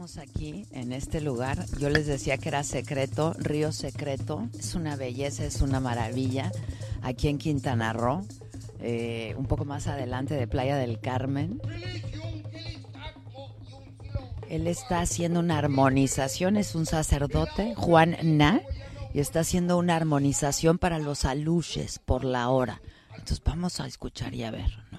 Aquí en este lugar. Yo les decía que era secreto, río secreto. Es una belleza, es una maravilla. Aquí en Quintana Roo, eh, un poco más adelante de Playa del Carmen. Él está haciendo una armonización, es un sacerdote, Juan Na, y está haciendo una armonización para los aluches por la hora. Entonces vamos a escuchar y a ver, ¿no?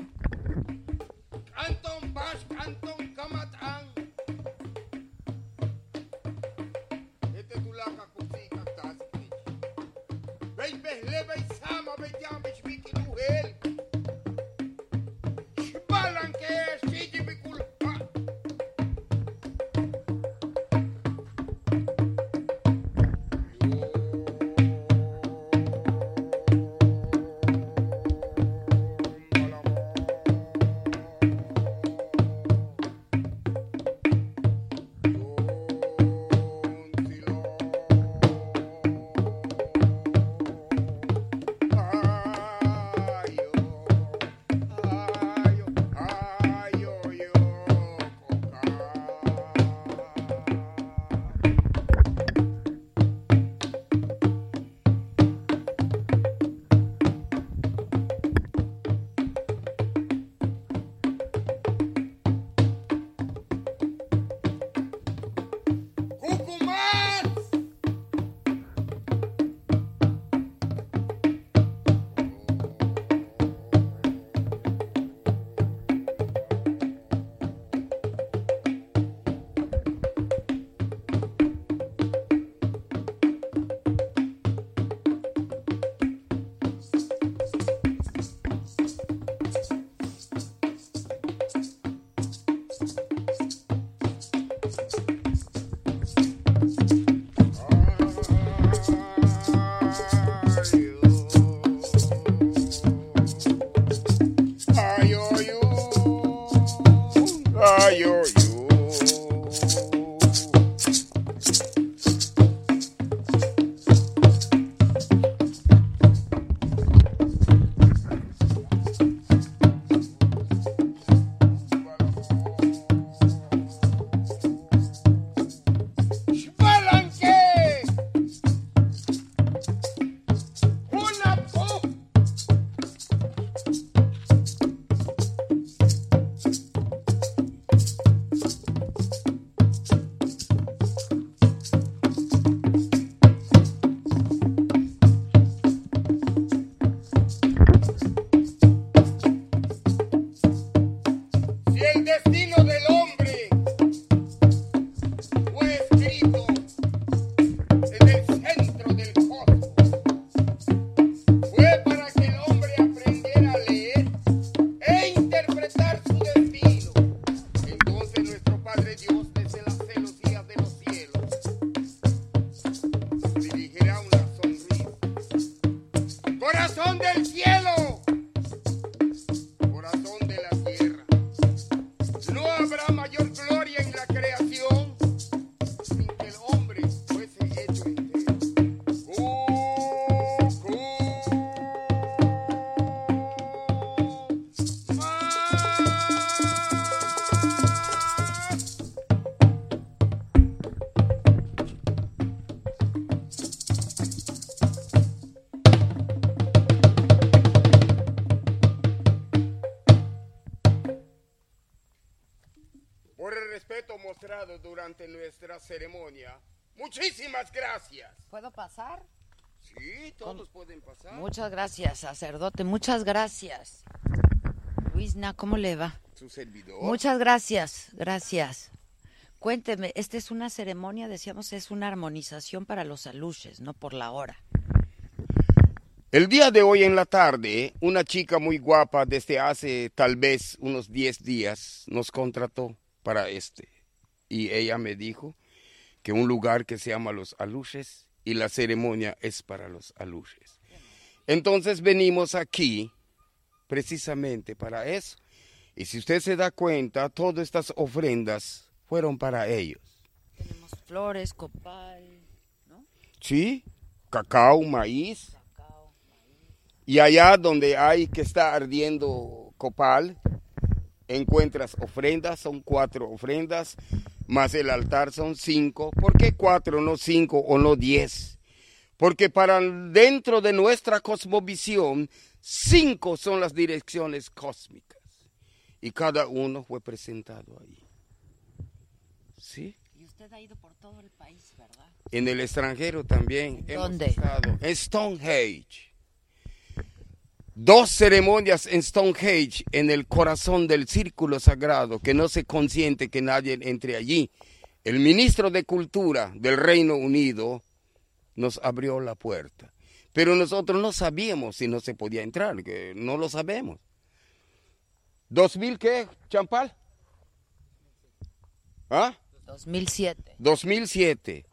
¿Puedo pasar? Sí, todos pueden pasar. Muchas gracias, sacerdote. Muchas gracias. Luisna, ¿cómo le va? Su servidor. Muchas gracias, gracias. Cuénteme, esta es una ceremonia, decíamos, es una armonización para los aluches, no por la hora. El día de hoy en la tarde, una chica muy guapa desde hace tal vez unos 10 días nos contrató para este. Y ella me dijo que un lugar que se llama Los Aluches y la ceremonia es para los aluches. Entonces venimos aquí precisamente para eso. Y si usted se da cuenta, todas estas ofrendas fueron para ellos. Tenemos flores, copal, ¿no? ¿Sí? Cacao, maíz. Cacao. Y allá donde hay que está ardiendo copal, encuentras ofrendas, son cuatro ofrendas, más el altar son cinco. ¿Por qué cuatro, no cinco o no diez? Porque para dentro de nuestra cosmovisión, cinco son las direcciones cósmicas. Y cada uno fue presentado ahí. ¿Sí? Y usted ha ido por todo el país, ¿verdad? En el extranjero también. hemos ¿Dónde? estado. En Stonehenge. Dos ceremonias en Stonehenge, en el corazón del círculo sagrado, que no se consiente que nadie entre allí. El ministro de Cultura del Reino Unido nos abrió la puerta. Pero nosotros no sabíamos si no se podía entrar, que no lo sabemos. ¿Dos mil qué, Champal? ¿Ah? 2007. 2007.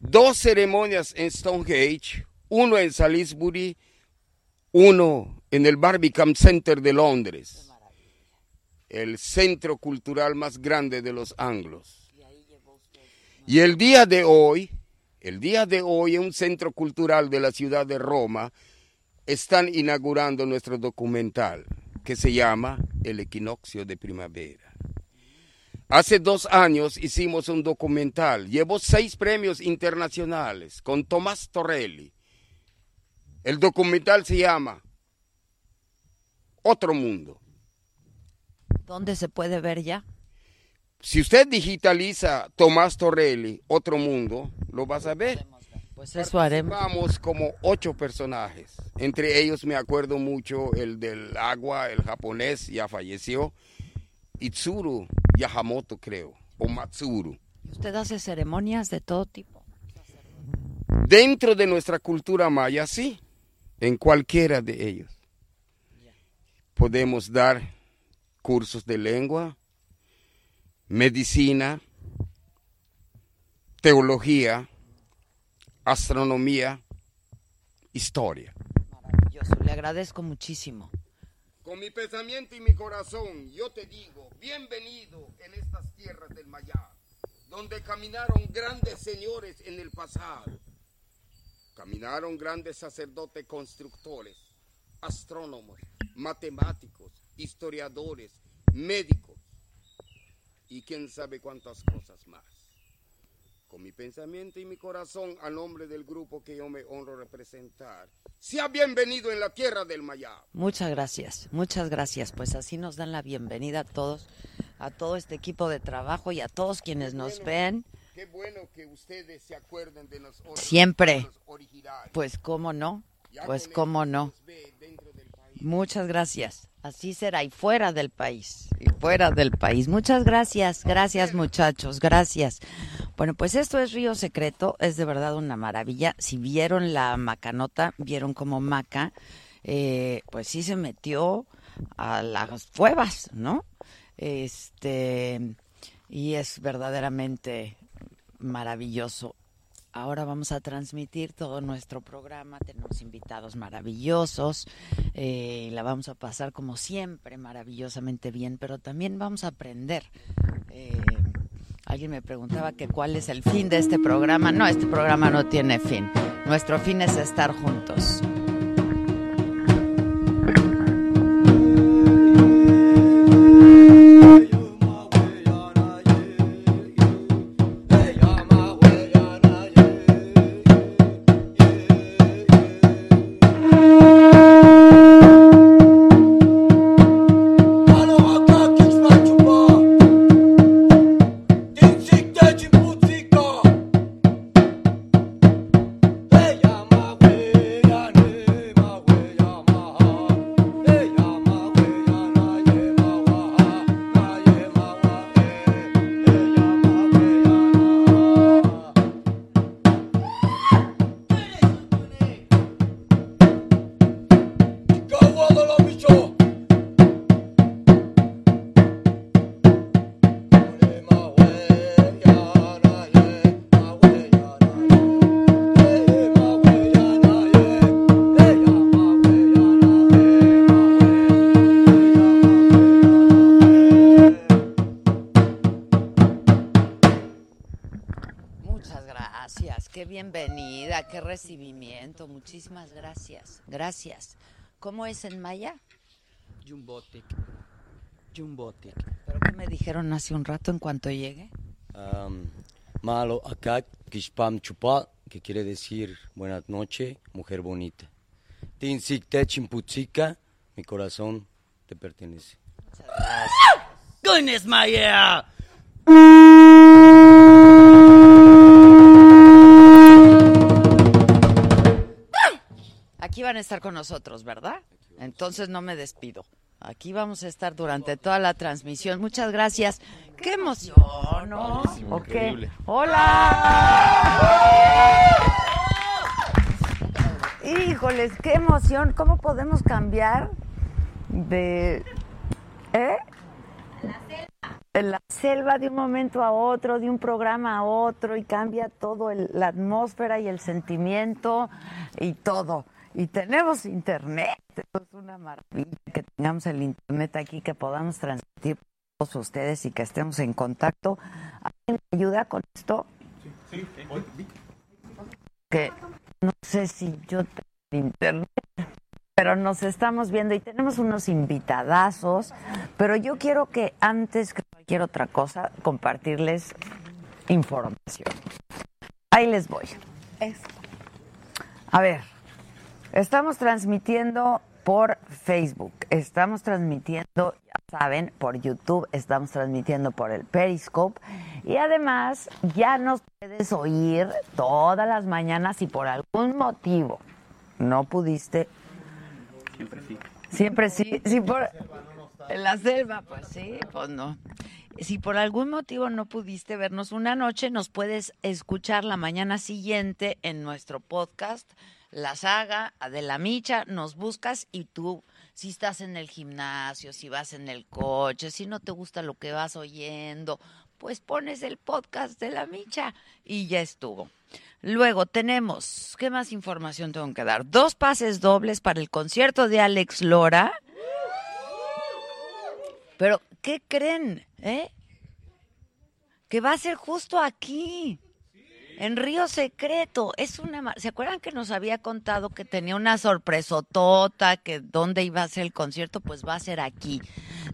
Dos ceremonias en Stonehenge, uno en Salisbury, uno en el Barbican Center de Londres, el centro cultural más grande de los anglos. Y el día de hoy, el día de hoy en un centro cultural de la ciudad de Roma, están inaugurando nuestro documental que se llama El equinoccio de primavera. Hace dos años hicimos un documental, llevó seis premios internacionales con Tomás Torelli. El documental se llama Otro Mundo. ¿Dónde se puede ver ya? Si usted digitaliza Tomás Torelli, Otro Mundo, lo vas a ver. Pues eso haremos. Vamos como ocho personajes. Entre ellos me acuerdo mucho el del agua, el japonés, ya falleció. Itsuru Yahamoto, creo, o Matsuru. Usted hace ceremonias de todo tipo. Dentro de nuestra cultura maya, sí, en cualquiera de ellos. Podemos dar cursos de lengua, medicina, teología, astronomía, historia. Maravilloso. Le agradezco muchísimo. Con mi pensamiento y mi corazón, yo te digo, bienvenido en estas tierras del Mayab, donde caminaron grandes señores en el pasado. Caminaron grandes sacerdotes constructores, astrónomos, matemáticos, historiadores, médicos y quién sabe cuántas cosas más. Con mi pensamiento y mi corazón, a nombre del grupo que yo me honro representar, sea bienvenido en la tierra del Mayab. Muchas gracias, muchas gracias. Pues así nos dan la bienvenida a todos, a todo este equipo de trabajo y a todos quienes nos ven. Qué bueno que ustedes se acuerden de los Siempre. Pues cómo no, pues cómo no. Muchas gracias. Así será y fuera del país, y fuera del país. Muchas gracias, gracias muchachos, gracias. Bueno, pues esto es Río Secreto, es de verdad una maravilla. Si vieron la macanota, vieron como Maca, eh, pues sí se metió a las cuevas, ¿no? Este, y es verdaderamente maravilloso. Ahora vamos a transmitir todo nuestro programa, tenemos invitados maravillosos, eh, la vamos a pasar como siempre maravillosamente bien, pero también vamos a aprender. Eh, alguien me preguntaba que cuál es el fin de este programa. No, este programa no tiene fin. Nuestro fin es estar juntos. Recibimiento, muchísimas gracias, gracias. ¿Cómo es en maya? Jumbotic. Jumbotic. ¿Pero qué me dijeron hace un rato en cuanto llegue? Malo acá, kishpam chupa, que quiere decir buenas noches, mujer bonita. Tinsik te chimputzika, mi corazón te pertenece. Muchas gracias. Goodness, Maya! Aquí van a estar con nosotros, ¿verdad? Entonces no me despido. Aquí vamos a estar durante toda la transmisión. Muchas gracias. ¡Qué emoción! ¿no? ¿O qué? ¡Hola! Híjoles, qué emoción. ¿Cómo podemos cambiar de... ¿Eh? En la selva de un momento a otro, de un programa a otro, y cambia todo, el- la atmósfera y el sentimiento y todo. Y tenemos internet, eso es una maravilla que tengamos el internet aquí, que podamos transmitir para todos ustedes y que estemos en contacto. ¿Alguien me ayuda con esto? Que no sé si yo tengo internet pero nos estamos viendo y tenemos unos invitadazos, pero yo quiero que antes que cualquier otra cosa compartirles información. Ahí les voy. A ver, estamos transmitiendo por Facebook, estamos transmitiendo, ya saben, por YouTube, estamos transmitiendo por el Periscope y además ya nos puedes oír todas las mañanas si por algún motivo no pudiste Siempre sí. Si por, en la selva, pues sí, pues no. Si por algún motivo no pudiste vernos una noche, nos puedes escuchar la mañana siguiente en nuestro podcast, La Saga, Adela Micha, nos buscas y tú, si estás en el gimnasio, si vas en el coche, si no te gusta lo que vas oyendo, pues pones el podcast de La Micha y ya estuvo. Luego tenemos, ¿qué más información tengo que dar? Dos pases dobles para el concierto de Alex Lora. Pero, ¿qué creen? ¿Eh? Que va a ser justo aquí, en Río Secreto. Es una, ¿se acuerdan que nos había contado que tenía una sorpresotota, que dónde iba a ser el concierto? Pues va a ser aquí,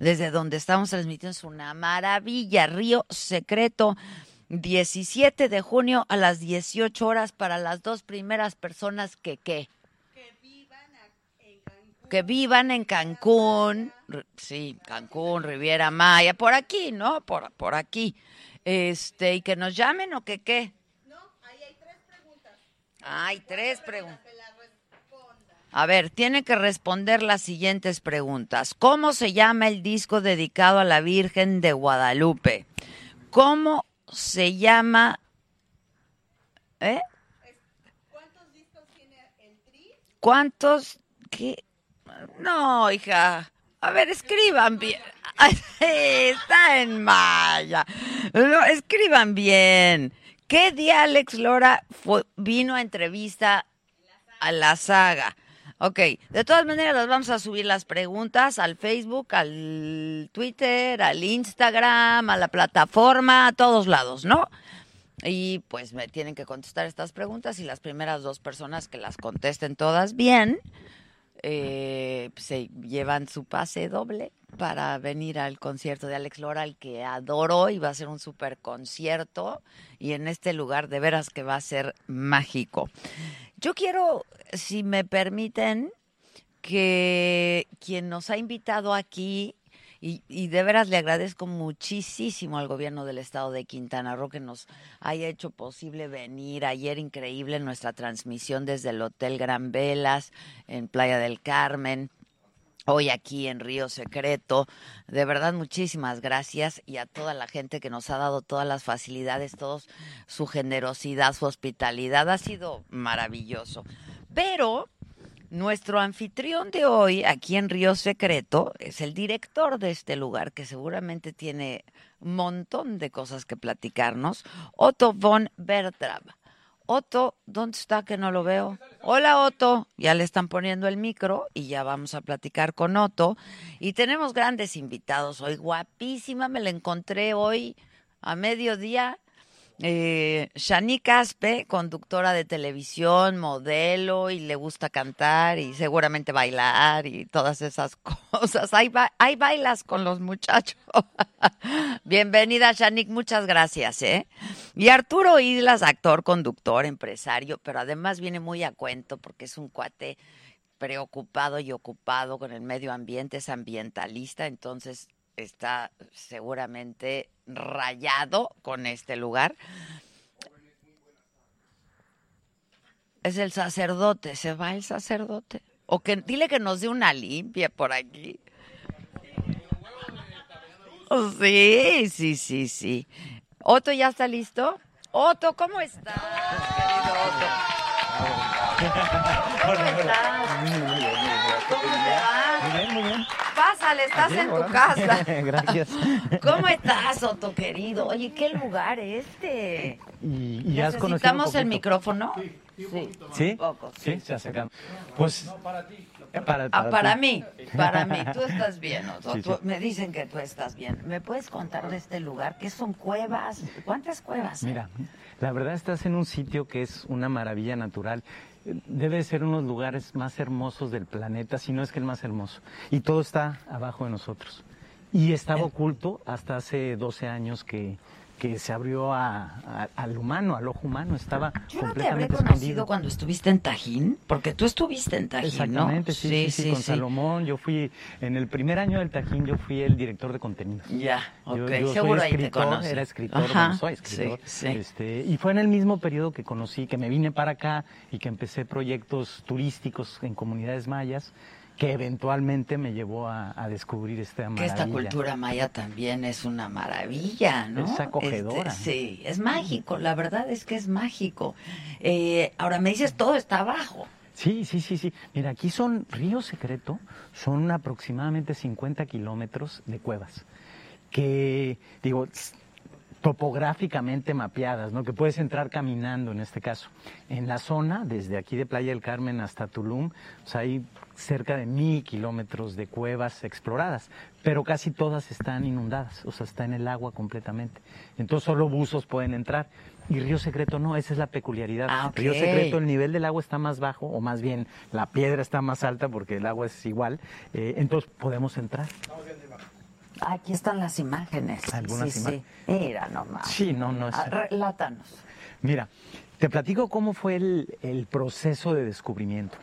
desde donde estamos transmitiendo. Es una maravilla, Río Secreto. 17 de junio a las 18 horas para las dos primeras personas que qué. Que vivan en Cancún, R- sí, Cancún, Riviera Maya, por aquí, ¿no? Por, por aquí. Este, y que nos llamen o que qué. No, ahí hay tres preguntas. Hay tres preguntas. A ver, tiene que responder las siguientes preguntas. ¿Cómo se llama el disco dedicado a la Virgen de Guadalupe? ¿Cómo se llama? ¿Eh? ¿Cuántos? ¿Qué? No, hija. A ver, escriban bien. Está en maya. No, escriban bien. ¿Qué día Alex Lora vino a entrevista a la saga? Ok, de todas maneras las vamos a subir las preguntas al Facebook, al Twitter, al Instagram, a la plataforma, a todos lados, ¿no? Y pues me tienen que contestar estas preguntas y las primeras dos personas que las contesten todas bien, eh, se llevan su pase doble para venir al concierto de Alex Lora, al que adoro y va a ser un super concierto y en este lugar de veras que va a ser mágico. Yo quiero, si me permiten, que quien nos ha invitado aquí, y, y de veras le agradezco muchísimo al gobierno del estado de Quintana Roo que nos haya hecho posible venir ayer increíble nuestra transmisión desde el Hotel Gran Velas en Playa del Carmen. Hoy aquí en Río Secreto. De verdad, muchísimas gracias y a toda la gente que nos ha dado todas las facilidades, todos su generosidad, su hospitalidad. Ha sido maravilloso. Pero Nuestro anfitrión de hoy aquí en Río Secreto es el director de este lugar que seguramente tiene un montón de cosas que platicarnos, Otto von Bertrab. Otto, ¿dónde está que no lo veo? Hola Otto, ya le están poniendo el micro y ya vamos a platicar con Otto. Y tenemos grandes invitados hoy, guapísima, me la encontré hoy a mediodía eh, Shani Caspe, conductora de televisión, modelo, y le gusta cantar y seguramente bailar y todas esas cosas. Hay, hay bailas con los muchachos. Bienvenida, Shanik, muchas gracias. ¿eh? Y Arturo Islas, actor, conductor, empresario, pero además viene muy a cuento porque es un cuate preocupado y ocupado con el medio ambiente, es ambientalista, entonces está seguramente rayado con este lugar. Es el sacerdote, se va el sacerdote. O que dile que nos dé una limpia por aquí. Sí, sí, sí, sí. Otto, ¿ya está listo? Otto, ¿cómo estás, querido Otto? ¿Cómo estás? ¿Cómo te va? Muy bien, muy bien. Pásale, estás en tu casa. Gracias. ¿Cómo estás, Otto, querido? Oye, ¿qué lugar este? ¿Y, y has ¿Necesitamos el poquito? micrófono? ¿Sí? Un poco, sí, se acercan. Pues. Para, Ah, para ti. mí, para mí. Tú estás bien, Otto. Sí, Tú- sí. Me dicen que tú estás bien. ¿Me puedes contar de este lugar? ¿Qué son cuevas? ¿Cuántas cuevas? Mira, la verdad estás en un sitio que es una maravilla natural. Debe ser uno de los lugares más hermosos del planeta, si no es que el más hermoso. Y todo está abajo de nosotros. Y estaba oculto hasta hace 12 años que, que se abrió a- a- al humano, al ojo humano. Estaba Yo no te habré completamente conocido escondido. cuando estuviste en Tajín, porque tú estuviste en Tajín, Exactamente, ¿no? sí, sí, sí, con Salomón. Yo fui, en el primer año del Tajín, yo fui el director de contenidos. Ya, Yo- ok. yo soy Seguro ahí te escritor, conocí. Era escritor, Ajá, bueno, soy escritor. Sí, sí. Este, y fue en el mismo periodo que conocí, que me vine para acá y que empecé proyectos turísticos en comunidades mayas, que eventualmente me llevó a, a descubrir esta Que maravilla. esta cultura maya también es una maravilla, ¿no? Es acogedora. Este, sí, es mágico, la verdad es que es mágico. Eh, ahora me dices, todo está abajo. Sí, sí, sí, sí. Mira, aquí son Río Secreto, son aproximadamente 50 kilómetros de cuevas, que, digo, topográficamente mapeadas, ¿no? Que puedes entrar caminando en este caso. En la zona, desde aquí de Playa del Carmen hasta Tulum, pues hay cerca de mil kilómetros de cuevas exploradas, pero casi todas están inundadas, o sea, está en el agua completamente. Entonces solo buzos pueden entrar. Y Río Secreto no, esa es la peculiaridad. Ah. Río Secreto, el nivel del agua está más bajo, o más bien la piedra está más alta porque el agua es igual, eh, entonces podemos entrar. Aquí están las imágenes. Algunas sí, imágenes. Sí. Mira nomás. Sí, no, no es... Relátanos. Mira, te platico cómo fue el, el proceso de descubrimiento.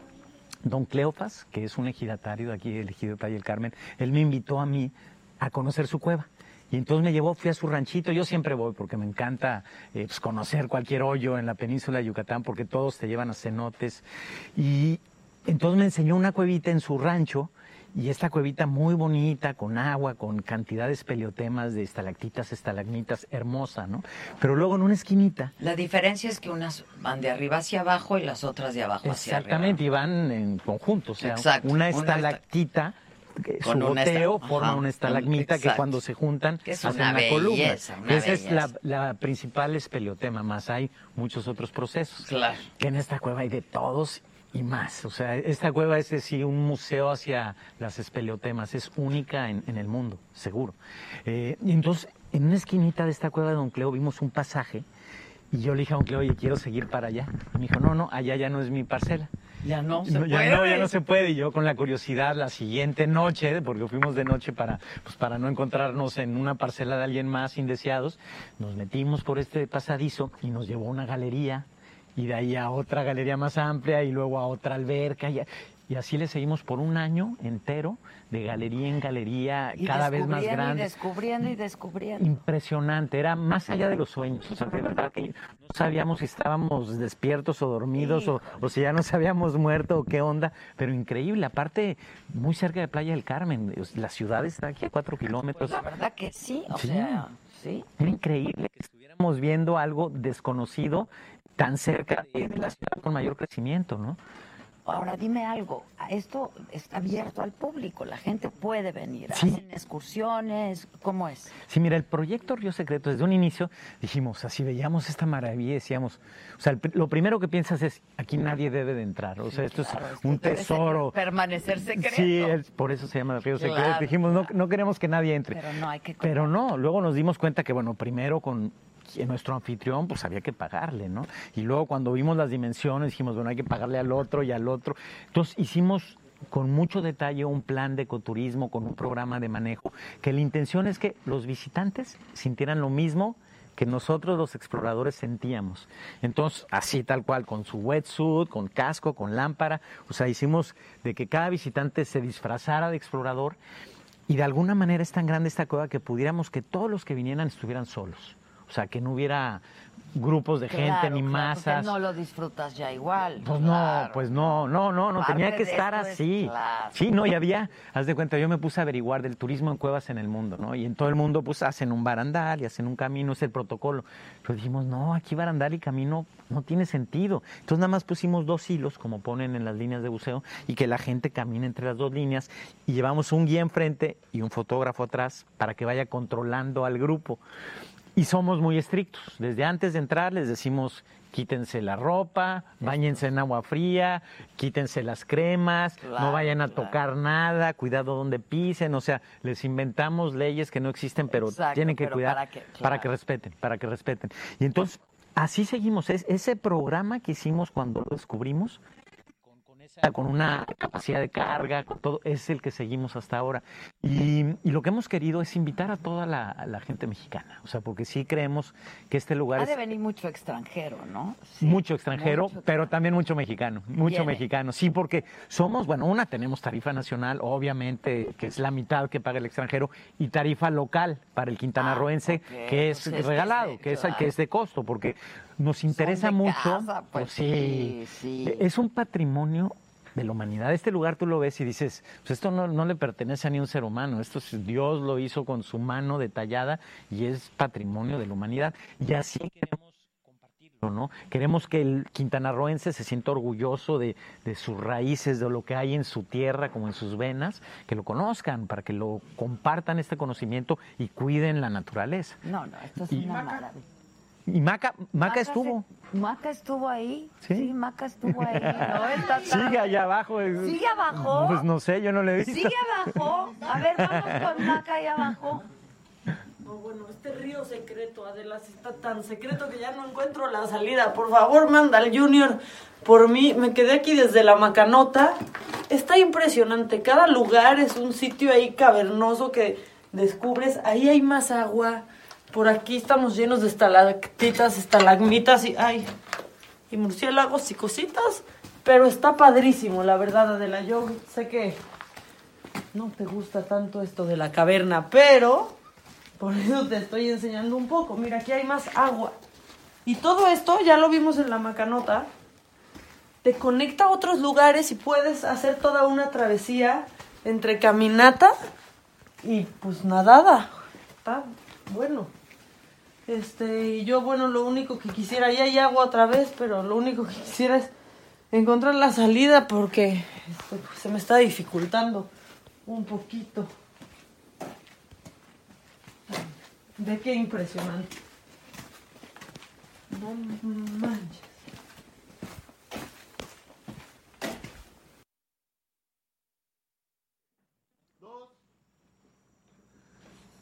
Don Cleofas, que es un ejidatario de aquí, el Playa del Carmen, él me invitó a mí a conocer su cueva. Y entonces me llevó, fui a su ranchito, yo siempre voy porque me encanta eh, pues, conocer cualquier hoyo en la península de Yucatán porque todos te llevan a cenotes. Y entonces me enseñó una cuevita en su rancho y esta cuevita muy bonita, con agua, con cantidad de espeleotemas, de estalactitas, estalagmitas, hermosa, ¿no? Pero luego en una esquinita La diferencia es que unas van de arriba hacia abajo y las otras de abajo hacia arriba. Exactamente, y van en conjunto. O sea, Exacto, una estalactita, que Con su una ajá, forma una estalagmita que cuando se juntan Que es hacen una una, columna. belleza, Esa es la, la principal espeleotema, más hay muchos otros procesos. Claro. Que en esta cueva hay de todos y más. O sea, esta cueva es decir, un museo hacia las espeleotemas. Es única en, en el mundo, seguro. Eh, y entonces, en una esquinita de esta cueva de Don Cleo vimos un pasaje y yo le dije a Don Cleo, oye, quiero seguir para allá. Y me dijo, no, no, allá ya no es mi parcela. Ya no se No, puede. ya no, ya no se puede. Y yo con la curiosidad la siguiente noche, porque fuimos de noche para, pues para no encontrarnos en una parcela de alguien más indeseados, nos metimos por este pasadizo y nos llevó a una galería y de ahí a otra galería más amplia y luego a otra alberca. Y, y así le seguimos por un año entero, de galería en galería, Y cada vez más grande Y descubriendo y descubriendo. impresionante, era más allá de los sueños. O sea, de verdad que no sabíamos si estábamos despiertos o dormidos o, o si ya nos habíamos muerto o qué onda, pero increíble. Aparte, muy cerca de Playa del Carmen, la ciudad está aquí a cuatro kilómetros. La verdad que sí, o Sí. sea, sí. Era increíble que estuviéramos viendo algo desconocido tan cerca de, de la ciudad con mayor crecimiento, ¿no? ahora dime algo, esto está abierto al público, la gente puede venir, Sí. hacen excursiones, ¿cómo es? Sí, mira, el proyecto Río Secreto, desde un inicio dijimos, así veíamos esta maravilla, decíamos, o sea, el lo primero que piensas es, aquí nadie debe de entrar, o sea, esto Claro, es un tesoro. permanecer secreto. Sí, es- por eso se llama Río Secreto. Dijimos, no, no queremos que nadie entre. Pero no hay que Pero no, luego nos dimos cuenta que, bueno, primero con nuestro anfitrión, pues había que pagarle, ¿no? Y luego cuando vimos las dimensiones, dijimos, bueno, hay que pagarle al otro y al otro. Entonces hicimos con mucho detalle un plan de ecoturismo, con un programa de manejo, que la intención es que los visitantes sintieran lo mismo que nosotros los exploradores sentíamos. Entonces, así tal cual, con su wetsuit, con casco, con lámpara, o sea, hicimos de que cada visitante se disfrazara de explorador y de alguna manera es tan grande esta cueva que pudiéramos que todos los que vinieran estuvieran solos. O sea, que no hubiera grupos de gente ni claro, masas. porque no lo disfrutas ya igual. Pues claro. no, pues no, no, no, no, Parte tenía que estar es así. Sí, no, y había, haz de cuenta, yo me puse a averiguar del turismo en cuevas en el mundo, ¿no? Y en todo el mundo, pues hacen un barandal y hacen un camino, es el protocolo. Pero dijimos, no, aquí barandal y camino no tiene sentido. Entonces nada más pusimos dos hilos, como ponen en las líneas de buceo, y que la gente camine entre las dos líneas, y llevamos un guía enfrente y un fotógrafo atrás para que vaya controlando al grupo. Y somos muy estrictos. Desde antes de entrar les decimos quítense la ropa, bañense en agua fría, quítense las cremas, no vayan a claro. tocar nada, cuidado donde pisen, o sea, les inventamos leyes que no existen, pero Exacto, tienen que pero cuidar para que- para que respeten, para que respeten. Y entonces así seguimos, es, ese programa que hicimos cuando lo descubrimos con, una capacidad de carga, con todo, es el que seguimos hasta ahora. Y, y lo que hemos querido es invitar a toda la, a la gente mexicana, o sea, porque sí creemos que este lugar Ha es de venir mucho extranjero, ¿no? Sí, mucho extranjero, mucho pero también mucho mexicano, mucho Viene. mexicano. Sí, porque somos, bueno, una tenemos tarifa nacional, obviamente, que es la mitad que paga el extranjero, y tarifa local para el quintanarroense, Ah, que es Pues regalado, que es, claro. que es de costo, porque nos interesa mucho. casa, pues, sí, sí. Es un patrimonio de la humanidad. Este lugar tú lo ves y dices, pues esto no, no le pertenece a ni un ser humano, esto es- Dios lo hizo con su mano detallada y es patrimonio de la humanidad. Y así queremos compartirlo, ¿no? Queremos que el quintanarroense se sienta orgulloso de, de sus raíces, de lo que hay en su tierra como en sus venas, que lo conozcan, para que lo compartan este conocimiento y cuiden la naturaleza. No, no, esto es Y- una maravilla. Y Maca, Maca estuvo. Maca estuvo ahí. Sí. Sí, Maca estuvo ahí. No, está Sigue allá abajo. ¿Sigue abajo? Pues no sé, yo no le he visto. Sigue abajo. A ver, vamos con Maca ahí abajo. No, bueno, este río secreto, Adela, está tan secreto que ya no encuentro la salida. Por favor, manda al Junior por mí. Me quedé aquí desde la macanota. Está impresionante. Cada lugar es un sitio ahí cavernoso que descubres. Ahí hay más agua. Por aquí estamos llenos de estalactitas, estalagmitas y ay, y murciélagos y cositas. Pero está padrísimo, la verdad, Adela. Yo sé que no te gusta tanto esto de la caverna, pero por eso te estoy enseñando un poco. Mira, aquí hay más agua. Y todo esto, ya lo vimos en la macanota, te conecta a otros lugares y puedes hacer toda una travesía entre caminata y pues nadada. Está bueno. Este, y yo, bueno, lo único que quisiera, ya hay agua otra vez, pero lo único que quisiera es encontrar la salida porque este, pues, se me está dificultando un poquito. Ve qué impresionante. No manches.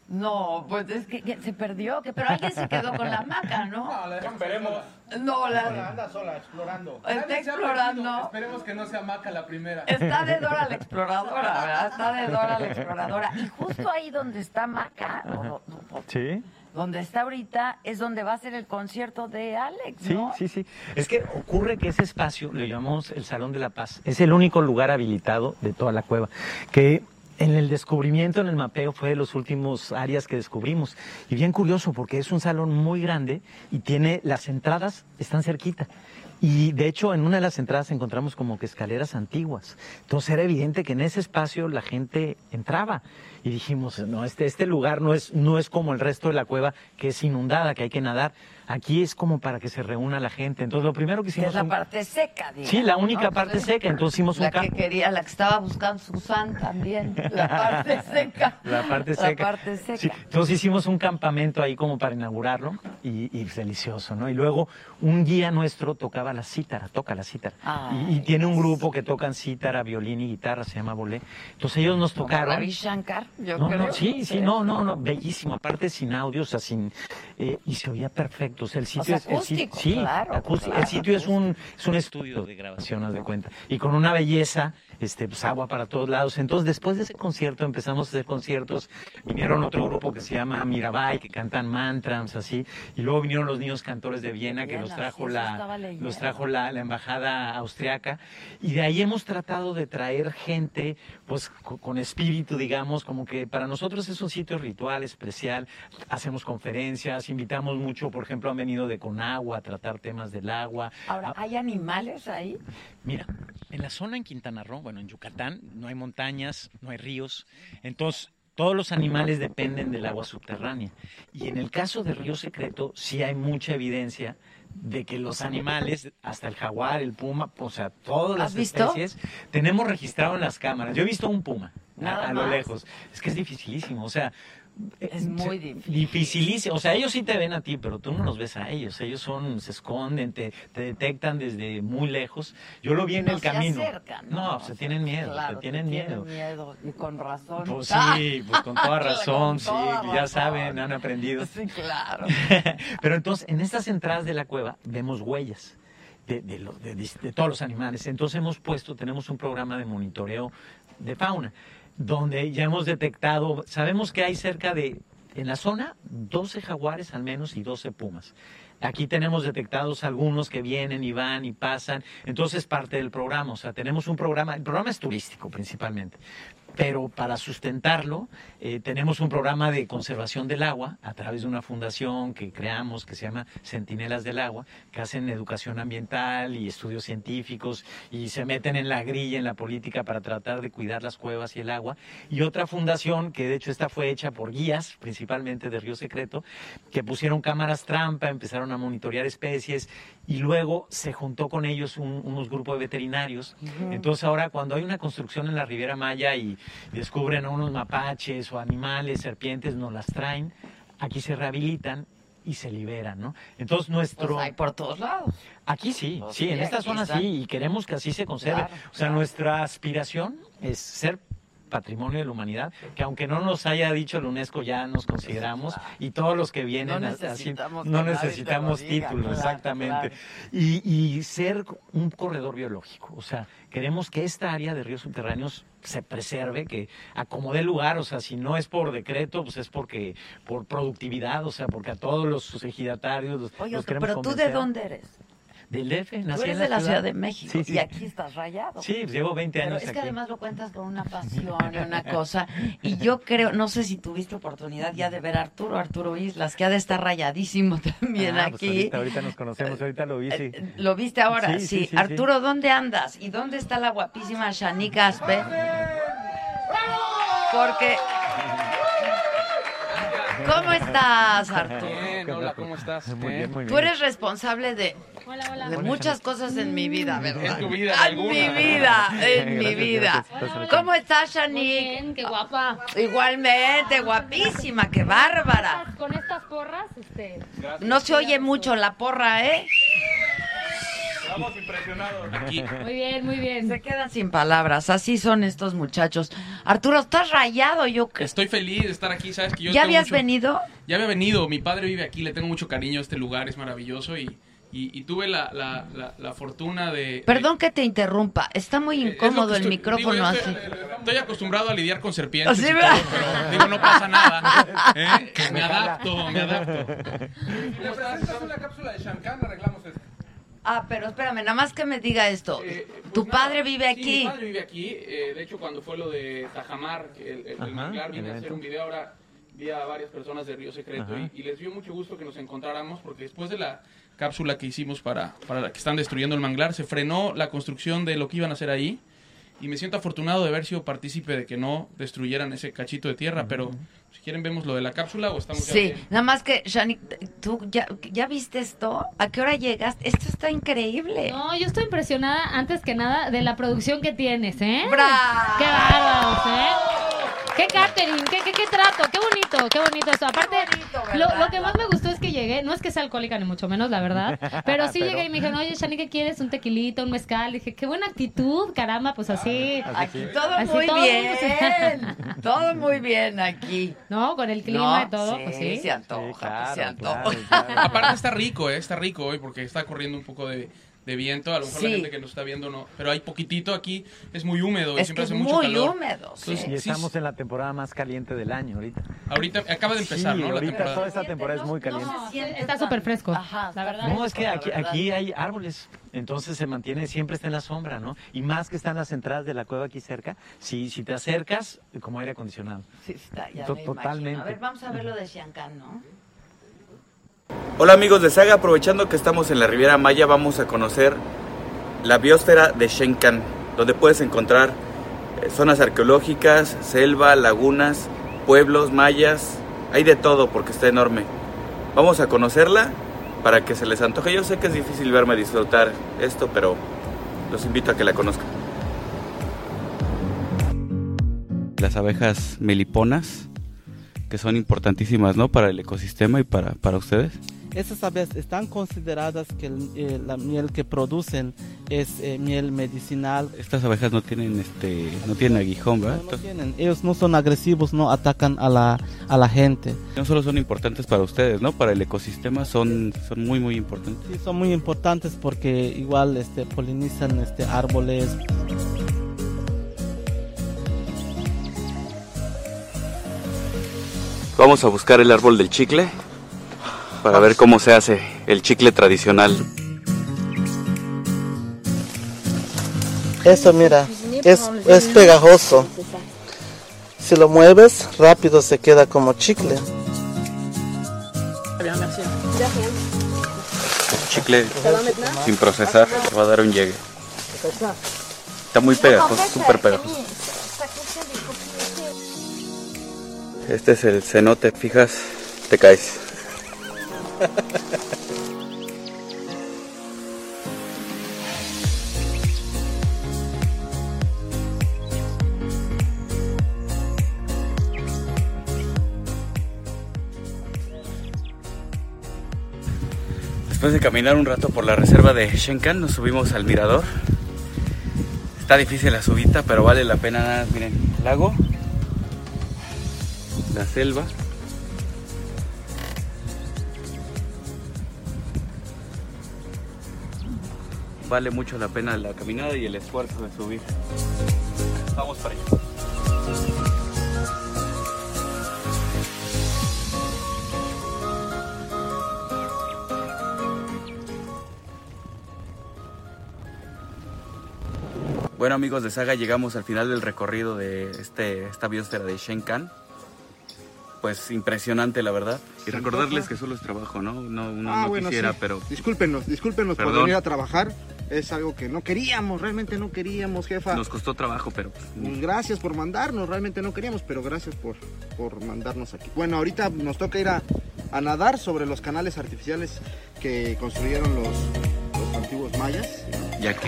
No, pues es que, que se perdió, que pero alguien se quedó con la maca, ¿no? No, la dejamos veremos. No, la- Anda sola, explorando. Está explorando. Esperemos que no sea Maca la primera. Está de Dora la exploradora, ¿verdad? Está de Dora la exploradora. Y justo ahí donde está Maca, o- Sí. donde está ahorita, es donde va a ser el concierto de Alex, Sí, ¿no? sí, sí. Es que ocurre que ese espacio le llamamos el Salón de la Paz. Es el único lugar habilitado de toda la cueva. Que en el descubrimiento, en el mapeo, fue de los últimos áreas que descubrimos. Y bien curioso, porque es un salón muy grande y tiene las entradas, están cerquita. Y de hecho, en una de las entradas encontramos como que escaleras antiguas. Entonces era evidente que en ese espacio la gente entraba. Y dijimos, no, este, este lugar no es, no es como el resto de la cueva, que es inundada, que hay que nadar. Aquí es como para que se reúna la gente. Entonces lo primero que Que hicimos... es la un- parte seca, digamos. Sí, la única ¿no? parte seca. Entonces hicimos un La que campo. quería, la que estaba buscando Susan también. La parte seca. La parte La seca. parte seca. Sí, entonces hicimos un campamento ahí como para inaugurarlo y, y delicioso, ¿no? Y luego un guía nuestro tocaba la cítara, toca la cítara. Y, y tiene un grupo que tocan cítara, violín y guitarra, se llama Bolé. Entonces ellos nos tocaron. Ravi Shankar, yo No, creo. no, sí, sí, no, no, no, bellísimo. Aparte sin audio, o sea, sin. Eh, y se oía perfecto. O sea, el sitio sea, es. el acústico, sí, claro, acústico. claro, el sitio es un, es un estudio de grabación, haz de cuenta. Y con una belleza, este, pues agua para todos lados. Entonces, después de ese concierto, empezamos a hacer conciertos. Vinieron otro grupo que se llama Mirabai, que cantan mantras, así. Y luego vinieron los niños cantores de Viena, que Viena, los sí, trajo eso la, los trajo la, la embajada austriaca. Y de ahí hemos tratado de traer gente, pues, co- con espíritu, digamos, como que para nosotros es un sitio ritual, especial. Hacemos conferencias, invitamos mucho, por ejemplo, han venido de Conagua a tratar temas del agua. Ahora, ¿hay animales ahí? Mira, en la zona en Quintana Roo, bueno, en Yucatán, no hay montañas, no hay ríos, entonces todos los animales dependen del agua subterránea. Y en el caso de Río Secreto, sí hay mucha evidencia de que los animales, hasta el jaguar, el puma, o sea, todas las especies, tenemos registrado en las cámaras. Yo he visto un puma a- Nada a, lo más. lejos. Es que es dificilísimo, o sea, Es muy difícil. Dificilísimo. O sea, ellos sí te ven a ti, pero tú no los ves a ellos. Ellos son, se esconden, te, te detectan desde muy lejos. Yo lo vi en No el se camino. acercan, no, se tienen miedo, Claro, tienen miedo. miedo. Y con razón. Pues sí, pues con toda razón, Con sí, toda ya razón. saben, han aprendido. Sí, claro. Pero entonces, en estas entradas de la cueva vemos huellas de, de lo- de de todos los animales. Entonces hemos puesto, tenemos un programa de monitoreo de fauna, donde ya hemos detectado, sabemos que hay cerca de, en la zona, 12 jaguares al menos y 12 pumas. Aquí tenemos detectados algunos que vienen y van y pasan, entonces es parte del programa, o sea, tenemos un programa, el programa es turístico principalmente, pero para sustentarlo eh, tenemos un programa de conservación del agua a través de una fundación que creamos que se llama Centinelas del Agua, que hacen educación ambiental y estudios científicos y se meten en la grilla, en la política para tratar de cuidar las cuevas y el agua. Y otra fundación, que de hecho esta fue hecha por guías, principalmente de Río Secreto, que pusieron cámaras trampa, empezaron a monitorear especies y luego se juntó con ellos un- unos grupos de veterinarios. Entonces ahora cuando hay una construcción en la Riviera Maya y descubren a unos mapaches o animales, serpientes, nos las traen, aquí se rehabilitan y se liberan, ¿no? Entonces nuestro... Pues hay por todos lados. Aquí sí, Pues sí, en esta zona están. sí, y queremos que así se conserve. Claro, o sea, nuestra aspiración es ser patrimonio de la humanidad, que aunque no nos haya dicho la UNESCO, ya nos consideramos, y todos los que vienen No así, necesitamos que no necesitamos títulos, exactamente. claro. Y, y ser un corredor biológico, o sea, queremos que esta área de ríos subterráneos se preserve, que acomode lugar, o sea, si no es por decreto, pues es porque por productividad, o sea, porque a todos los ejidatarios los, Oye, los queremos pero tú de dónde eres? Del DF, nací Tú eres en de la Ciudad de México Sí, sí. y aquí estás rayado. Sí, llevo 20 Pero años es que además lo cuentas con una pasión y una cosa. Y yo creo, no sé si tuviste oportunidad ya de ver a Arturo, Arturo Islas, que ha de estar rayadísimo también Ah, pues aquí. ahorita, ahorita nos conocemos, ahorita lo vi, sí. ¿Lo viste ahora? Sí. Arturo, ¿dónde andas? ¿Y dónde está la guapísima Shanique Aspe? Porque... ¿Cómo estás, Arturo? Bien, hola, ¿cómo estás? Muy bien, muy bien. Tú eres responsable de, de muchas cosas en mi vida, ¿verdad? En tu vida, En mi vida, en mi vida. ¿Cómo estás, Shanique? Bien, qué guapa. Igualmente, guapísima, qué bárbara. Con estas porras, este. No se oye mucho la porra, ¿eh? Estamos impresionados. Aquí. Muy bien, muy bien. Se quedan sin palabras, así son estos muchachos. Arturo, estás rayado, yo creo. Estoy feliz de estar aquí, ¿sabes? Que yo ¿Ya habías mucho- venido? Ya había venido, mi padre vive aquí, le tengo mucho cariño a este lugar, es maravilloso y, y, y tuve la, la, la, la fortuna de... Perdón que te interrumpa, está muy incómodo el estoy- micrófono digo, yo así. estoy, estoy acostumbrado a lidiar con serpientes Así, y todo, ¿verdad? pero digo, no pasa nada. ¿eh? Me adapto, me adapto. Le presentas una cápsula de chancán, arreglamos esto. Ah, pero espérame, nada más que me diga esto. pues tu padre vive Sí, aquí. mi padre vive aquí. eh, de hecho, cuando fue lo de Tajamar, el, el, el Ajá, manglar, vine a hacer un video ahora. vi a varias personas de Río Secreto y les dio mucho gusto que nos encontráramos porque después de la cápsula que hicimos para, para la que están destruyendo el manglar, se frenó la construcción de lo que iban a hacer ahí y me siento afortunado de haber sido partícipe de que no destruyeran ese cachito de tierra, pero si quieren vemos lo de la cápsula o estamos Sí, nada más que, Shani, ¿tú ya, ya viste esto? ¿A qué hora llegaste? Esto está increíble. No, yo estoy impresionada antes que nada de la producción que tienes, ¿eh? ¡Bravo! ¡Qué bárbaros, eh! ¡Qué catering! ¿Qué, qué, qué trato! ¡Qué bonito! ¡Qué bonito esto! Aparte, lo, lo que más me gustó es que llegué, no es que sea alcohólica ni mucho menos, la verdad, pero sí Pero- llegué y me dijeron, oye, Shani, ¿qué quieres? ¿Un tequilito, un mezcal? dije, qué buena actitud, caramba, pues así. Aquí todo Así muy todo bien. todo muy bien aquí. No, con el clima No, y todo, sí, pues sí. se antoja, Sí, claro, se antoja. claro, claro. Aparte está rico, ¿eh? Está rico hoy porque está corriendo un poco de, de viento. A lo mejor Sí. la gente que nos está viendo no. Pero hay poquitito aquí. Es muy húmedo y Es siempre que hace es mucho muy calor. húmedo, sí. Y estamos en la temporada más caliente del año ahorita. ahorita acaba de empezar, Sí, ¿no? La ahorita temporada. toda esta temporada es muy caliente. No, está súper fresco, Ajá, la verdad. No, es que aquí, hay árboles, entonces se mantiene, siempre está en la sombra, ¿no? Y más que están las entradas de la cueva aquí cerca, si, si te acercas, como aire acondicionado. Sí, está, ya To- me imagino. totalmente. A ver, vamos a ver lo de Shankan, ¿no? Hola amigos de Saga, aprovechando que estamos en la Riviera Maya, vamos a conocer la biosfera de Shenkan, donde puedes encontrar eh, zonas arqueológicas, selva, lagunas, pueblos, mayas, hay de todo porque está enorme. Vamos a conocerla para que se les antoje. Yo sé que es difícil verme disfrutar esto, pero los invito a que la conozcan. Las abejas meliponas, que son importantísimas, ¿no? Para el ecosistema y para, para ustedes. Estas aves están consideradas que el- eh, la miel que producen es eh, miel medicinal. Estas abejas no tienen este, no tienen aguijón, ¿verdad? No tienen, ellos no son agresivos, no atacan a la, a la gente. No solo son importantes para ustedes, ¿no? Para el ecosistema son, son muy, muy importantes. Sí, son muy importantes porque igual este, polinizan este, árboles. Vamos a buscar el árbol del chicle para ver cómo se hace el chicle tradicional. Eso, mira, es, es pegajoso. Si lo mueves, rápido se queda como chicle. Chicle sin procesar, te va a dar un llegue. Está muy pegajoso, súper pegajoso. Este es el cenote, fijas, te caes. Después de caminar un rato por la reserva de Shenkan, nos subimos al mirador. Está difícil la subida, pero vale la pena. Miren, lago, la selva. Vale mucho la pena la caminada y el esfuerzo de subir. Vamos para allá. Bueno amigos de Saga, llegamos al final del recorrido de este, esta biosfera de Shenkan. Pues impresionante la verdad. Y recordarles que solo es trabajo, ¿no? No, uno Ah, no bueno, quisiera, sí. pero Discúlpenos, discúlpenos por venir a trabajar. Es algo que no queríamos, realmente no queríamos, jefa. nos costó trabajo, pero Pues gracias por mandarnos, realmente no queríamos, pero gracias por, por mandarnos aquí. Bueno, ahorita nos toca ir a, a nadar sobre los canales artificiales que construyeron los, los antiguos mayas. ya que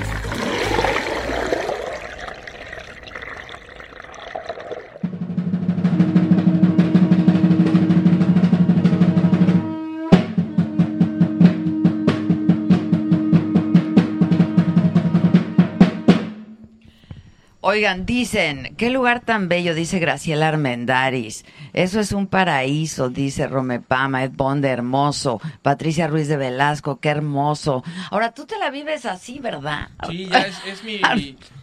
Oigan, dicen, qué lugar tan bello, dice Graciela Armendaris. Eso es un paraíso, dice Romepama, Ed Bonde, hermoso. Patricia Ruiz de Velasco, qué hermoso. Ahora, tú te la vives así, ¿verdad? Sí, ya es, es mi,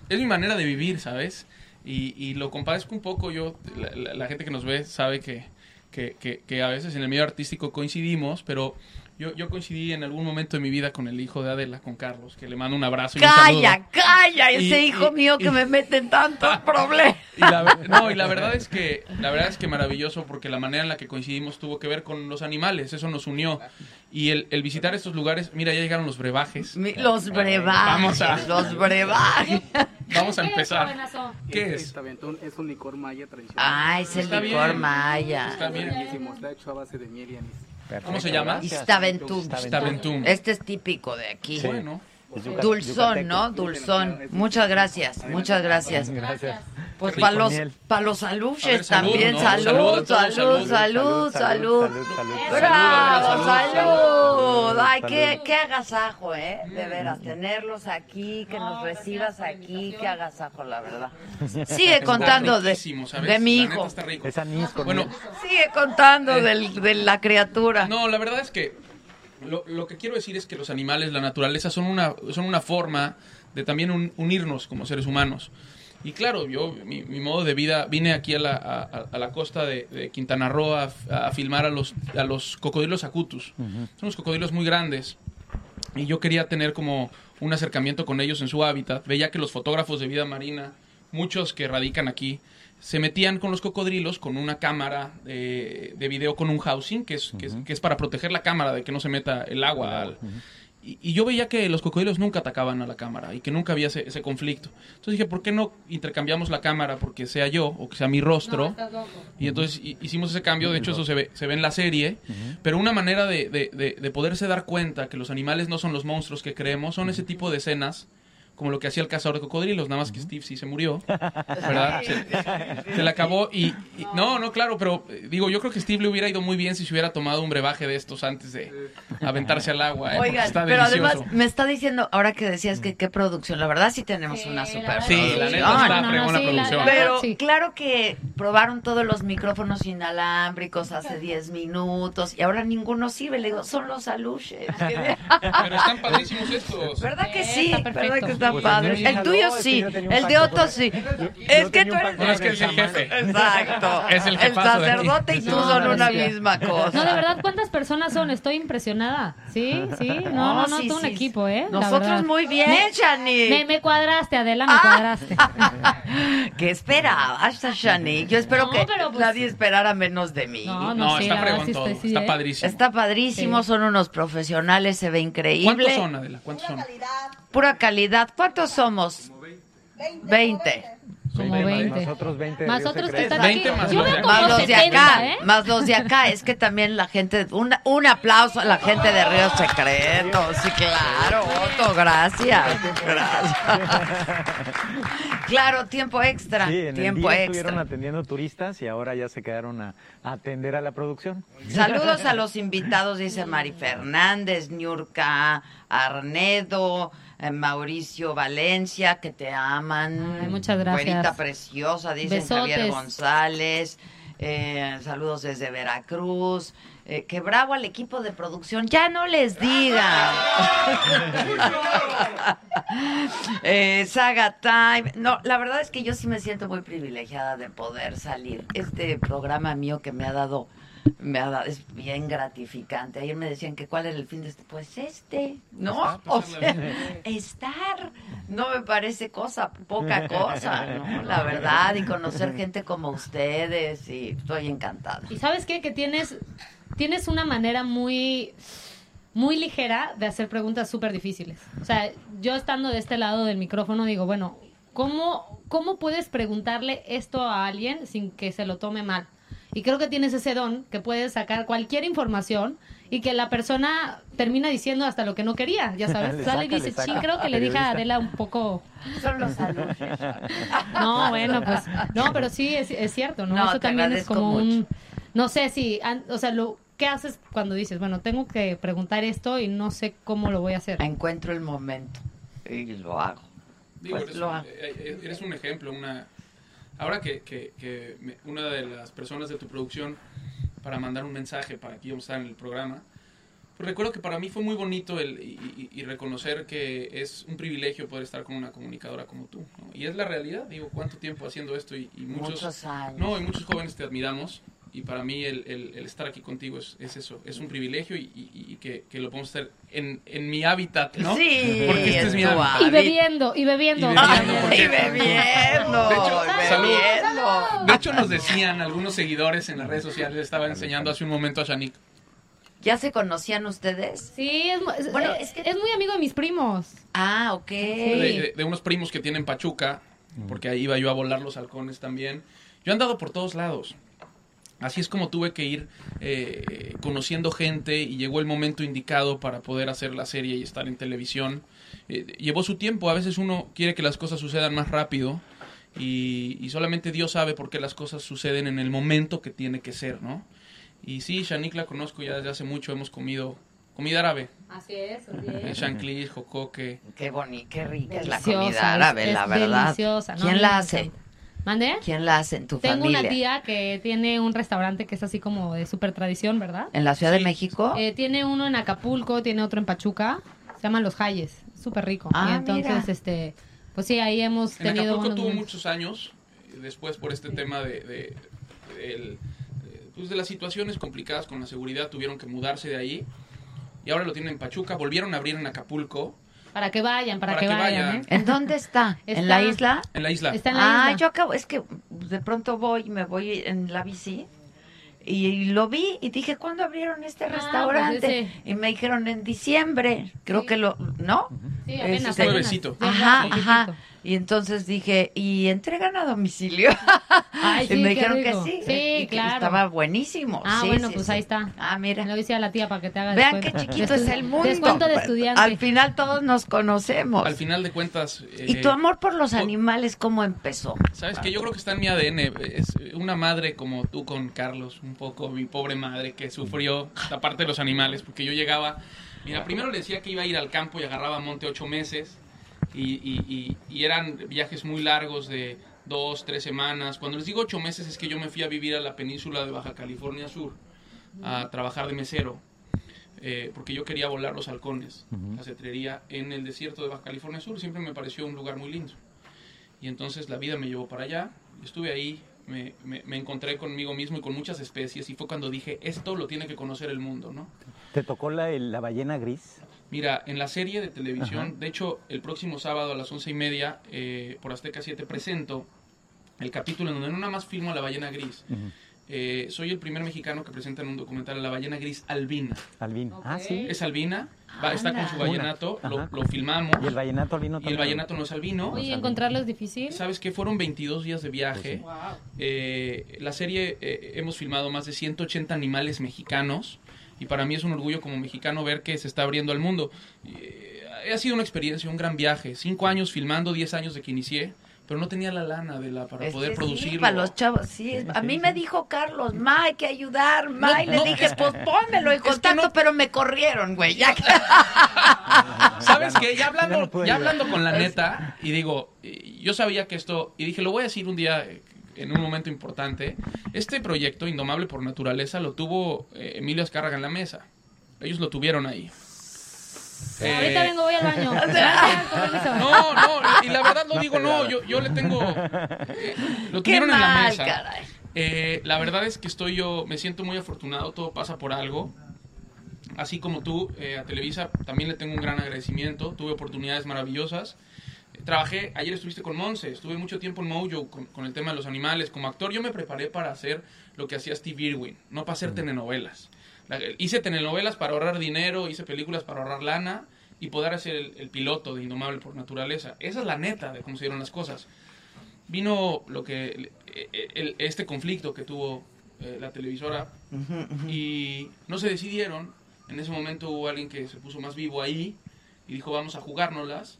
es mi manera de vivir, ¿sabes? Y, y lo compadezco un poco. Yo, la, la- la gente que nos ve sabe que, que, que- que a veces en el medio artístico coincidimos, pero Yo, yo coincidí en algún momento de mi vida con el hijo de Adela, con Carlos, que le mando un abrazo y un saludo. Calla, calla, ese Y- hijo y- mío y- que me mete en tantos problemas. Y la, no, y la verdad es que la verdad es que maravilloso porque la manera en la que coincidimos tuvo que ver con los animales, eso nos unió. Y el, el visitar estos lugares, mira, ya llegaron los brebajes. Mi- Los brebajes, Vamos a, los brebajes. vamos a ¿Qué es, empezar. ¿Qué es? Staventún es un licor maya tradicional. Ah, es el Está licor bien. maya. Está bien. Está hecho a base de miel y anís. ¿Cómo se llama? Istaventum. Istaventum. Este es típico de aquí. Sí. Bueno. Dulzón, ¿no? Dulzón. Muchas gracias, muchas gracias. Gracias. Pues para los, para los aluches salud, también. ¿no? Salud, Salud salud, salud. salud, salud. salud, salud. Bravo, Salud. Ay, qué, qué agasajo, ¿eh? De veras, tenerlos aquí, que nos recibas aquí, qué agasajo, la verdad. Sigue contando de, de mi hijo. Bueno. Sigue contando Eh. del, de la criatura. No, la verdad es que lo, lo que quiero decir es que los animales, la naturaleza, son una, son una forma de también un- unirnos como seres humanos. Y claro, yo, mi, mi modo de vida, vine aquí a la, a, la costa de, de Quintana Roo a, a filmar a los, a los cocodrilos acutus. Son unos cocodrilos muy grandes. Y yo quería tener como un acercamiento con ellos en su hábitat. Veía que los fotógrafos de vida marina, muchos que radican aquí, se metían con los cocodrilos con una cámara de, de video con un housing, que es, que, es, que es para proteger la cámara de que no se meta el agua. al- y, y yo veía que los cocodrilos nunca atacaban a la cámara y que nunca había ese, ese conflicto. Entonces dije, ¿por qué no intercambiamos la cámara porque sea yo o que sea mi rostro? Y entonces hi- hicimos ese cambio, de hecho eso se ve, se ve en la serie, pero una manera de, de- de- de poderse dar cuenta que los animales no son los monstruos que creemos, son ese tipo de escenas, como lo que hacía el cazador de cocodrilos, nada más que Steve sí se murió, ¿verdad? Se, se le acabó y, y- No, no, claro, pero eh, digo, yo creo que Steve le hubiera ido muy bien si se hubiera tomado un brebaje de estos antes de aventarse al agua, ¿eh? Oigan, está pero además me está diciendo, ahora que decías que qué producción, la verdad sí tenemos una super Sí, la neta está fregona producción. Pero claro que probaron todos los micrófonos inalámbricos hace 10 minutos y ahora ninguno sirve. Le digo, son los aluches. Pero están padrísimos estos. ¿Verdad que sí? Está perfecto. ¿Verdad que está Pues padre? el tuyo sí, el de Otto sí. Es que tú eres... es que es el jefe. Exacto. Es el de sacerdote y tú No, son una sí. misma cosa. No, de verdad, ¿cuántas personas son? Estoy impresionada. Sí, sí. No, no, no, sí, todo un equipo, ¿eh? Nosotros muy bien, Me- Shani. Me, me cuadraste, Adela, me Ah. cuadraste. ¿Qué esperabas, Shani? Yo espero No, que pero pues- nadie esperara menos de mí. No, no, No, está sí, está ¿eh? padrísimo. Está padrísimo, son unos profesionales, se ve increíble. ¿Cuántos son, Adela? ¿Cuántos son? Pura calidad. ¿Cuántos somos? 20. Como 20. Nosotros 20 Más otros que están aquí. 20 más Yo los veo de como Más los de 70, acá, ¿eh? más los de acá. Es que también la gente, un, un aplauso a la gente de Río Secreto. Sí, claro, Otto, gracias. Gracias. Claro, tiempo extra. Sí, en el tiempo día estuvieron extra. atendiendo turistas y ahora ya se quedaron a, a atender a la producción. Saludos a los invitados, dice Mari Fernández, Niurka Arnedo, Mauricio Valencia, que te aman. Ay, muchas gracias. Güerita preciosa, dice Javier. González. eh, saludos desde Veracruz. Eh, que bravo al equipo de producción. Ya no les digan. eh, Saga Time. No, la verdad es que yo sí me siento muy privilegiada de poder salir. Este programa mío que me ha dado, me ha dado, es bien gratificante. Ayer me decían que cuál era el fin de este. Pues este, ¿no? O sea, estar no me parece cosa, poca cosa, ¿no? La verdad, y conocer gente como ustedes, y estoy encantada. Y sabes qué? Que tienes, tienes una manera muy, muy ligera de hacer preguntas súper difíciles. O sea, yo estando de este lado del micrófono digo, bueno, ¿cómo, ¿cómo puedes preguntarle esto a alguien sin que se lo tome mal? Y creo que tienes ese don que puedes sacar cualquier información y que la persona termina diciendo hasta lo que no quería, ya sabes. Le Sale y saca, le dice, sí, creo que le dije a. Adela un poco... Son los saludos. No, bueno, pues no, pero sí es, es cierto, ¿no? No, Eso te también es como mucho. un no sé si, o sea, lo ¿qué haces cuando dices, bueno, tengo que preguntar esto y no sé cómo lo voy a hacer? Encuentro el momento y lo hago. Digo, Pues eres, lo hago. eh, eh, eres un ejemplo, una... Ahora que, que- que me- una de las personas de tu producción, para mandar un mensaje para que íbamos a estar en el programa, pues recuerdo que para mí fue muy bonito el, y, y- y reconocer que es un privilegio poder estar con una comunicadora como tú. ¿no? Y es la realidad, digo, cuánto tiempo haciendo esto y, y muchos, Muchos años. No, y muchos jóvenes te admiramos y para mí el, el- el estar aquí contigo es, es eso, es un privilegio y, y- y que, que lo podemos hacer en, en mi hábitat, ¿no? Sí, Porque este es mi hábitat. Y bebiendo, y bebiendo. Y bebiendo, porque- Y bebiendo, De hecho, bebiendo. De hecho, nos decían algunos seguidores en las redes sociales, estaba enseñando hace un momento a Shanik. ¿Ya se conocían ustedes? Sí, es, Bueno, es, es muy amigo de mis primos. Ah, ok. de, de- de unos primos que tienen Pachuca, porque ahí iba yo a volar los halcones también. Yo he andado por todos lados. Así es como tuve que ir eh, conociendo gente y llegó el momento indicado para poder hacer la serie y estar en televisión. Eh, llevó su tiempo, a veces uno quiere que las cosas sucedan más rápido y, y solamente Dios sabe por qué las cosas suceden en el momento que tiene que ser, ¿no? Y sí, Shanik la conozco ya desde hace mucho, hemos comido comida árabe. Así es, así jocoque. Qué bonita, qué rica es la comida árabe, es- la es verdad. deliciosa, ¿Quién la hace? ¿Mande? ¿Quién la hace en tu Tengo familia? una tía que tiene un restaurante que es así como de super tradición, ¿verdad? ¿En la Ciudad de México? Eh, tiene uno en Acapulco, tiene otro en Pachuca. Se llaman Los Hayes. Súper rico. Ah, y entonces, mira. este, pues sí, ahí hemos En tenido Acapulco tuvo muchos años, eh, después por este tema de, de, eh, pues de las situaciones complicadas con la seguridad, tuvieron que mudarse de ahí. Y ahora lo tienen en Pachuca, volvieron a abrir en Acapulco, Para que vayan, para, Para que, que vayan. vayan. ¿eh? ¿En dónde está? ¿En la isla? en la isla. Está en la ah, isla. yo acabo, es que de pronto voy, me voy en la bici y lo vi y dije, ¿cuándo abrieron este Ah, restaurante? pues ese. Y me dijeron en diciembre, creo que lo, ¿no? Sí, apenas, Este, apenas. Nuevecito. Ajá, Sí, ajá. Y entonces dije, ¿y entregan a domicilio? Ay, y me qué dijeron rico. que sí. Sí, y que claro. Estaba buenísimo. Ah, Sí, bueno, sí, pues sí. ahí está. Ah, mira. Le voy a la tía para que te haga Vean qué descuento. chiquito es el mundo. Descuento de estudiante. Al final todos nos conocemos. Al final de cuentas... ¿Y eh, tu amor por los animales cómo empezó? Sabes que yo creo que está en mi ADN. Es una madre como tú con Carlos, un poco mi pobre madre que sufrió la parte de los animales, porque yo llegaba. Mira, primero le decía que iba a ir al campo y agarraba monte ocho meses, y, y- y- y eran viajes muy largos de dos, tres semanas. Cuando les digo ocho meses es que yo me fui a vivir a la península de Baja California Sur a trabajar de mesero. eh, porque yo quería volar los halcones, la cetrería en el desierto de Baja California Sur, siempre me pareció un lugar muy lindo. Y entonces la vida me llevó para allá. Estuve ahí, me, me- me encontré conmigo mismo y con muchas especies. Y fue cuando dije, esto lo tiene que conocer el mundo, ¿no? ¿Te tocó la, la ballena gris? Mira, en la serie de televisión, Ajá. de hecho, el próximo sábado a las once y media, eh, por Azteca 7, presento el capítulo en donde no nada más filmo a la ballena gris. Eh, soy el primer mexicano que presenta en un documental a la ballena gris albina. Albino. Ah, sí. Es albina, va, está con su vallenato, lo, filmamos. ¿Y el vallenato albino Y el también? vallenato no es albino. Oye, encontrarlo es difícil. ¿Sabes qué? Fueron 22 días de viaje. Wow. Eh, la serie eh, hemos filmado más de 180 animales mexicanos y para mí es un orgullo como mexicano ver que se está abriendo al mundo. Eh, ha sido una experiencia, un gran viaje. Cinco años filmando, 10 años de que inicié, pero no tenía la lana de la para Es poder que sí, producirlo. para los chavos, sí. a mí me dijo Carlos, ma, hay que ayudar, ma. No, y le no, dije, es- pues pónmelo en contacto, no- pero me corrieron, güey. Ya que- ¿Sabes qué? Ya hablando, Ya ya hablando con la neta, y digo, y- yo sabía que esto, y dije, lo voy a decir un día eh, en un momento importante. Este proyecto, Indomable por Naturaleza, lo tuvo eh, Emilio Azcárraga en la mesa. Ellos lo tuvieron ahí. Eh, Ahorita vengo, voy al baño. No, no, y la verdad lo digo, no, yo, yo le tengo... eh, lo Qué tuvieron en la mal, mesa. caray. Eh, la verdad es que estoy yo, me siento muy afortunado, todo pasa por algo. Así como tú, eh, a Televisa también le tengo un gran agradecimiento, tuve oportunidades maravillosas. Eh, Trabajé, ayer estuviste con Monse, estuve mucho tiempo en Mojo con, con el tema de los animales. Como actor yo me preparé para hacer lo que hacía Steve Irwin, no para hacer telenovelas. La- hice telenovelas para ahorrar dinero, hice películas para ahorrar lana y poder hacer el, el piloto de Indomable por Naturaleza. Esa es la neta de cómo se dieron las cosas vino lo que el- el- este conflicto que tuvo eh, la televisora y no se decidieron en ese momento hubo alguien que se puso más vivo ahí y dijo vamos a jugárnoslas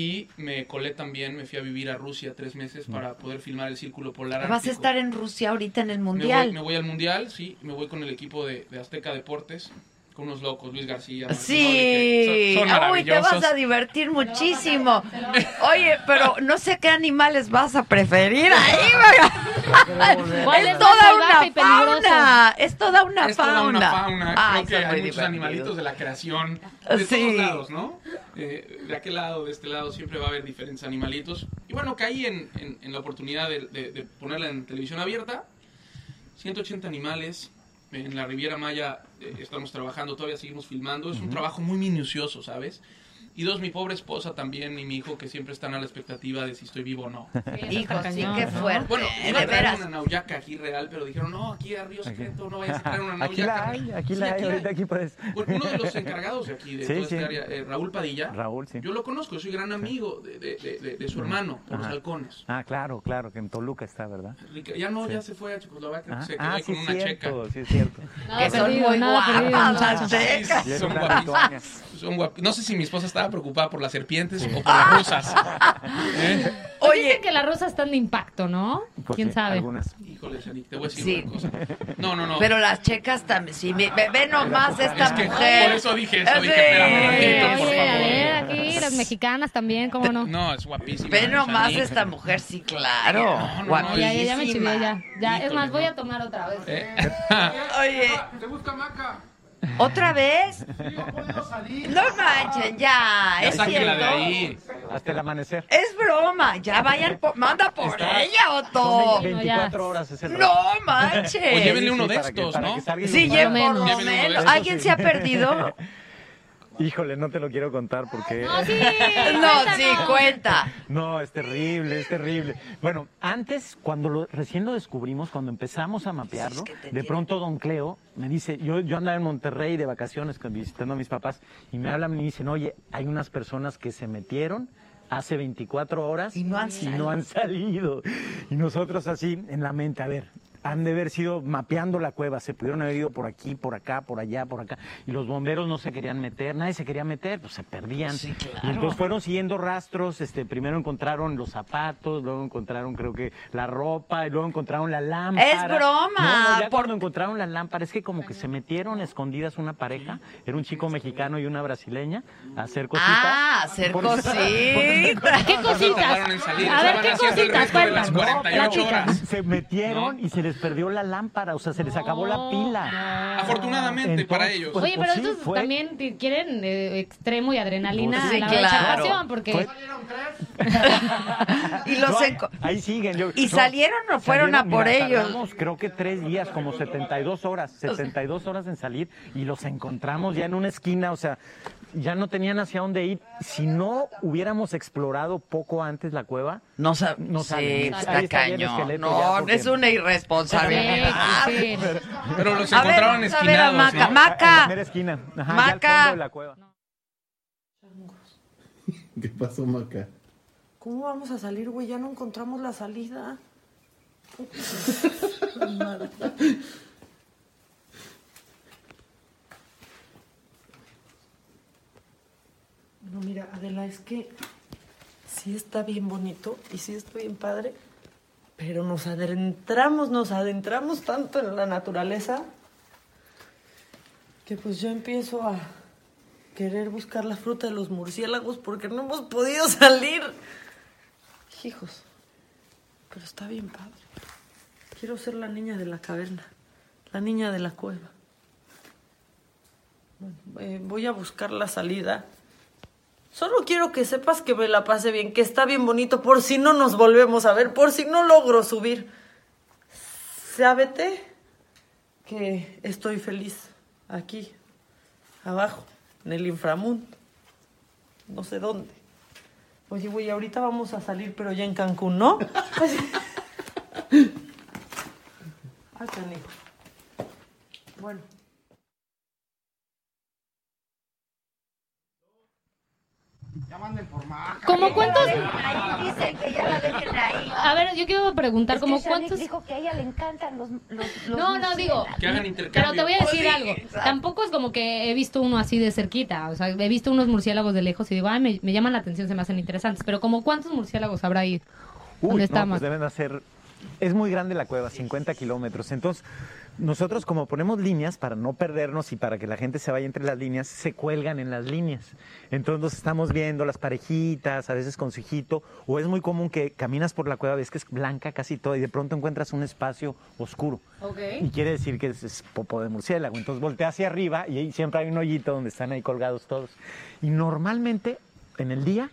y me colé también me fui a vivir a Rusia tres meses para poder filmar el círculo polar Vas a ártico. estar en Rusia ahorita en el me voy, Mundial. me voy al mundial sí me voy con el equipo de, de Azteca Deportes con unos locos Luis García Martín Sí, son, son uy, te vas a divertir muchísimo. Oye, pero no sé qué animales vas a preferir ahí. ¿Cuál es toda una fauna, es toda una es toda fauna. una fauna. Ay, Creo que hay muchos divertidos. animalitos de la creación de Sí. todos lados, ¿no? Eh, de aquel lado, de este lado, siempre va a haber diferentes animalitos. Y bueno, caí en, en- en la oportunidad de, de- de ponerla en televisión abierta. 180 animales. En la Riviera Maya eh, estamos trabajando, todavía seguimos filmando. Es un trabajo muy minucioso, ¿sabes? Y dos, mi pobre esposa también y mi hijo que siempre están a la expectativa de si estoy vivo o no. Hijo, sí, qué fuerte. Bueno, de iba a traer una nauyaca aquí real, pero dijeron, no, aquí a Río Secreto no vayas a traer una Aquí la nauyaca. hay, aquí Sí, la hay, ahorita aquí puedes. Bueno, uno de los encargados de aquí, de Sí, toda sí. esta área, eh, Raúl Padilla. Raúl, sí. Yo lo conozco, yo soy gran amigo de, de- de- de- de su hermano, por los halcones. Ah, claro, claro, que en Toluca está, ¿verdad? Ya no, Sí. ya se fue a Checoslovaquia, Ah, se quedó ah, ahí sí con una cierto, checa. sí es cierto. Que son muy guapas las checas. Son guapísimas. No sé si mi esposa estaba preocupada por las serpientes o por las rusas. ¿Eh? Oye, dicen que las rosas están de impacto, ¿no? Pues ¿Quién sí, sabe? Algunas. Híjole, te voy a decir Sí. una cosa. No, no, no. Pero las checas también, sí, ve, ve nomás esta Es que mujer. por eso dije eso, Sí. dije, espérame un Oye, ratito, por oye, a favor. ver, aquí las mexicanas también, ¿cómo no? No, es guapísima. Ve nomás Shanique. esta mujer, sí, claro. No, no, no, Ya, ya, ya me Guapísima. chivé, ya. ya. Es Híjole, más, no. voy a tomar otra vez. ¿Eh? Oye, ¿Te busca Maca? ¿Otra vez? No puedo salir. No manchen, ya, Ya es de cierto. ahí. Hasta el amanecer. Es broma, ya vayan, por- manda por Está- ella, Otto. 24 horas es el No manches. O llévenle uno de estos, ¿no? Sí, ilumbrado. llevo por lo Llévenle uno de menos. estos. ¿Alguien se ha perdido? Híjole, no te lo quiero contar porque... No, sí, No, sí, cuéntanos. cuenta. No, es terrible, es terrible. Bueno, antes, cuando lo, recién lo descubrimos, cuando empezamos a mapearlo, que de pronto don Cleo me dice, yo, yo andaba en Monterrey de vacaciones visitando a mis papás, y me hablan y me dicen, oye, hay unas personas que se metieron hace 24 horas Y no han y no han salido. Y nosotros así en la mente, a ver, han de haber sido mapeando la cueva, se pudieron haber ido por aquí, por acá, por allá, por acá, y los bomberos no se querían meter, nadie se quería meter, pues se perdían. Sí, claro. Y entonces fueron siguiendo rastros, este, primero encontraron los zapatos, luego encontraron creo que la ropa, y luego encontraron la lámpara. Es broma, No, no, ya por- cuando encontraron la lámpara, es que como que se metieron escondidas una pareja, era un chico mexicano y una brasileña, a hacer cositas. Ah, hacer cositas. ¿Qué cositas? A ver, ¿qué cositas? Cuéntanos. 48 Platica. horas. Se metieron y se les perdió la lámpara, o sea, se les acabó la pila. Afortunadamente Entonces, para ellos. pues, Oye, pero sí, estos fue- también quieren eh, extremo y adrenalina Pues sí, a la claro. pasión, porque Fue- Y los No, enco- ahí siguen. yo- ¿Y no, salieron o fueron a por mira, ellos? tardamos, creo que tres días, como 72 horas, 72 horas en salir y los encontramos ya en una esquina, o sea, ya no tenían hacia dónde ir. Si no hubiéramos explorado poco antes la cueva, No sab- No sí, está cañón. No, porque- es una irresponsabilidad. Sí, sí. Pero los A ver, encontraron a ver a esquinados. Maca. ¿no? Maca. en la mera esquina, Ajá, Maca. fondo de la cueva. ¿Qué pasó, Maca? ¿Cómo vamos a salir, güey? Ya no encontramos la salida. No, mira, Adela, es que sí está bien bonito y sí está bien padre, pero nos adentramos, nos adentramos tanto en la naturaleza que pues yo empiezo a querer buscar la fruta de los murciélagos porque no hemos podido salir. Hijos, pero está bien padre. Quiero ser la niña de la caverna, la niña de la cueva. Eh, voy a buscar la salida. Solo quiero que sepas que me la pase bien, que está bien bonito, por si no nos volvemos a ver, por si no logro subir. Sábete que estoy feliz aquí, abajo, en el inframundo. No sé dónde. Oye, güey, ahorita vamos a salir, pero ya en Cancún, ¿no? Ah, canijo. Bueno. Ya manden por Maca. ¿Cómo cuántos? Ahí dicen que ya la dejen ahí. A ver, yo quiero preguntar, Es Shanique cuántos... dijo que a ella le encantan los, los, los No, no, digo, Que hagan intercambio. pero te voy a decir sí, algo. exacto. Tampoco es como que he visto uno así de cerquita. O sea, he visto unos murciélagos de lejos y digo, ay, me, me llaman la atención, se me hacen interesantes. Pero como cuántos murciélagos habrá ahí? Uy, ¿Dónde no, estamos? pues deben de hacer... Es muy grande la cueva, 50 kilómetros. Entonces, nosotros como ponemos líneas para no perdernos y para que la gente se vaya entre las líneas, se cuelgan en las líneas. Entonces estamos viendo las parejitas, a veces con su hijito, o es muy común que caminas por la cueva, ves que es blanca casi todo y de pronto encuentras un espacio oscuro. Y quiere decir que es, es popo de murciélago. Entonces voltea hacia arriba y ahí siempre hay un hoyito donde están ahí colgados todos. Y normalmente en el día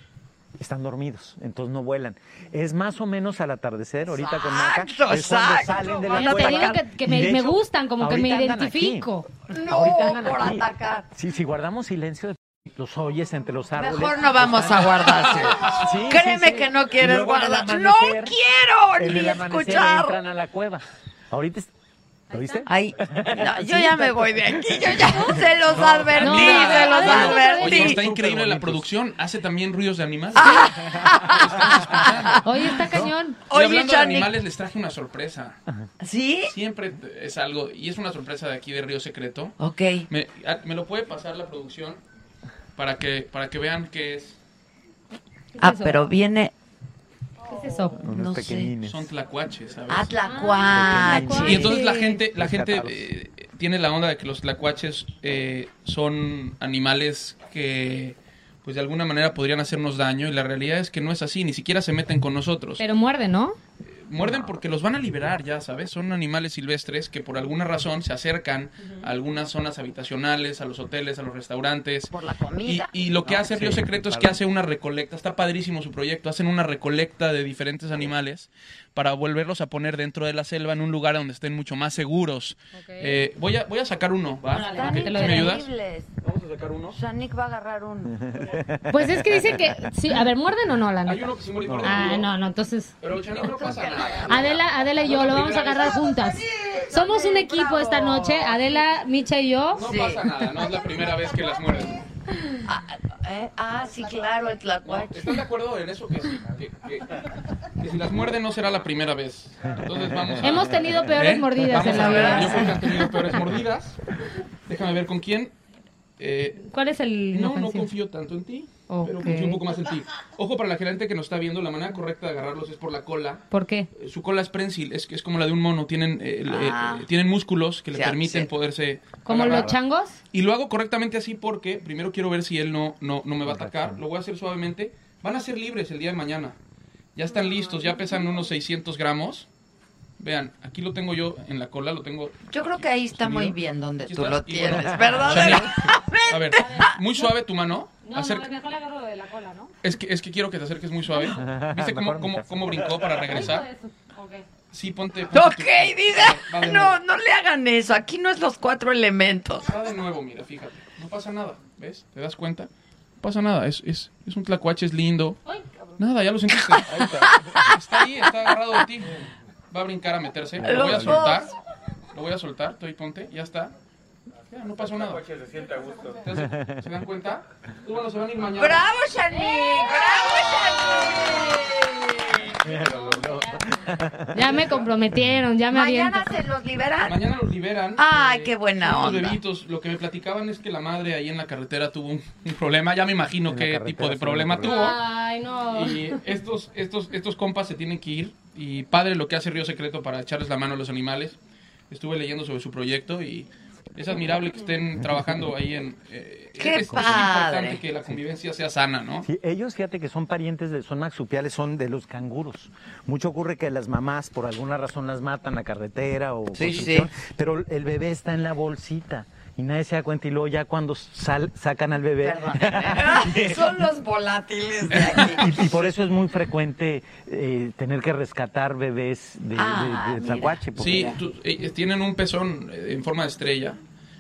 están dormidos, entonces no vuelan. Es más o menos al atardecer, ahorita con Maca, Exacto, es cuando exacto. salen de la Pero te digo que, me, me hecho, gustan, como que me identifico. Ahorita andan por aquí. atacar. Sí, si guardamos silencio, los oyes entre los árboles. Mejor no vamos a guardar. Sí, sí, Créeme sí. que no quieres guardar. No quiero ni escuchar. entran a la cueva. Ahorita ¿Lo viste? Ay, no, yo ya me voy de aquí. Yo ya se los advertí, No, se los Oye, advertí. está increíble la producción. Hace también ruidos de animales. Oye, está cañón. Y hablando de animales, les traje una sorpresa. ¿Sí? Siempre es algo, y es una sorpresa de aquí de Río Secreto. Ok. ¿Me, a- ¿me lo puede pasar la producción? Para que, para que vean qué es. Ah, pero viene. ¿Qué es eso? No sé. Son tlacuaches, ¿sabes? Ah, tlacuaches. Y entonces la gente, la gente eh, tiene la onda de que los tlacuaches eh, son animales que, pues de alguna manera podrían hacernos daño y la realidad es que no es así, ni siquiera se meten con nosotros. Pero muerde, ¿no? Muerden porque los van a liberar, ya sabes, son animales silvestres que por alguna razón se acercan a algunas zonas habitacionales, a los hoteles, a los restaurantes. Por la comida. Y, y lo que hace Río Secreto es que hace una recolecta, está padrísimo su proyecto, hacen una recolecta de diferentes animales para volverlos a poner dentro de la selva en un lugar donde estén mucho más seguros. Eh, voy, a, voy a sacar uno, ¿va? ¿Sí ¿Me ayudas? Vamos a sacar uno. Shanik va a agarrar uno. Pues es que dice que. Sí, a ver, ¿muerden o no, la Hay neta? uno que sí muerde por Ah, dentro. no, no, entonces. Pero Chani, no pasa nada. Adela, Adela y yo lo vamos a agarrar juntas. Somos un equipo esta noche, Adela, Micha y yo. No pasa nada, no es la primera vez que las muerden. ¿Eh? Ah, sí, claro, el tlacuache. ¿Están de acuerdo en eso? Que, sí, que, que- que si las muerden no será la primera vez. Entonces vamos a- Hemos tenido peores mordidas Vamos en la vida. Yo creo que han tenido peores mordidas. Déjame ver con quién. Eh, ¿Cuál es el no, no confío tanto en ti. Pero Ok. confío un poco más en ti. Ojo para la gente que nos está viendo, la manera correcta de agarrarlos es por la cola. ¿Por qué? Eh, Su cola es prensil, es, es como la de un mono. Tienen, eh, eh, Ah. eh, tienen músculos que le Sí, permiten sí. poderse. ¿Como agarrar. los changos? Y lo hago correctamente así porque primero quiero ver si él no, no, no me va a atacar. Lo voy a hacer suavemente. Van a ser libres el día de mañana. Ya están listos, ya pesan unos 600 gramos. Vean, aquí lo tengo yo en la cola, lo tengo. Yo creo que ahí está muy Sostenido. bien donde Aquí tú está. lo bueno, tienes, ¿verdad? Shani, A ver, muy suave tu mano. No, Acerca- no, mejor le agarro de la cola, ¿no? es, que, es que quiero que te acerques muy suave. ¿Viste cómo, cómo, cómo brincó para regresar? Sí, ponte. ponte Ok, dice. No, no le hagan eso. Aquí no es los cuatro elementos. Va de nuevo, mira, fíjate. No pasa nada, ¿ves? ¿Te das cuenta? No pasa nada, es, es, es un tlacuache, es lindo. Nada, ya lo sentiste. Ahí está. Está ahí, está agarrado de ti. Va a brincar a meterse. Lo voy a soltar. Lo voy a soltar, tú ahí ponte, ya está. Ya, no pasó nada. se siente a gusto. ¿Te das- ¿Se dan cuenta? Pues bueno, se van a ir mañana. ¡Bravo, Shanik! ¡Bravo, Ya me comprometieron, ya me Mañana aviento. se los liberan. Mañana los liberan. Ay, Eh, qué buena onda. bebitos. Lo que me platicaban es que la madre ahí en la carretera tuvo un, un problema. Ya me imagino qué tipo de problema tuvo. Ay, no. Y estos, estos, estos compas se tienen que ir. Y padre lo que hace Río Secreto para echarles la mano a los animales. Estuve leyendo sobre su proyecto y es admirable que estén trabajando ahí en... eh, ¡Qué es, es padre! importante que la convivencia sea sana, ¿no? Sí, ellos, fíjate que son parientes, de, son marsupiales, son de los canguros. Mucho ocurre que las mamás, por alguna razón, las matan en la carretera o Sí, sí. pero el bebé está en la bolsita y nadie se da cuenta y luego ya cuando sal- sacan al bebé... Son los volátiles de aquí. y, y por eso es muy frecuente eh, tener que rescatar bebés de, de- Ah, de tlacuache, Sí, tú- eh, tienen un pezón eh, en forma de estrella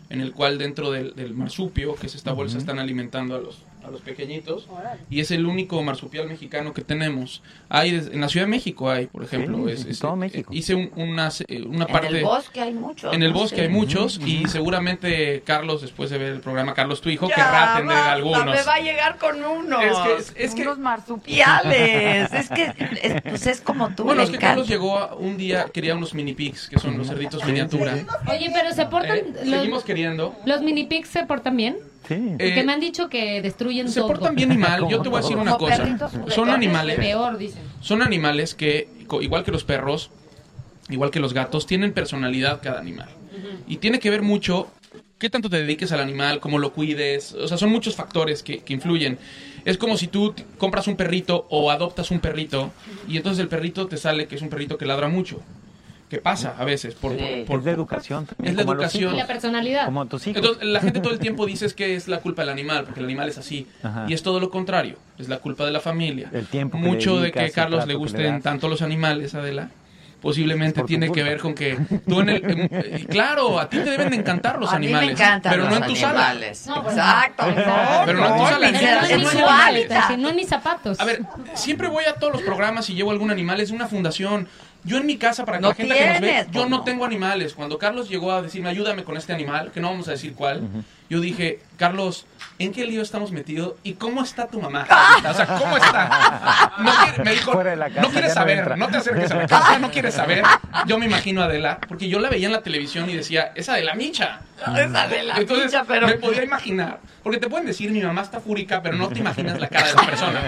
en el cual dentro del, del marsupio, que es esta bolsa, están alimentando a los, a los pequeñitos. Y es el único marsupial mexicano que tenemos. Hay en la Ciudad de México hay, por ejemplo. Sí, es, en es- todo eh, México. hice un- una, se- eh, una En parte... el bosque hay muchos. En el no bosque sé. hay muchos y seguramente Carlos, después de ver el programa, Carlos, tu hijo, Ya, querrá basta, algunos. Me va a llegar con unos. Es que- es- es que- unos marsupiales. es que es, pues es como tú. Bueno, es que encanta. Carlos llegó a- un día, quería unos mini pigs, que son los cerditos miniatura. Oye, pero se portan. Eh, los, seguimos queriendo. los mini pigs se portan bien. Sí. Porque Eh, me han dicho que destruyen se todo. portan bien y mal. Yo te voy a decir una cosa. Son animales. Peor, dicen. Son animales que, co- igual que los perros, igual que los gatos, tienen personalidad cada animal. Y tiene que ver mucho qué tanto te dediques al animal, cómo lo cuides. O sea, son muchos factores que, que influyen. Es como si tú compras un perrito o adoptas un perrito y entonces el perrito te sale que es un perrito que ladra mucho. Que pasa a veces. Por, por, es de educación también. Es la educación. Y la personalidad. Como tus hijos. Entonces, la gente todo el tiempo dice es que es la culpa del animal, porque el animal es así. Ajá. Y es todo lo contrario, es la culpa de la familia. El tiempo que le Mucho de que Carlos le gusten tanto los animales, Adela, posiblemente tiene que ver con que tú en el... en- eh, claro, a ti te deben de encantar los A mí me animales, encantan pero los no en tu sala. animales. Exacto. Pero no en tu sala, ni en en- los en su animales. hábitat. Si no en mis zapatos. A ver, siempre voy a todos los programas y llevo algún animal, es una fundación. Yo en mi casa, para que No la gente que nos ve, yo no no. tengo animales. Cuando Carlos llegó a decirme, ayúdame con este animal, que no vamos a decir cuál, yo dije, Carlos, ¿en qué lío estamos metidos? ¿Y cómo está tu mamá? O sea, ¿cómo está? No quiere- me dijo, Fuera de la casa, no quieres no saber, entra". no te acerques a la casa, no quieres saber. Yo me imagino a Adela, porque yo la veía en la televisión y decía, esa de la micha. Esa de la Entonces, pero- me podía imaginar. Porque te pueden decir, mi mamá está fúrica, pero no te imaginas la cara de la persona.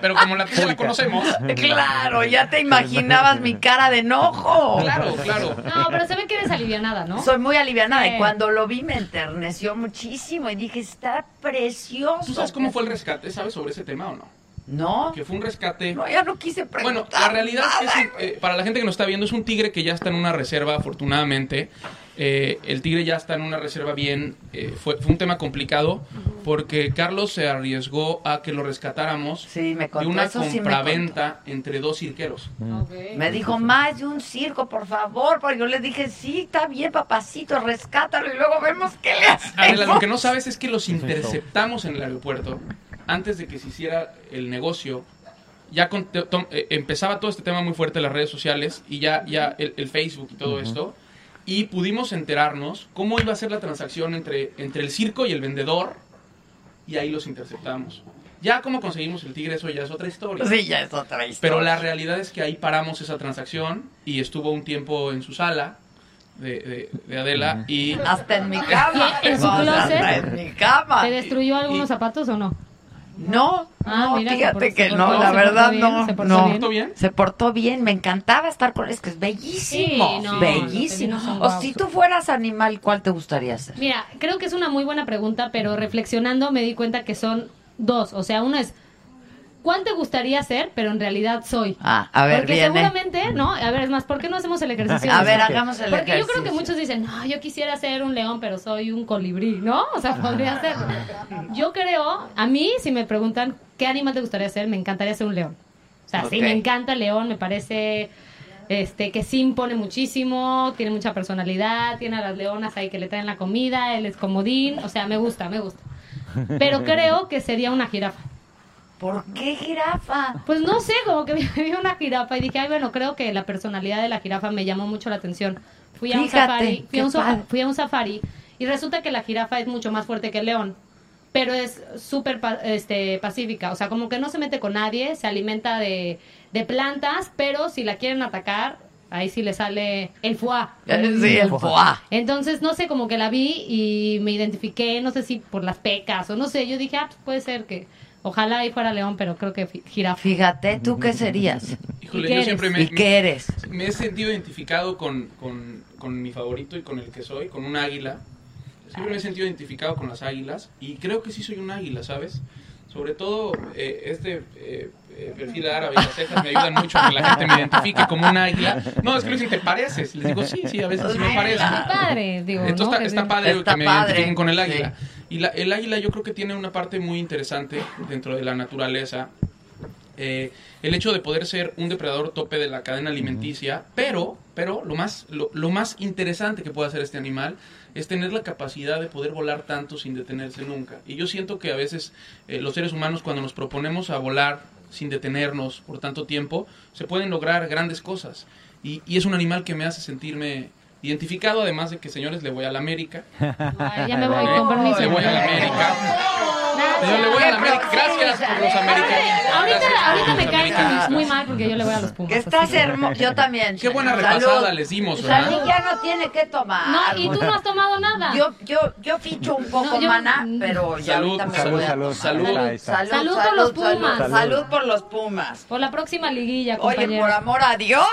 Pero como la tuya la conocemos. Claro, ya te imaginabas mi cara de enojo. Claro, claro. No, pero se ve que eres alivianada, ¿no? Soy muy alivianada Sí. y cuando lo vi me enterneció muchísimo y dije, está precioso. ¿Tú sabes cómo fue el rescate? ¿Sabes sobre ese tema o no? No. Que fue un rescate. No, ya no quise Bueno, preguntar. la realidad es que es un- eh, para la gente que nos está viendo es un tigre que ya está en una reserva, afortunadamente. Eh, el tigre ya está en una reserva bien. eh, fue, fue un tema complicado porque Carlos se arriesgó a que lo rescatáramos Sí, me de una eso sí compraventa entre dos cirqueros. Me dijo, más de un circo, por favor. Porque yo le dije, sí, está bien, papacito, rescátalo y luego vemos qué le hacemos. Adela, lo que no sabes es que los interceptamos en el aeropuerto antes de que se hiciera el negocio. Ya con- eh, empezaba todo este tema muy fuerte en las redes sociales y ya, ya el, el Facebook y todo esto. Y pudimos enterarnos cómo iba a ser la transacción entre, entre el circo y el vendedor. Y ahí los interceptamos. Ya cómo conseguimos el tigre, eso ya es otra historia. Sí, ya es otra historia. Pero la realidad es que ahí paramos esa transacción y estuvo un tiempo en su sala de, de- de Adela y... Hasta en mi cama. ¿En su closet? hasta en mi cama. ¿Te destruyó algunos zapatos o no? No, Ah, no, mira, fíjate que no, portó- la verdad bien, no. se portó no. bien. Se portó bien, me encantaba estar con él, es que es bellísimo. Sí, no, bellísimo. o si tú fueras animal, ¿cuál te gustaría ser? Mira, creo que es una muy buena pregunta, pero reflexionando me di cuenta que son dos. O sea, uno es, ¿cuál te gustaría ser? Pero en realidad soy. Ah, a ver, Porque viene. seguramente, ¿no? A ver, es más, ¿por qué no hacemos el ejercicio? A ver, hagamos el Porque yo creo que ejercicio. muchos dicen, no, yo quisiera ser un león, pero soy un colibrí, ¿no? O sea, podría ser. Yo creo, a mí, si me preguntan qué animal te gustaría ser, me encantaría ser un león. O sea, sí, Ok. me encanta el león, me parece este que sí impone muchísimo, tiene mucha personalidad, tiene a las leonas ahí que le traen la comida, él es comodín, o sea, me gusta, me gusta. Pero creo que sería una jirafa. ¿Por qué jirafa? Pues no sé, como que vi una jirafa y dije, ay, bueno, creo que la personalidad de la jirafa me llamó mucho la atención. Fui a un Fíjate, safari, fui a un, padre. fui a un safari y resulta que la jirafa es mucho más fuerte que el león, pero es súper pa- este, pacífica, o sea, como que no se mete con nadie, se alimenta de, de plantas, pero si la quieren atacar, ahí sí le sale el foie. Eh, sí, el foie. Entonces, no sé, como que la vi y me identifiqué, no sé si por las pecas o no sé, yo dije, ah, pues puede ser que ojalá ahí fuera león, pero creo que jirafa. Fíjate, ¿tú qué serías? Híjole, ¿Y qué yo eres? siempre me, ¿Y qué eres? me he sentido identificado con, con, con mi favorito y con el que soy, con un águila. Siempre me he sentido identificado con las águilas y creo que sí soy un águila, ¿sabes? Sobre todo eh, este eh, eh, perfil árabe y las cejas me ayudan mucho a que la gente me identifique como un águila. No, es que me dicen, ¿te pareces? Les digo, sí, sí, a veces sí me parezco. Está padre, digo, Entonces ¿no? está, está padre Está que me padre, identifiquen con el sí. águila. Y la- el águila yo creo que tiene una parte muy interesante dentro de la naturaleza. Eh, el hecho de poder ser un depredador tope de la cadena alimenticia, pero, pero lo más, lo, lo más interesante que puede hacer este animal es tener la capacidad de poder volar tanto sin detenerse nunca. Y yo siento que a veces eh, los seres humanos cuando nos proponemos a volar sin detenernos por tanto tiempo, se pueden lograr grandes cosas. Y, y es un animal que me hace sentirme identificado, además de que, señores, le voy a la América. Ay, ya me voy, con permiso. Le voy a la América. Yo le voy a la América. Gracias por los americanos. Ahorita, me los cae americanos. muy mal porque yo le voy a los Pumas. Que estás hermoso. Yo también. Qué buena Salud. repasada les dimos, ¿verdad? Salud ya no tiene que tomar. No, y tú no has tomado nada. Yo, yo, yo ficho un poco, No, yo- mana, pero ya Salud, ahorita me salud, voy a salud, tomar. salud. Salud, Ahí está. salud, Salud por los salud, Pumas. Salud, salud por los Pumas. Por la próxima liguilla, Oye, compañero. por amor a Dios.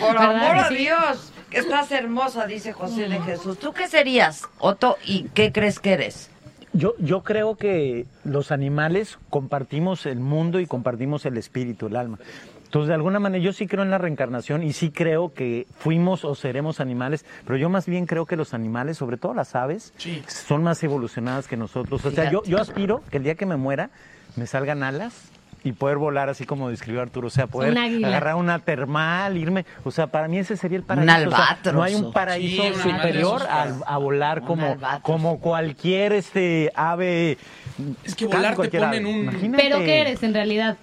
Por ¿Verdad amor que a sí? Dios. Que estás hermosa, dice José de Jesús. ¿Tú qué serías, Otto? ¿Y qué crees que eres? Yo, yo creo que los animales compartimos el mundo y compartimos el espíritu, el alma. Entonces, de alguna manera, yo sí creo en la reencarnación y sí creo que fuimos o seremos animales, pero yo más bien creo que los animales, sobre todo las aves, son más evolucionadas que nosotros. O sea, yo, yo aspiro que el día que me muera me salgan alas y poder volar así como describió Arturo, o sea, poder Un agarrar una termal, irme, o sea, para mí ese sería el paraíso. o sea, albatros. no hay un paraíso Sí, un superior al- a, volar como, albatros. como cualquier este ave. Es que volar te cualquier pone ave. en un- Imagínate. Pero ¿qué eres en realidad?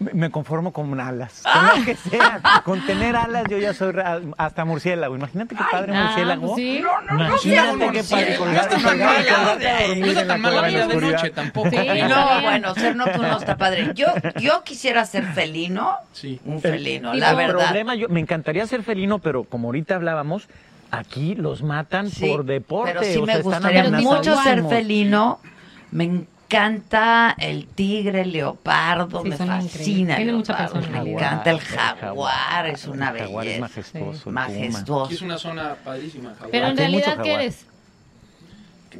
Me- conformo con alas, con lo que sea. Con tener alas yo ya soy hasta murciélago. Imagínate qué padre ah, murciélago. pues sí. Imagínate qué padre No está tan colgar- mal, colgarte a dormir no está tan mal la cueva en vida de oscuridad. noche tampoco. Sí. No, bueno, ser nocturno está padre. Yo, yo quisiera ser felino. Sí. Un felino, El- la el verdad. problema, yo, me encantaría ser felino, pero como ahorita hablábamos, aquí los matan Sí, por deporte. Pero sí o me sea, gustaría mucho ser felino. Me encanta el tigre, el leopardo, Sí, me fascina. el Tiene mucha leopardo. Me Jaguar, encanta el el jaguar, es una El jaguar es belleza. majestuoso, el puma. Majestuoso. Es una zona padrísima. Jaguar. Pero en realidad, ¿qué eres?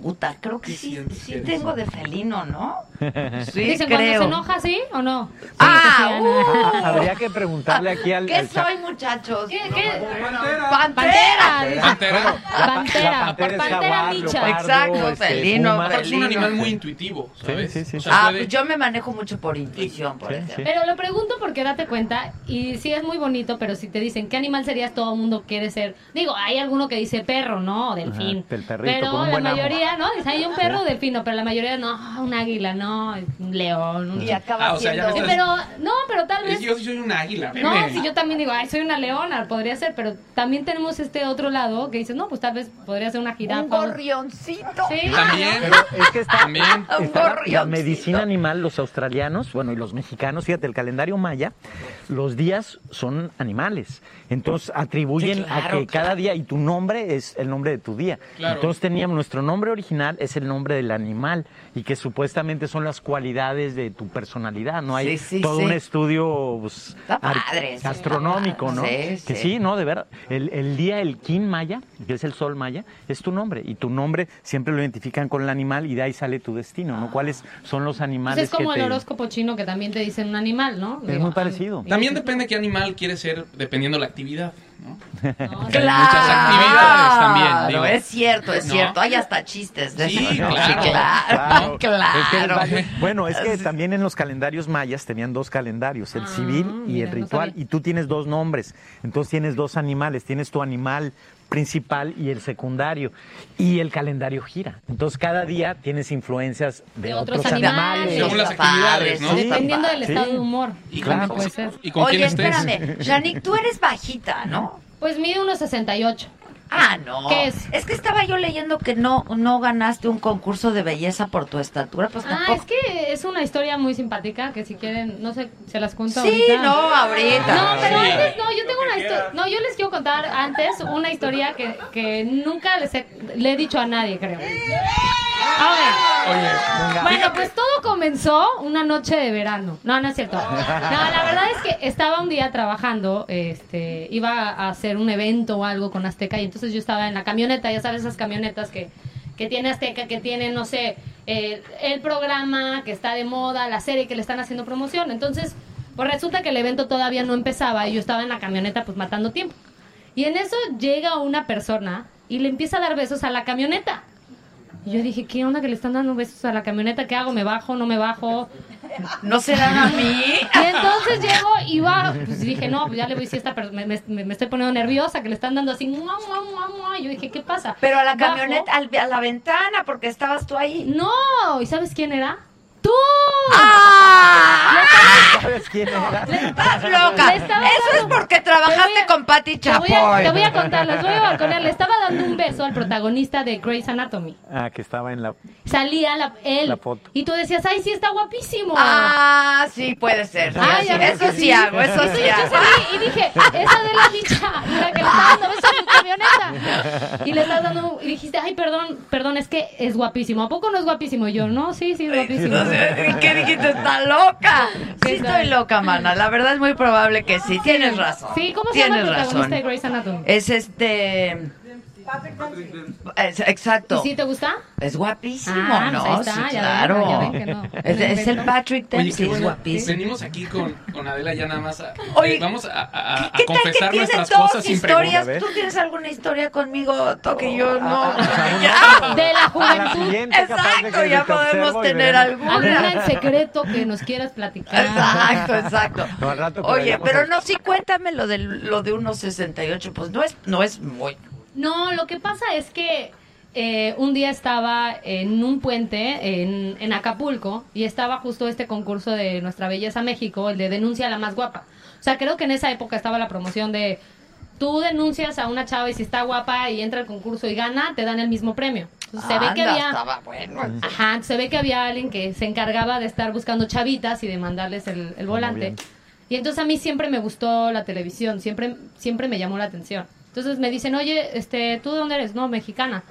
Puta, creo que ¿Qué sí, sí tengo de felino, ¿no? Sí, Dicen cuando creo. se enoja, ¿sí o no? Ah, Sí, uh. Habría que preguntarle aquí al, ¿Qué al soy, muchachos? ¿Qué, qué? ¡Pantera! Pantera. Pantera. Pantera. La Por es pantera jaguar, micha. leopardo, Exacto, este, felino, es un animal muy intuitivo, ¿sabes? sí, sí, O sí. sea, Ah, puede- pues yo me manejo mucho por intuición, por Sí, ejemplo. sí. Pero lo pregunto porque date cuenta, y sí es muy bonito, pero si te dicen qué animal serías, todo el mundo quiere ser. Digo, hay alguno que dice perro, ¿no? O delfín. Ajá, el perrito, pero la amo. Mayoría, ¿no? Dice, hay un perro o delfino, pero la mayoría no, un águila, no, un león. Un... Y acaba Ah, o sea, ya siendo... me Sí, estás- pero, no, pero tal vez. yo sí soy un águila. No, veme. si yo también digo, ay, soy una leona, podría ser, pero también tenemos este otro lado que dices, no, pues tal vez podría ser una jirafa. Un gorrioncito. Sí. También. Pero es que está, También. está la- medicina animal, los australianos, bueno, y los mexicanos, fíjate, el calendario maya, los días son animales. Entonces atribuyen Sí, claro, a que cada día, y tu nombre es el nombre de tu día. Claro. Entonces teníamos, nuestro nombre original es el nombre del animal, y que supuestamente son las cualidades de tu personalidad, ¿no? Hay Sí, sí, todo sí. un estudio pues, padre, sí. astronómico, ¿no? Sí, que sí. sí, no, de verdad. El, el día, el kin maya, que es el sol maya, es tu nombre. Y tu nombre siempre lo identifican con el animal y de ahí sale tu destino, ¿no? ¿Cuáles son los Pues animales es como que el te... horóscopo chino que también te dicen un animal, ¿no? Es muy parecido. También depende qué animal quiere ser dependiendo la actividad, ¿no? No, Que hay muchas actividades también, digo. es cierto, es No. cierto. Hay hasta chistes de Sí, eso. claro. claro. Es que eres claro. bueno, es que también en los calendarios mayas tenían dos calendarios, el Ah, civil y mira, el ritual, y tú tienes dos nombres, entonces tienes dos animales, tienes tu animal principal y el secundario, y el calendario gira. Entonces cada día tienes influencias de, De otros otros, animales. animales. Según las actividades, ¿no? Sí. Dependiendo del Sí. estado de humor. Y Claro. con, Puede ser. y con Oye, espérame. Janik, tú eres bajita, ¿no? Pues mide unos 68. Ah, no. ¿Qué es? que estaba yo leyendo que no, no ganaste un concurso de belleza por tu estatura, pues Ah, tampoco. es que es una historia muy simpática que si quieren, no sé, se las cuento Sí, ahorita. no, ahorita. No, pero Sí. antes no, yo tengo una historia. No, yo les quiero contar antes una historia que, que nunca les he, le he dicho a nadie, creo. A ver. Oye, Bueno, pues todo comenzó una noche de verano. No, no es cierto. No, la verdad es que estaba un día trabajando, este, iba a hacer un evento o algo con Azteca y entonces yo estaba en la camioneta, ya sabes esas camionetas que, que tiene Azteca, que tiene, no sé, eh, el programa que está de moda, la serie que le están haciendo promoción. Entonces, pues resulta que el evento todavía no empezaba y yo estaba en la camioneta pues matando tiempo. Y en eso llega una persona y le empieza a dar besos a la camioneta. Y yo dije, ¿qué onda que le están dando besos a la camioneta? ¿Qué hago? ¿Me bajo? ¿No me bajo? ¿No serán a mí? Y entonces llego y va, pues dije, no, pues ya le voy a decir esta persona, me, me- me estoy poniendo nerviosa, que le están dando así, mua, mua, mua, yo dije, ¿qué pasa? Pero a la Bajo. camioneta, al- a la ventana, porque estabas tú ahí. No, ¿y sabes quién era? ¡Tú! ¡Ah! ¿Sabes quién era? Estás loca. Eso es dando- porque Te voy trabajaste a- con Patti Te voy, a, Chapoy. te voy a contar, les voy a balconear. Le estaba dando un beso al protagonista de Grey's Anatomy. Ah, que estaba en la... Salía la, él. La foto. Y tú decías, ay, sí, está guapísimo. Ah, sí, puede ser. sí, Ay, sí, eso que sí hago, eso sí yo hago. salí y dije, esa de la dicha, la que le está dando beso a mi camioneta. Y le estás dando, y dijiste, ay, perdón, perdón, es que es guapísimo. ¿A poco no es guapísimo? Y yo, no, sí, sí, es guapísimo. ¿Qué dijiste? ¿Está loca? Sí estoy loca, mana. La verdad es muy probable que sí. Tienes razón. Sí, ¿cómo se llama el Tienes protagonista razón. de Grey's Anatomy? Es este... Es- exacto. ¿Y sí te gusta? Es guapísimo, Ah, ¿no? pues ahí está, sí, ya ven, claro. ya ven que no. Es, es el Patrick Oye, Dempsey, qué es guapísimo. Venimos aquí con, con Adela ya nada más a, Oye, eh, vamos a, a- a ¿Qué tal que confesar tienes nuestras dos cosas sin historias? ¿Tú tienes alguna historia conmigo, Toque? Yo no. De la juventud. Exacto, que ya podemos tener alguna. Alguna en secreto que nos quieras platicar. Exacto, exacto. No, que Oye, pero no, sí, cuéntame lo de, lo de 1.68. Pues no es, no es muy. No, lo que pasa es que eh, un día estaba en un puente en, en Acapulco y estaba justo este concurso de Nuestra Belleza México, el de Denuncia a la más guapa. O sea, creo que en esa época estaba la promoción de tú denuncias a una chava y si está guapa y entra al concurso y gana, te dan el mismo premio. Entonces, se ve que había... estaba bueno. Ajá, se ve que había alguien que se encargaba de estar buscando chavitas y de mandarles el, el volante. bien. Y entonces a mí siempre me gustó la televisión, siempre, siempre me llamó la atención. Entonces me dicen, oye, este, ¿tú de dónde eres? No, mexicana.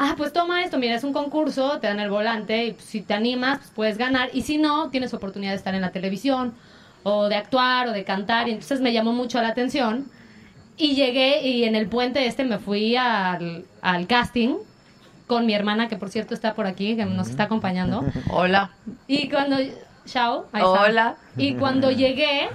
Ah, pues toma esto, mira, es un concurso, te dan el volante y pues, si te animas, pues, puedes ganar. Y si no, tienes oportunidad de estar en la televisión o de actuar o de cantar. Y entonces me llamó mucho la atención. Y llegué y en el puente este me fui al, al casting con mi hermana, que por cierto está por aquí, que nos está acompañando. Hola. Y cuando... Chao. Hola. Y cuando llegué,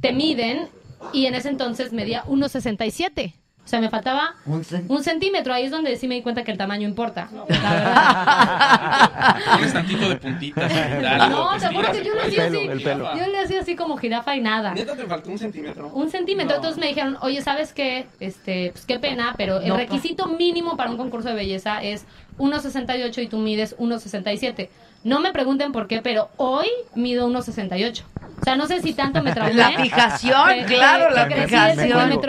te miden y en ese entonces medía 1,67. O sea, me faltaba Un cen- un centímetro. Ahí es donde sí me di cuenta que el tamaño importa. La Pones tantito de puntitas. verdad. No, te juro que yo le hacía así. el pelo. Yo le hacía así como jirafa y nada. Neta te faltó un centímetro. Un centímetro. Entonces me dijeron, oye, ¿sabes qué? Este, pues qué pena, pero el No, requisito mínimo para un concurso de belleza es 1,68 y tú mides 1,67. No me pregunten por qué, pero hoy mido 1,68. O sea, no sé si tanto me traumé. La fijación, que- claro, que- la fijación.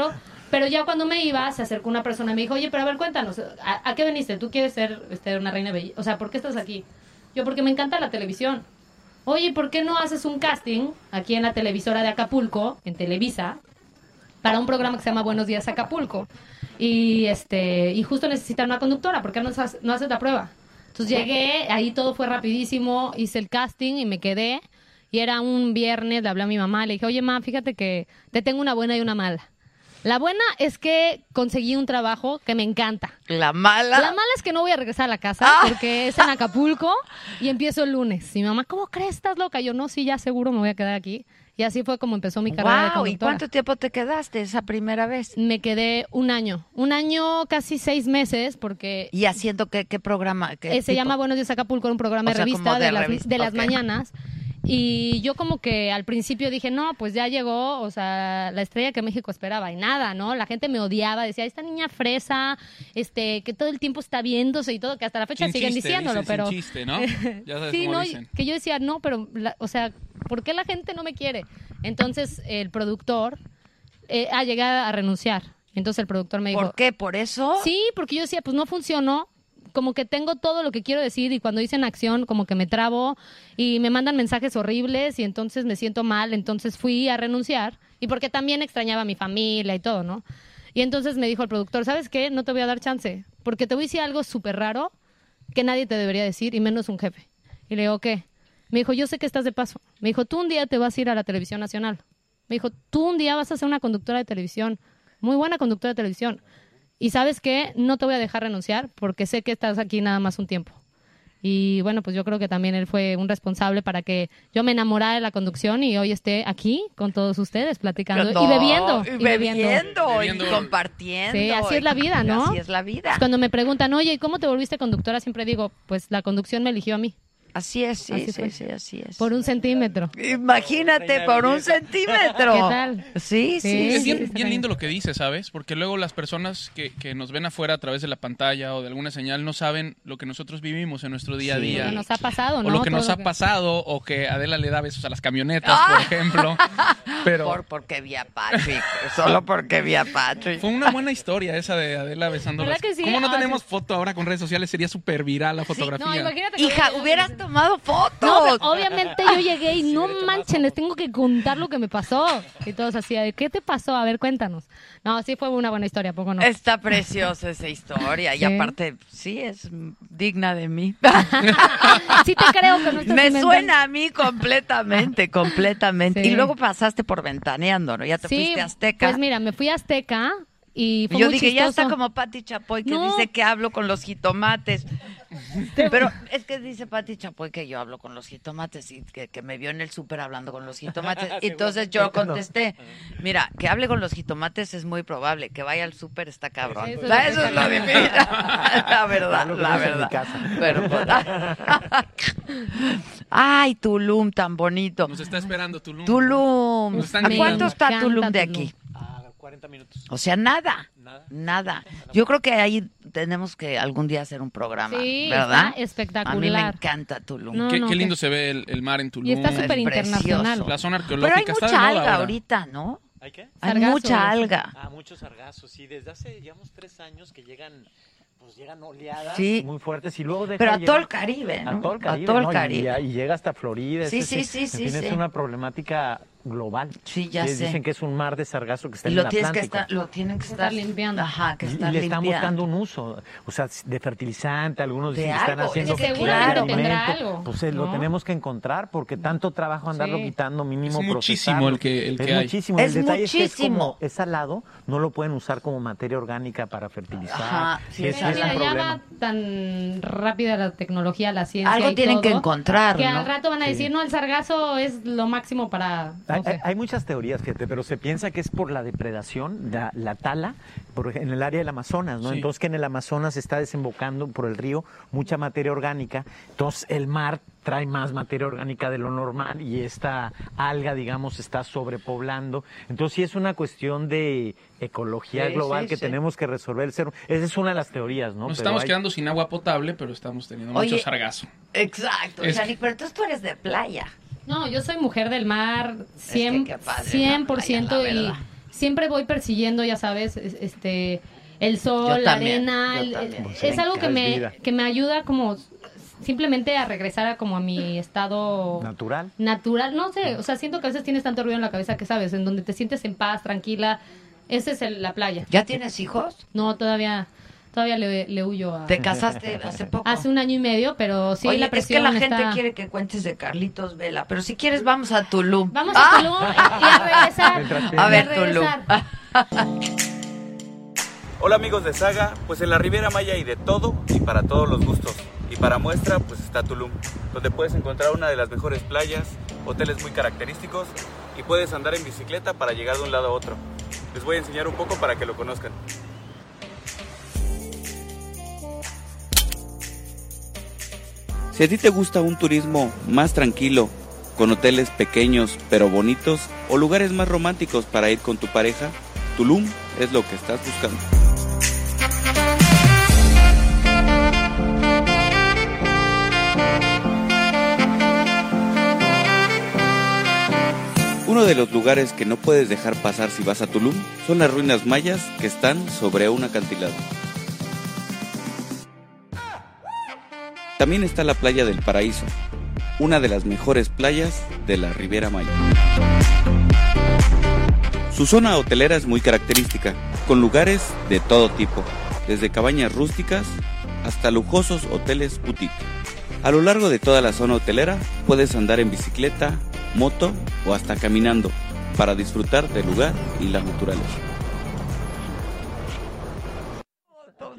Pero ya cuando me iba, se acercó una persona y me dijo, oye, pero a ver, cuéntanos, ¿a, a qué veniste? ¿Tú quieres ser este, una reina de belleza? O sea, ¿por qué estás aquí? Yo, porque me encanta la televisión. Oye, ¿por qué no haces un casting aquí en la televisora de Acapulco, en Televisa, para un programa que se llama Buenos Días Acapulco? Y este y justo necesitan una conductora, ¿por qué no no haces la prueba? Entonces llegué, ahí todo fue rapidísimo, hice el casting y me quedé. Y era un viernes, le hablé a mi mamá, le dije, oye, mamá, fíjate que te tengo una buena y una mala. La buena es que conseguí un trabajo que me encanta. La mala. La mala es que no voy a regresar a la casa Ah. porque es en Acapulco y empiezo el lunes. Y mi mamá, ¿cómo crees? ¿Estás loca? Yo, no, sí, ya seguro me voy a quedar aquí. Y así fue como empezó mi carrera de Wow, ¿y conductora. cuánto tiempo te quedaste esa primera vez? Me quedé un año. Un año, casi seis meses, porque ¿Y haciendo qué, qué programa? Qué eh, se llama Buenos Días Acapulco, un programa O sea, de revista de de, las, de mañanas. Y yo como que al principio dije, no, pues ya llegó, o sea, la estrella que México esperaba y nada, ¿no? La gente me odiaba, decía, esta niña fresa, este, que todo el tiempo está viéndose y todo, que hasta la fecha Sin siguen chiste, diciéndolo, dicen, pero... sin chiste, ¿no? Ya sabes sí, cómo no, dicen. que yo decía, no, pero, la- o sea, ¿por qué la gente no me quiere? Entonces el productor, eh, ah, llegué a renunciar. Entonces el productor me dijo... ¿Por qué? ¿Por eso? Sí, porque yo decía, pues no funcionó. Como que tengo todo lo que quiero decir y cuando dicen acción, como que me trabo y me mandan mensajes horribles y entonces me siento mal. Entonces fui a renunciar y porque también extrañaba a mi familia y todo, ¿no? Y entonces me dijo el productor, ¿sabes qué? No te voy a dar chance porque te voy a decir algo súper raro que nadie te debería decir y menos un jefe. Y le digo, ¿qué? Me dijo, yo sé que estás de paso. Me dijo, tú un día te vas a ir a la televisión nacional. Me dijo, tú un día vas a ser una conductora de televisión, muy buena conductora de televisión. Y sabes qué, no te voy a dejar renunciar porque sé que estás aquí nada más un tiempo. Y bueno, pues yo creo que también él fue un responsable para que yo me enamorara de la conducción y hoy esté aquí con todos ustedes platicando No, y bebiendo. y bebiendo. bebiendo, y compartiendo. Sí, así es la vida, ¿no? Así es la vida. Cuando me preguntan, oye, ¿y cómo te volviste conductora? Siempre digo, pues la conducción me eligió a mí. Así es, sí, Así sí, sí, así es. Por un centímetro. Imagínate, por un centímetro. ¿Qué tal? Sí, sí, es bien, bien lindo lo que dice, ¿sabes? Porque luego las personas que, que nos ven afuera a través de la pantalla o de alguna señal no saben lo que nosotros vivimos en nuestro día a Lo día. que nos ha pasado, ¿no? O lo que Todo nos lo ha pasado, o que Adela le da besos a las camionetas, por ejemplo. Pero Por, porque vi a Patrick. Solo porque vi a Patrick. fue una buena historia esa de Adela besando ¿Verdad las... que sí? ¿Cómo no Ah, tenemos foto ahora con redes sociales? Sería súper viral la fotografía. No, imagínate que Hija, hubiera- hubieras tomado fotos. No, obviamente yo llegué y no manchen, les tengo que contar lo que me pasó. Y todos así, de, ¿qué te pasó? A ver, cuéntanos. No, sí fue una buena historia, poco no. Está preciosa esa historia. Y aparte, sí, es digna de mí. Sí te creo que no estás Me inventando. suena a mí completamente, completamente. Sí. Y luego pasaste por Ventaneando, ¿no? Ya te Sí, fuiste a Azteca. Pues mira, me fui a Azteca y fue Yo muy dije, ya está como Pati Chapoy que No. dice que hablo con los jitomates. Pero es que dice Pati Chapoy que yo hablo con los jitomates y que, que me vio en el súper hablando con los jitomates. Y entonces yo contesté, mira, que hable con los jitomates es muy probable, que vaya al súper está cabrón. Eso es La- lo Eso que es lo está difícil. La verdad, la verdad. Pero, pues, Ay, Tulum, tan bonito. Nos está esperando Tulum. Tulum. Nos están ¿A cuánto está Tulum de aquí? A 40 minutos. O sea, nada. Nada. Yo creo que ahí tenemos que algún día hacer un programa, Sí, ¿verdad? está espectacular. A mí me encanta Tulum. No, Qué, no, qué que- lindo se ve el, el mar en Tulum. Y está súper Es internacional. La zona Pero hay arqueológica está de mucha moda alga ahora. ahorita, ¿no? ¿Hay qué? Hay Sargazo, mucha alga. Ah, muchos sargazos, sí. Desde hace, digamos, tres años que llegan, pues llegan oleadas Sí. muy fuertes y luego deja Pero a llegar- todo el Caribe, ¿no? A todo el Caribe, A todo el ¿no? Y- Caribe. Y, llega hasta Florida. Sí, sí, sí, en sí, fin, sí. Es una problemática global. Sí, ya sé. Dicen que es un mar de sargazo que está Y en lo el que Atlántico. estar, lo tienen que Estar limpiando. Ajá, que estar le están buscando un uso, o sea, de fertilizante, algunos De dicen que están haciendo es que seguramente tendrá algo, Pues eh, lo tenemos que encontrar porque tanto trabajo andarlo Sí. quitando mínimo Es muchísimo el que- el es que hay. muchísimo. Es el detalle es que es como es salado, no lo pueden usar como materia orgánica para fertilizar. Ajá, sí, es es un problema. tan rápida la tecnología, la ciencia. Algo y tienen que encontrar, Que ¿no? al rato van a Sí. decir, no, el sargazo es lo máximo para. No Hay, sé. hay- hay muchas teorías, fíjate, pero se piensa que es por la depredación, la, la tala, por, en el área del Amazonas, ¿no? Sí. Entonces que en el Amazonas se está desembocando por el río mucha materia orgánica, entonces el mar trae más materia orgánica de lo normal y esta alga, digamos, está sobrepoblando. Entonces sí es una cuestión de ecología Sí, global sí, que sí. tenemos que resolver el ser. Esa es una de las teorías, ¿no? Nos Pero estamos hay- quedando sin agua potable, pero estamos teniendo Oye, mucho sargazo. Exacto, Es- Shani, pero entonces tú eres de playa. No, yo soy mujer del mar, que 100%, qué padre la 100% playa, la y siempre voy persiguiendo, ya sabes, es- este el sol, la arena, el- es algo que es me que me ayuda como simplemente a regresar a como a mi estado natural. natural, no sé, o sea, siento que a veces tienes tanto ruido en la cabeza que sabes, en donde te sientes en paz, tranquila, esa es el- la playa. ¿Ya tienes hijos? No, todavía todavía le, le huyo a ¿Te casaste hace poco? hace un año y medio, pero sí Oye, la es presión que la gente está- quiere que cuentes de Carlitos Vela, pero si quieres vamos a Tulum. Vamos Ah. a Tulum y a regresar. A ver, regresar. Tulum. Hola amigos de Saga, pues en la Riviera Maya hay de todo y para todos los gustos. Y para muestra pues está Tulum, donde puedes encontrar una de las mejores playas, hoteles muy característicos y puedes andar en bicicleta para llegar de un lado a otro. Les voy a enseñar un poco para que lo conozcan. Si a ti te gusta un turismo más tranquilo, con hoteles pequeños pero bonitos o lugares más románticos para ir con tu pareja, Tulum es lo que estás buscando. Uno de los lugares que no puedes dejar pasar si vas a Tulum son las ruinas mayas que están sobre un acantilado. También está la playa del Paraíso, una de las mejores playas de la Riviera Maya. Su zona hotelera es muy característica, con lugares de todo tipo, desde cabañas rústicas hasta lujosos hoteles boutique. A lo largo de toda la zona hotelera puedes andar en bicicleta, moto o hasta caminando para disfrutar del lugar y la naturaleza.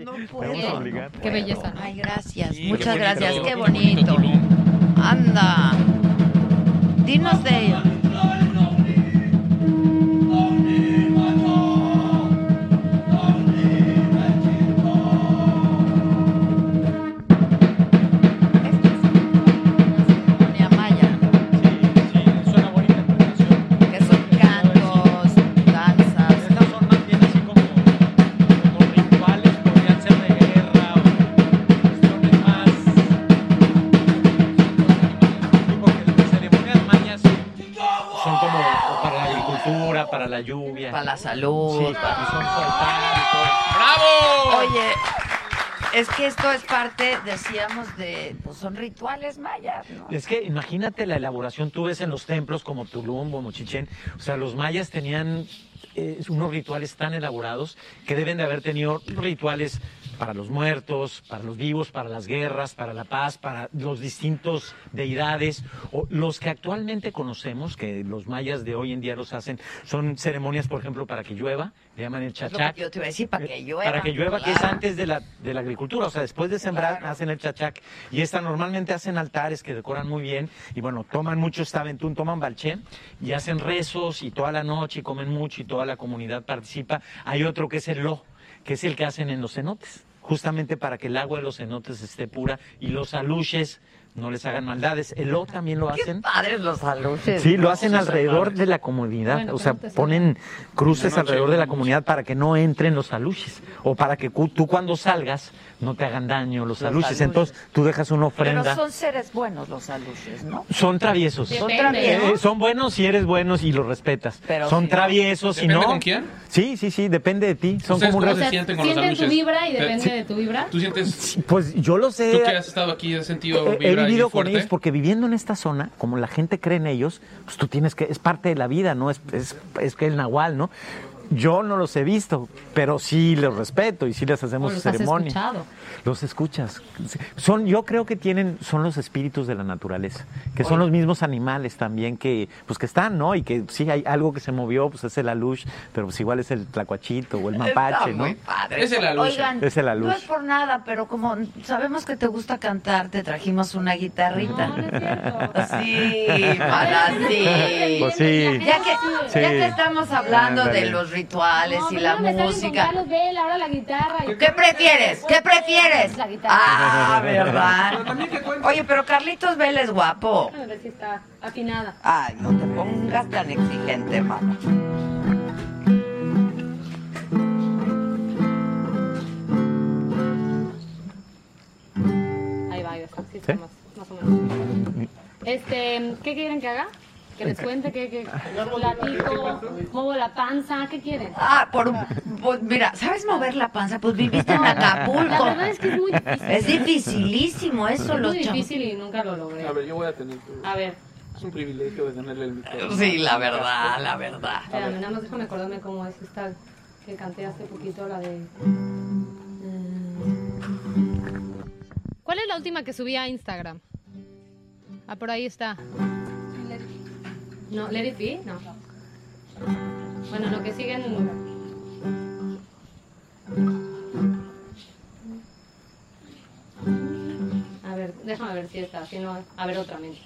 No obligar. Qué belleza. Ay, gracias. Sí, Muchas qué gracias. bonito, Qué bonito. Anda. Dinos de ello. Para la lluvia. Para la salud. Sí, para. ¡Bravo! Oye, es que esto es parte, decíamos, de. Pues son rituales mayas, ¿no? Es que imagínate la elaboración, tú ves en los templos como Tulum, como Chichén, o sea, los mayas tenían eh, unos rituales tan elaborados que deben de haber tenido rituales para los muertos, para los vivos, para las guerras, para la paz, para los distintos deidades, o los que actualmente conocemos, que los mayas de hoy en día los hacen, son ceremonias, por ejemplo, para que llueva, le llaman el chachac. yo te iba a decir, para que llueva. Para que llueva, que es antes de la, de la agricultura, o sea, después de sembrar hacen el chachac. Y esta normalmente hacen altares que decoran muy bien y bueno, toman mucho esta aventún, toman balché y hacen rezos y toda la noche y comen mucho y toda la comunidad participa. Hay otro que es el lo, que es el que hacen en los cenotes, justamente para que el agua de los cenotes esté pura y los aluches no les hagan maldades. El lo también lo hacen. Padres los aluches. Sí, lo hacen alrededor de la comunidad, Bueno, o sea, ¿cómo te ponen cruces alrededor de la comunidad para que no entren los aluches o para que cu- tú cuando salgas no te hagan daño los, Los aluches. aluches. Entonces tú dejas una Pero ofrenda. son seres buenos los aluches, ¿no? Son traviesos. Son traviesos. Eh, son buenos si eres bueno y los respetas. Pero son si no- traviesos y ¿Depende no. con quién? Sí, sí, sí, depende de ti. Son ¿Ustedes como un se sienten con los tu vibra y Te- depende sí. de tu vibra. ¿Tú sientes, Pues yo lo sé. tú que has estado aquí, has sentido He- he vivido con ellos porque viviendo en esta zona, como la gente cree en ellos, pues tú tienes que, es parte de la vida, ¿no? Es, es, es que el nahual, ¿no? Yo no los he visto, pero sí los respeto y sí les hacemos ceremonia. escuchado. Los escuchas. Son, yo creo que tienen, son los espíritus de la naturaleza, que son los mismos animales también que, pues que están, ¿no? Y que sí hay algo que se movió, pues es el alush, pero pues igual es el tlacuachito o el mapache, ¿no? muy padre. Es el aluche. Oigan, Es el no aluche. es por nada, pero como sabemos que te gusta cantar, te trajimos una guitarrita. Sí, para sí. Pues sí. Ya que, Sí. ya que estamos hablando Ándale. de los rituales y la música. Ahora la guitarra. ¿Qué prefieres? ¿Qué prefieres? La guitarra. Ah, ¿verdad? Oye, pero Carlitos Vela es guapo. A ver si está afinada. Ay, no te pongas tan exigente, mamá. Ahí va, ahí va. Sí, está más, más o menos. Este, ¿qué quieren que haga? Que les cuente que, que platico, muevo la panza, ¿qué quieren? Ah, por, pues mira, ¿sabes mover la panza? Pues viviste en La Acapulco. verdad es que es muy difícil. Es dificilísimo eso, Es los muy difícil y nunca lo logré. A ver, yo voy a tener. A ver, Es un privilegio de tenerle el micrófono. Sí, la verdad, la verdad. espérame, nada más déjame acordarme cómo es esta que canté hace poquito, la de... ¿Cuál es la última que subí a Instagram? Ah, por ahí está. No, Let It Be, no. Bueno, lo que siguen... A ver, déjame ver si está, si no, a ver otra mente.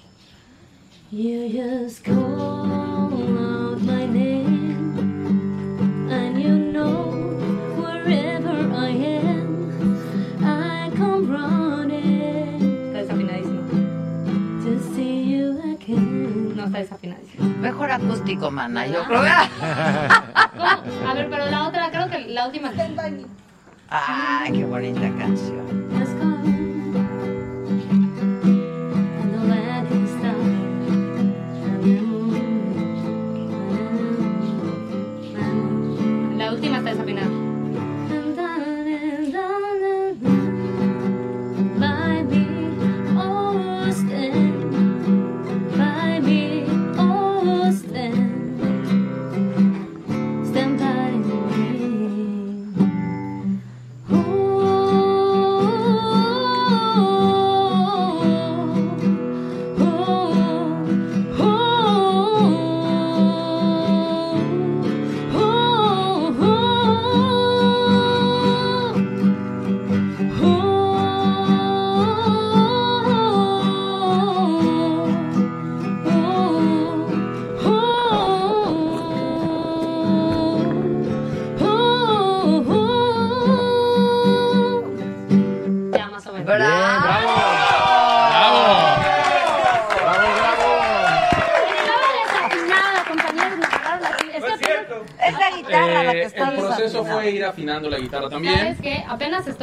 You just call out my name, and you know wherever I am, I come running Está desafinadísimo. to see you again. No, está desafinadísimo. Mejor acústico, mana, yo creo. ¿Cómo? A ver, pero la otra, creo que la última. Ay, qué bonita canción.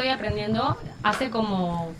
Estoy aprendiendo. Hace como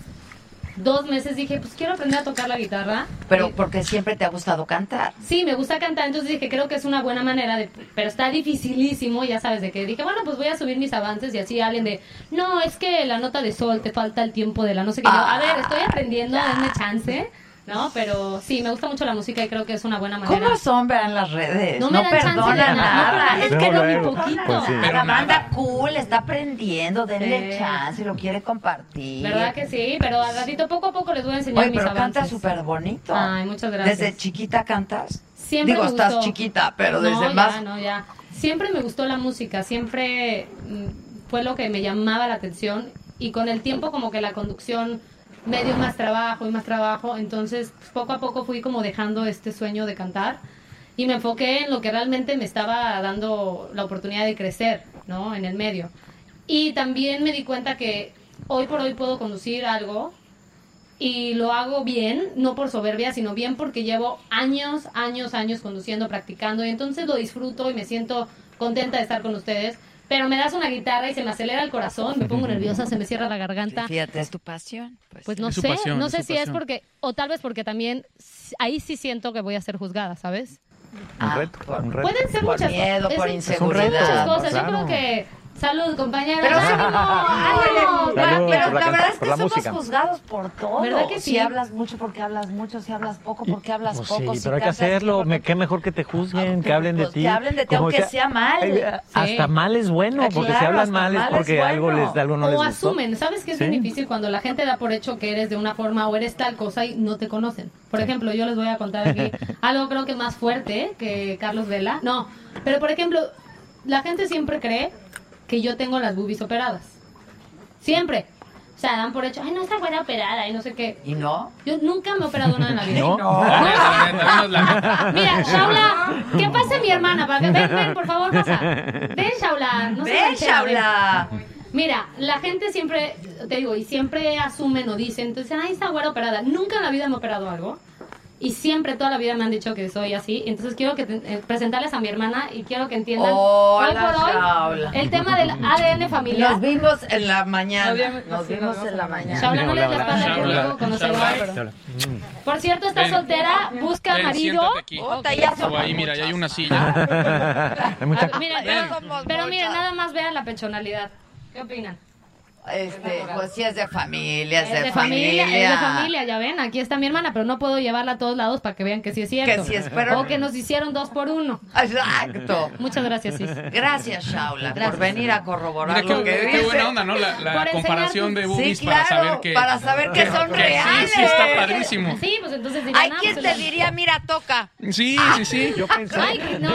dos meses dije, pues quiero aprender a tocar la guitarra. Pero porque siempre te ha gustado cantar. Sí, me gusta cantar, entonces dije, creo que es una buena manera de... Pero está dificilísimo, ya sabes de qué. Dije, bueno, pues voy a subir mis avances y así alguien de... No, es que la nota de sol, te falta el tiempo de la no sé qué. Yo, a ver, estoy aprendiendo, denme chance. ¿No? Pero sí, me gusta mucho la música y creo que es una buena manera. ¿Cómo son? Vean las redes. No No, me dan chance de perdonan nada, nada. no es que no, ni poquito. pues sí. la Pero banda cool está aprendiendo, denle Sí. chance, lo quiere compartir. ¿Verdad que sí? Pero al ratito, poco a poco les voy a enseñar Oye, mis pero avances. canta súper bonito. Ay, muchas gracias. ¿Desde chiquita cantas? Siempre Digo, me estás gustó. chiquita, pero No, desde ya, más... no, ya. Siempre me gustó la música, siempre mm, fue lo que me llamaba la atención y con el tiempo como que la conducción me dio más trabajo y más trabajo, entonces pues, poco a poco fui como dejando este sueño de cantar y me enfoqué en lo que realmente me estaba dando la oportunidad de crecer, ¿no? En el medio. Y también me di cuenta que hoy por hoy puedo conducir algo y lo hago bien, no por soberbia, sino bien porque llevo años, años, años conduciendo, practicando, y entonces lo disfruto y me siento contenta de estar con ustedes. Pero me das una guitarra y se me acelera el corazón, me pongo nerviosa, se me cierra la garganta. Fíjate, es tu pasión. Pues no Es su sé, pasión, no sé si es porque, o tal vez porque también ahí sí siento que voy a ser juzgada, ¿sabes? Un reto, un reto. Pueden ser Por muchas miedo, es- por inseguridad. muchas cosas. claro. Yo creo que salud, compañeros. Pero sí, ánimo, Salud pero la verdad es que somos música. juzgados por todo. ¿Verdad que Si sí? hablas mucho, porque hablas mucho. Si hablas poco, porque hablas Pues poco. sí, si pero hay que hacerlo. porque- Me, qué mejor que te juzguen, que hablen de Pues ti. que hablen de ti, Como aunque sea mal. Ay, Hasta Sí. mal es bueno, Ah, porque si hablan hasta mal es porque algo les algo no les o asumen, ¿sabes qué es bien difícil cuando la gente da por hecho que eres de una forma o eres tal cosa y no te conocen? Por ejemplo, yo les voy a contar aquí algo creo que más fuerte que Carlos Vela. No, pero por ejemplo, la gente siempre cree que yo tengo las boobies operadas. Siempre. O sea, dan por hecho, ay, no, está buena operada y no sé qué. ¿Y no? Yo nunca me he operado nada en la vida. ¿No? Mira, Shaula, que pase mi hermana. Para que, ven, ven, por favor, pasa. Ven, Shaula. No Ven. Shaula. Mira, la gente siempre, te digo, y siempre asumen o dicen, entonces, ay, está güera operada. Nunca en la vida me he operado algo. Y siempre, toda la vida me han dicho que soy así. Entonces quiero que te- eh, presentarles a mi hermana y quiero que entiendan Hola, hoy por hoy el tema del ADN familiar. Nos vimos en la mañana. Nos Nos vimos en la mañana. Shaula, no le des la espalda que Shaula, luego conoce Shaula. a pero- Por cierto, está Ven. soltera, busca Ven, marido. Puta, ya somos ahí, mira, ya hay una Hay silla. mucha- Ah, mira, pero, pero miren, nada más vean la pechonalidad. ¿Qué opinan? Este, pues sí es de familia, es, Es de familia, es de familia, ya ven, aquí está mi hermana, pero no puedo llevarla a todos lados para que vean que sí es cierto. Que sí es, pero- O que nos hicieron dos por uno. Exacto. Muchas gracias, Sis. Gracias, Shaula, Gracias. por venir a corroborar Mira lo qué, que qué dice. buena onda, ¿no? La, comparación de boobies Sí, para saber que... para saber que son Sí, reales. sí, está padrísimo. Sí, pues entonces Hay ah, quien pues, te diría, mira, toca. Sí, sí, sí. Yo pensé, Ay, que no,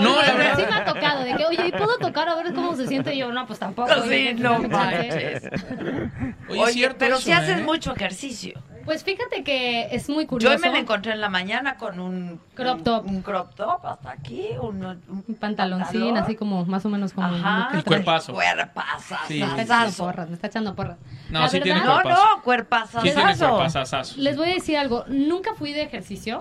No, la verdad. Sí me ha tocado, de que, oye, ¿y puedo tocar a ver cómo se siente? Y yo, no, pues tampoco. Sí, no ¿qué manches. Oye, Oye, es cierto pero eso, si haces ¿eh? mucho ejercicio. Pues fíjate que es muy Yo curioso. hoy me la encontré en la mañana con un Crop top. un, crop top hasta aquí, un, un Un pantaloncín, pantalón. así como, más o menos como... Ajá, El cuerpazo. Cuerpazazazo. Sí. Me está echando porras, me está echando porras. No, La sí tiene No, cuerpazo. no, cuerpazazazo. Sí tiene cuerpazazazo. Les voy a decir algo. Nunca fui de ejercicio,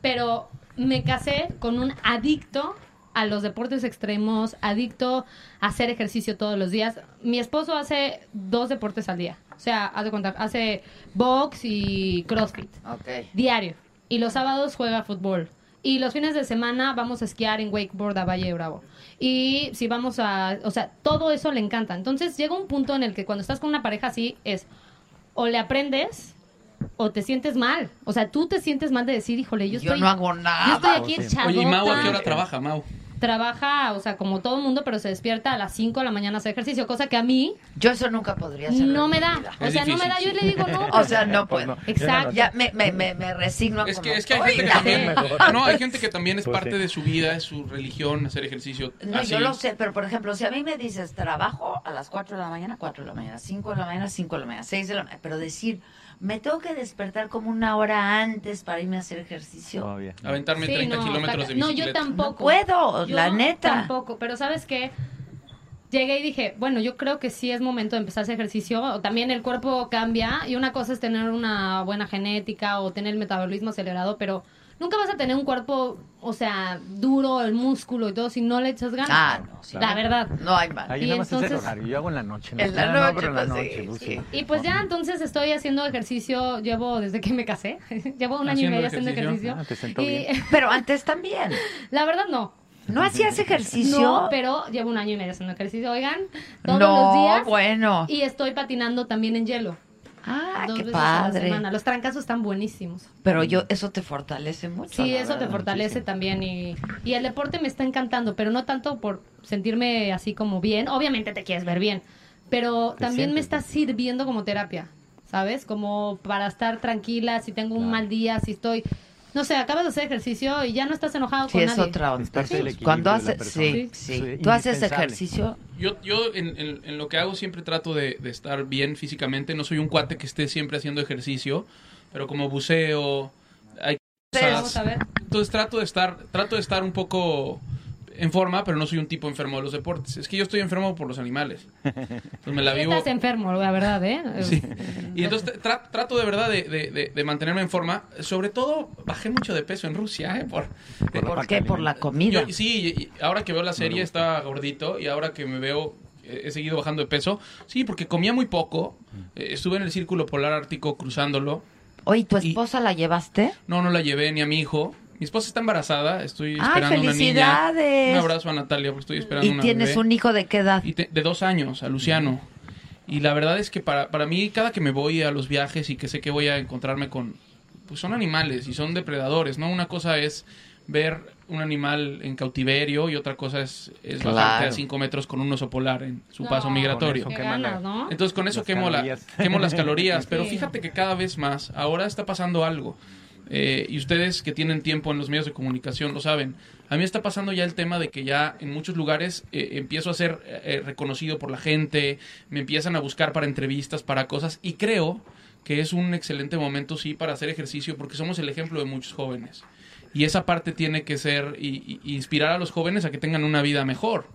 pero me casé con un adicto a los deportes extremos, adicto a hacer ejercicio todos los días. Mi esposo hace dos deportes al día. O sea, haz de cuenta, hace box y crossfit. Ok. Diario. Y los sábados juega fútbol. Y los fines de semana vamos a esquiar en wakeboard a Valle de Bravo. Y si vamos a... O sea, todo eso le encanta. Entonces llega un punto en el que cuando estás con una pareja así es... O le aprendes o te sientes mal. O sea, tú te sientes mal de decir, híjole, yo Yo estoy... no hago nada. Yo estoy aquí echadota. Oye, ¿y Mau a qué hora trabaja, Mau? Trabaja, o sea, como todo mundo, pero se despierta a las 5 de la mañana a hacer ejercicio. Cosa que a mí Yo eso nunca podría hacer. no me da. O sea, no me da. Yo le digo no. O sea, no puedo. Exacto. Ya me, me, me, me resigno a como que, es que hay gente que también, no, hay gente que también es Pues parte sí. de su vida, es su religión, hacer ejercicio. No, así. yo lo sé, pero por ejemplo, si a mí me dices trabajo a las 4 de la mañana, 4 de la mañana, 5 de la mañana, 5 de la mañana, 6 de la mañana, pero decir, me tengo que despertar como una hora antes para irme a hacer ejercicio. Todavía. Aventarme Sí, 30 no, kilómetros de está- No, bicicleta. yo tampoco. No puedo, Yo la neta. Tampoco, pero ¿sabes qué? Llegué y dije, bueno, yo creo que sí es momento de empezar a hacer ejercicio. También el cuerpo cambia y una cosa es tener una buena genética o tener el metabolismo acelerado, pero nunca vas a tener un cuerpo, o sea, duro, el músculo y todo si no le echas ganas. Ah, no, sí. La verdad. No hay más. Ahí Y nada más es el entonces- horario. Yo hago en la noche. En la no, noche, pero en la pues, noche, sí, Lucy. sí. Y pues ya entonces estoy haciendo ejercicio, llevo desde que me casé, llevo un año y ¿Haciendo medio haciendo ejercicio? ejercicio. Ah, te sentó y bien. Pero antes también. la verdad no. ¿No hacías ejercicio? No, pero llevo un año y medio haciendo ejercicio, oigan, todos No, los días. bueno. Y estoy patinando también en hielo. Ah, dos qué veces a la padre. semana. Los trancazos están buenísimos. Pero yo, eso te fortalece mucho. Sí, eso te fortalece también y, y el deporte me está encantando, pero no tanto por sentirme así como bien, obviamente te quieres ver bien, pero Te también me está sirviendo como terapia, ¿sabes? Como para estar tranquila, si tengo un mal día, si estoy, no sé, acabas de hacer ejercicio y ya no estás enojado Sí, con es nadie. otra onda. Equilibrio Cuando haces, sí, Sí, sí. sí, ¿Tú haces ejercicio? Yo, yo en, en- en lo que hago siempre trato de, de estar bien físicamente. No soy un cuate que esté siempre haciendo ejercicio, pero como buceo, hay cosas. Vamos a ver. Entonces trato de estar, trato de estar un poco en forma, pero no soy un tipo enfermo de los deportes. Es que yo estoy enfermo por los animales. Entonces me la vivo. Estás enfermo, la verdad, ¿eh? Sí. Y entonces tra- trato de verdad de, de- de- de mantenerme en forma. Sobre todo, bajé mucho de peso en Rusia, ¿eh? Por, ¿Por qué? Por la comida. Yo- sí, ahora que veo la serie estaba gordito y ahora que me veo eh, he seguido bajando de peso. Sí, porque comía muy poco. Eh, estuve en el círculo polar ártico cruzándolo. Oye, ¿tu esposa la llevaste? No, no la llevé ni a mi hijo. Mi esposa está embarazada, estoy ¡Ay, esperando una niña. felicidades! Un abrazo a Natalia, porque estoy esperando ¿Y una tienes bebé. un hijo de qué edad? Y te- de dos años, a Luciano. Y la verdad es que para, para mí, cada que me voy a los viajes y que sé que voy a encontrarme con... Pues son animales y son depredadores, ¿no? Una cosa es ver un animal en cautiverio y otra cosa es, es Claro. bajarte a cinco metros con un oso polar en su No, paso migratorio. ¿no? Entonces con eso las quemo, la, quemo las calorías. Pero Sí. fíjate que cada vez más, ahora está pasando algo. Eh, y ustedes que tienen tiempo en los medios de comunicación lo saben. A mí está pasando ya el tema de que ya en muchos lugares eh, empiezo a ser eh, reconocido por la gente, me empiezan a buscar para entrevistas, para cosas, y creo que es un excelente momento, sí, para hacer ejercicio, porque somos el ejemplo de muchos jóvenes. Y esa parte tiene que ser y, y- inspirar a los jóvenes a que tengan una vida mejor.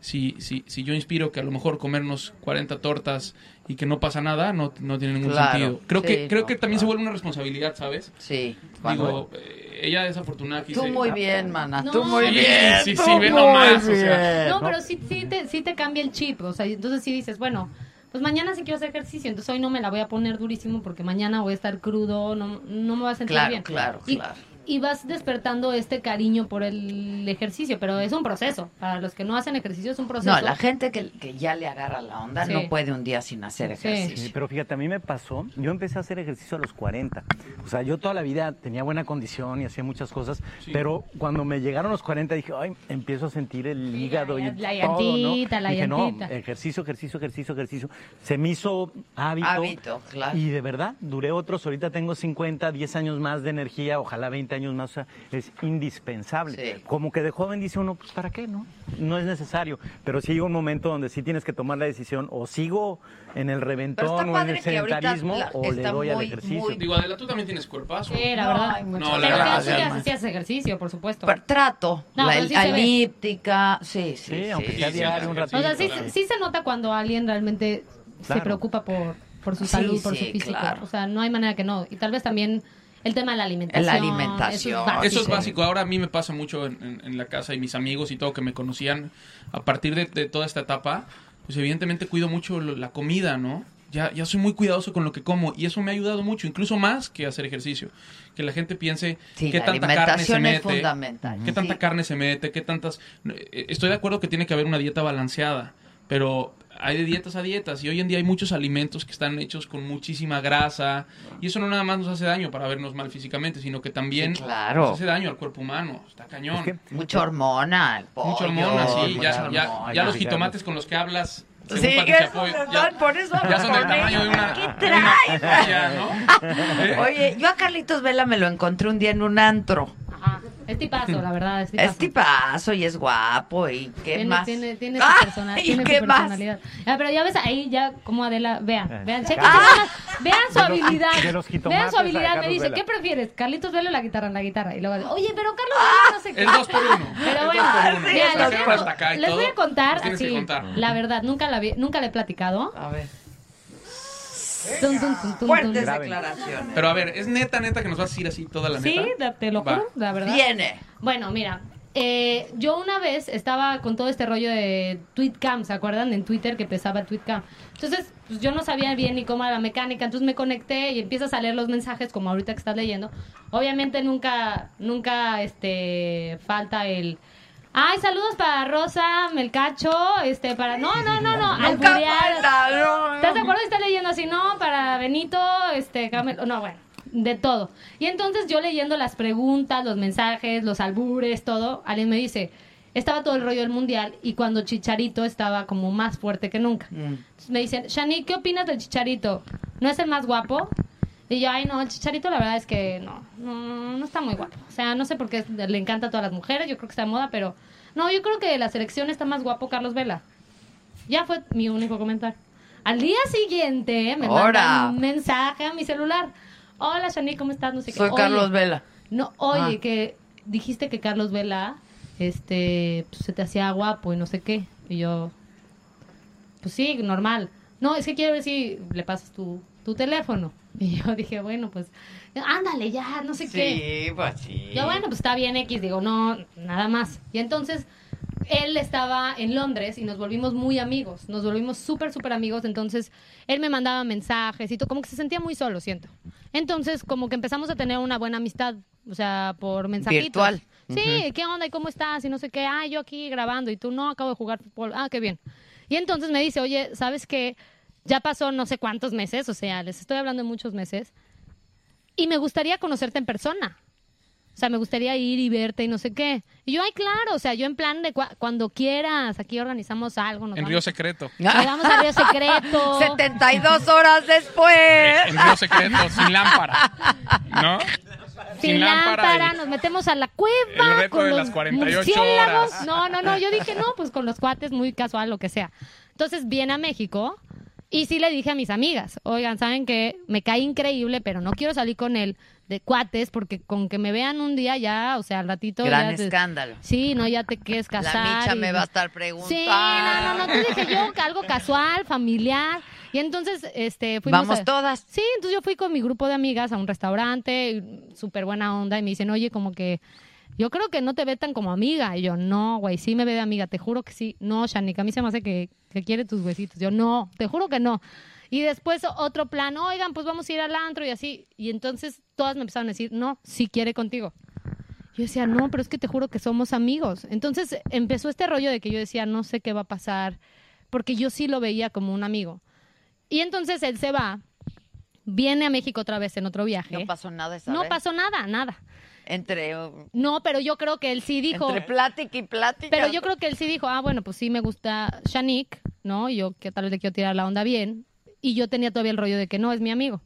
Si, si, si yo inspiro que a lo mejor comernos 40 tortas y que no pasa nada, no, no tiene ningún Claro, sentido. Creo sí, que, creo no, que también se vuelve una responsabilidad, ¿sabes? Sí. Digo, eh, ella es afortunada que Tú muy bien, mana. No. Tú muy Sí, bien. sí, sí, ve muy nomás, o bien. sea. No, pero sí, sí, te, sí te cambia el chip. O sea, entonces sí dices, bueno, pues mañana sí quiero hacer ejercicio, entonces hoy no me la voy a poner durísimo porque mañana voy a estar crudo, no, no me voy a sentir Claro, bien. claro, y, claro. Y vas despertando este cariño por el ejercicio, pero es un proceso. Para los que no hacen ejercicio es un proceso. No, la gente que, que ya le agarra la onda Sí. no puede un día sin hacer ejercicio. Sí, pero fíjate, a mí me pasó, yo empecé a hacer ejercicio a los 40. O sea, yo toda la vida tenía buena condición y hacía muchas cosas, pero cuando me llegaron los 40 dije, ay, empiezo a sentir el hígado y la todo, llantita, ¿no? la dije, no, ejercicio, ejercicio, ejercicio, ejercicio. Se me hizo hábito. Hábito, claro. Y de verdad, duré otros, ahorita tengo 50, 10 años más de energía, ojalá 20 años más, o sea, es indispensable. Como que de joven dice uno, pues ¿para qué, no? No es necesario, pero sí llega un momento donde sí tienes que tomar la decisión, o sigo en el reventón o en el sedentarismo, la- o le doy al muy, ejercicio. Digo, Adela, tú también tienes cuerpazo. Sí, la No, verdad. No, la pero verdad, tú ya Adela. hacías ejercicio, por supuesto. Pero trato. No, la sí elíptica, sí, sí. Sí, aunque sea sí, diario, un ratito. O sea, sí, claro. sí se nota cuando alguien realmente se preocupa por, por su Sí, salud, por sí, su físico. claro. O sea, no hay manera que no. Y tal vez también el tema de la alimentación. La alimentación. Eso es básico. Eso es Sí. básico. Ahora a mí me pasa mucho en, en- en la casa y mis amigos y todo que me conocían a partir de, de toda esta etapa, pues evidentemente cuido mucho lo- la comida, ¿no? Ya, ya soy muy cuidadoso con lo que como y eso me ha ayudado mucho, incluso más que hacer ejercicio. Que la gente piense Sí, qué tanta carne se mete, fundamental. qué tanta Sí. carne se mete, qué tantas... eh, Estoy de acuerdo que tiene que haber una dieta balanceada, pero hay de dietas a dietas y hoy en día hay muchos alimentos que están hechos con muchísima grasa y eso no nada más nos hace daño para vernos mal físicamente, sino que también Sí, claro. nos hace daño al cuerpo humano. Está cañón. Es que- Mucha hormona, el pollo, Mucha hormona, sí. mucha Ya, ya, ya los jitomates con los que hablas... según Sí, que esos Poy, están, ya, por eso ya son del con tamaño de ellos. una... ¿Qué de una traes? papaya, ¿no? Oye, yo a Carlitos Vela me lo encontré un día en un antro. Ajá. Es tipazo, la verdad. Es tipazo. Es tipazo y es guapo y qué Tiene, más. tiene, tiene su, Ah, persona- ¿y tiene su qué más? personalidad. Ah, pero ya ves ahí, ya como Adela, vean, Eh. vean, chequen, Ah. vean su De los- habilidad. de los vean su habilidad. Me dice, Vela. ¿qué prefieres? ¿Carlitos Vela o la guitarra? La guitarra. Y luego, oye, pero Carlos Ah, Vela no sé qué. Es dos por uno. Pero Es bueno, mira, es les, voy a- hasta acá y les voy a contar así, contar. la verdad, nunca la, vi- nunca le he platicado. A ver. Fuertes tun. declaraciones. Pero a ver, ¿es neta, neta que nos vas a decir así toda la Sí, neta? la- te lo Va. juro, la verdad. Viene. Bueno, mira, eh, yo una vez estaba con todo este rollo de TweetCam, ¿se acuerdan? En Twitter que empezaba TweetCam. Entonces, pues yo no sabía bien ni cómo era la mecánica, entonces me conecté y empiezas a leer los mensajes como ahorita que estás leyendo. Obviamente nunca, nunca este, falta el... Ay, saludos para Rosa, Melcacho, este, para... No, no, no, no, Nunca falta, no. ¿Estás de acuerdo? Está leyendo así, no, para Benito, este, Camel- no, bueno, de todo. Y entonces yo leyendo las preguntas, los mensajes, los albures, todo, alguien me dice, estaba todo el rollo del mundial y cuando Chicharito estaba como más fuerte que nunca. Entonces me dicen, Shani, ¿qué opinas del Chicharito? ¿No es el más guapo? Y yo, ay, no, el Chicharito la verdad es que no, no, no está muy guapo. O sea, no sé por qué le encanta a todas las mujeres, yo creo que está de moda, pero no, yo creo que de la selección está más guapo Carlos Vela. Ya fue mi único comentario. Al día siguiente me mandan un mensaje a mi celular. Hola, Shani, ¿cómo estás? No sé qué. Soy Oye, Carlos Vela. No, oye, Ah. que dijiste que Carlos Vela este, pues, se te hacía guapo y no sé qué. Y yo, pues sí, normal. No, es que quiero ver si le pasas tu, tu teléfono. Y yo dije, bueno, pues, ándale ya, no sé qué. Sí, pues sí. Yo, bueno, pues está bien X, digo, no, nada más. Y entonces, él estaba en Londres y nos volvimos muy amigos, nos volvimos súper, súper amigos, entonces él me mandaba mensajes y todo, como que se sentía muy solo, siento. Entonces, como que empezamos a tener una buena amistad, o sea, por mensajitos. Virtual. Sí. ¿qué onda y cómo estás? Y no sé qué, ah, yo aquí grabando y tú no, acabo de jugar fútbol, ah, qué bien. Y entonces me dice, oye, ¿sabes qué? Ya pasó no sé cuántos meses, o sea, les estoy hablando de muchos meses, y me gustaría conocerte en persona. O sea, me gustaría ir y verte y no sé qué. Y yo, ay, claro, o sea, yo en plan de cua- cuando quieras, aquí organizamos algo. Nos En vamos- Río Secreto. Nos vamos a Río Secreto. 72 horas después. En Río Secreto, sin lámpara. ¿No? Sin lámpara, nos metemos a la cueva. El reto con de los las 48 murciélagos. horas. No, no, no, yo dije, no, pues con los cuates, muy casual, lo que sea. Entonces viene a México y sí le dije a mis amigas, oigan, ¿saben que Me cae increíble, pero no quiero salir con él de cuates porque con que me vean un día ya, o sea, al ratito. Gran ya te- escándalo. Sí, no, ya te quieres casar. La micha y- me va a estar preguntando. Sí, no, no, no, tú dije yo que algo casual, familiar. Y entonces, este, fuimos Vamos a- todas. Sí, entonces yo fui con mi grupo de amigas a un restaurante, súper buena onda, y me dicen, oye, como que yo creo que no te ve tan como amiga. Y yo, no, güey, sí me ve de amiga, te juro que sí. No, Shanika, a mí se me hace que, que quiere tus huesitos. Yo, no, te juro que no. Y después otro plan, oigan, pues vamos a ir al antro y así. Y entonces todas me empezaron a decir, no, sí quiere contigo. Yo decía, no, pero es que te juro que somos amigos. Entonces empezó este rollo de que yo decía, no sé qué va a pasar, porque yo sí lo veía como un amigo. Y entonces él se va, viene a México otra vez en otro viaje. No pasó nada esa No vez. pasó nada, nada. Entre, uh, No, pero yo creo que él sí dijo. entre plática y plática. Pero yo creo que él sí dijo, ah, bueno, pues sí me gusta Shanik, ¿no? Yo que tal vez le quiero tirar la onda bien. Y yo tenía todavía el rollo de que no, es mi amigo.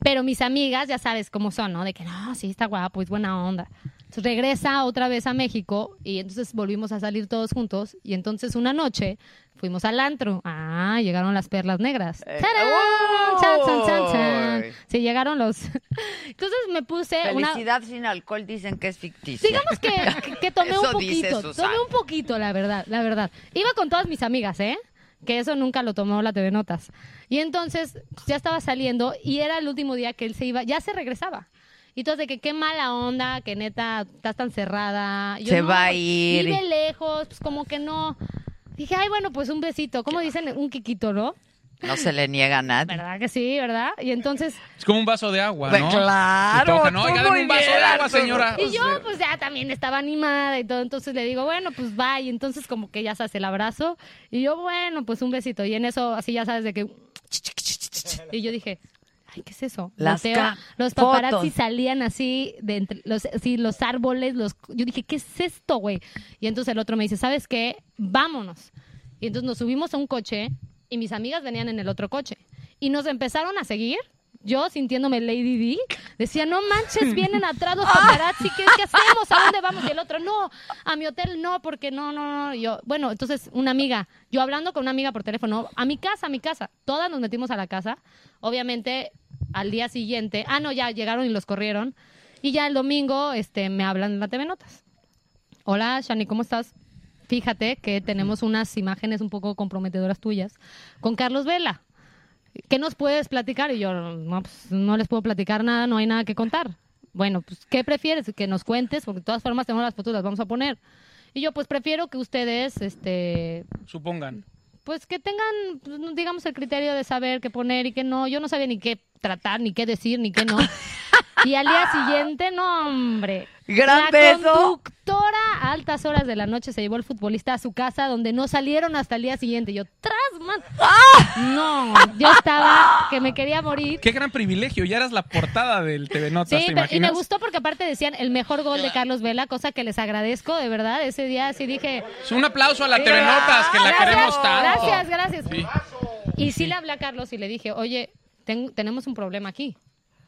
Pero mis amigas, ya sabes cómo son, ¿no? De que no, sí, está guapo, es buena onda. Entonces regresa otra vez a México y entonces volvimos a salir todos juntos. Y entonces una noche fuimos al antro. Ah, llegaron las perlas negras. Eh, ¡Tarán! Chan, chan, chan, chan. ¡Uy! Sí, llegaron los... Entonces me puse una... Felicidad sin alcohol dicen que es ficticia. Digamos que, que, tomé Eso un poquito, tomé un poquito, la verdad, la verdad. Iba con todas mis amigas, ¿eh? Que eso nunca lo tomó la TV Notas. Y entonces ya estaba saliendo y era el último día que él se iba, ya se regresaba. Y entonces de que qué mala onda, que neta estás tan cerrada. Yo, Se no, va a pues, ir. Vive lejos, pues como que no. Dije, ay, bueno, pues un besito. ¿Cómo dicen? Un quiquito, ¿no? No se le niega a nadie. ¿Verdad que sí, verdad? Y entonces Es como un vaso de agua, Pues ¿no? claro, Y toca, no, oiga, deme un vaso bien, de agua, señora. Y yo, pues ya también estaba animada y todo. Entonces le digo, bueno, pues va. Y entonces, como que ya se hace el abrazo. Y yo, bueno, pues un besito. Y en eso, así ya sabes de que. Y yo dije, ay, ¿qué es eso? Las los paparazzi fotos. salían así de entre los, así, los árboles. los Yo dije, ¿qué es esto, güey? Y entonces el otro me dice, ¿sabes qué? Vámonos. Y entonces nos subimos a un coche y mis amigas venían en el otro coche. Y nos empezaron a seguir. Yo, sintiéndome Lady D, decía, no manches, vienen atrás los paparazzi, ¿qué, qué hacemos? ¿A dónde vamos? Y el otro, no, a mi hotel no, porque no, no, no. Y yo, bueno, entonces una amiga, yo hablando con una amiga por teléfono, a mi casa, a mi casa. Todas nos metimos a la casa. Obviamente, al día siguiente, ah, no, ya llegaron y los corrieron. Y ya el domingo, este, me hablan en la TV Notas. Hola, Shani, ¿cómo estás? Fíjate que tenemos unas imágenes un poco comprometedoras tuyas con Carlos Vela. ¿Qué nos puedes platicar? Y yo, no, pues, no les puedo platicar nada, no hay nada que contar. Bueno, pues, ¿qué prefieres? Que nos cuentes, porque de todas formas tenemos las fotos, las vamos a poner. Y yo, pues, prefiero que ustedes, este, Supongan. pues, que tengan, pues, digamos, el criterio de saber qué poner y qué no. Yo no sabía ni qué tratar, ni qué decir, ni qué no. Y al día siguiente, no, hombre. Gran la beso. conductora a altas horas de la noche se llevó el futbolista a su casa donde no salieron hasta el día siguiente. Yo, tras, man. No, yo estaba que me quería morir. Qué gran privilegio, ya eras la portada del TV Notas, Sí, ¿te pero- y me gustó porque aparte decían el mejor gol de Carlos Vela, cosa que les agradezco, de verdad. Ese día sí dije... Es un aplauso a la TV Notas, que la Gracias, queremos tanto. Gracias, gracias. Sí. Y sí le hablé a Carlos y le dije, oye, ten- tenemos un problema aquí.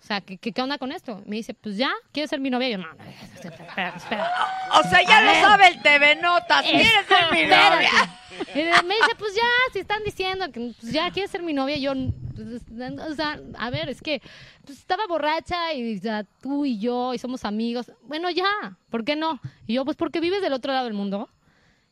O sea, ¿qué, qué, onda con esto? Me dice, pues ya, ¿quieres ser mi novia? Y yo, no, no, espera, espera. O sea, ya A lo sabe el TV Notas. ¿Quieres ser mi Espérate. novia? Y me dice, pues ya, si están diciendo que pues ya quieres ser mi novia, yo, pues, o sea, a ver, es que pues, estaba borracha y sea, tú y yo y somos amigos. Bueno, ya, ¿por qué no? Y yo, pues porque vives del otro lado del mundo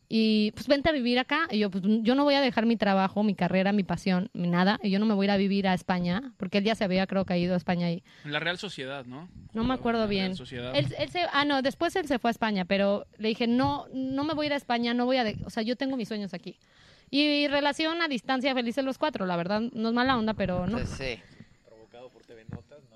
y pues vente a vivir acá. Y yo, pues yo no voy a dejar mi trabajo, mi carrera, mi pasión, mi nada. Y yo no me voy a ir a vivir a España, porque él ya se había, creo que, ha ido a España ahí. En la Real Sociedad, ¿no? No me acuerdo La bien. Real Sociedad. Él, él se, ah, no, después él se fue a España, pero le dije, no, no me voy a ir a España, no voy a, de- o sea, yo tengo mis sueños aquí. Y relación a distancia, felices los cuatro, la verdad, no es mala onda, pero no. Pues sí.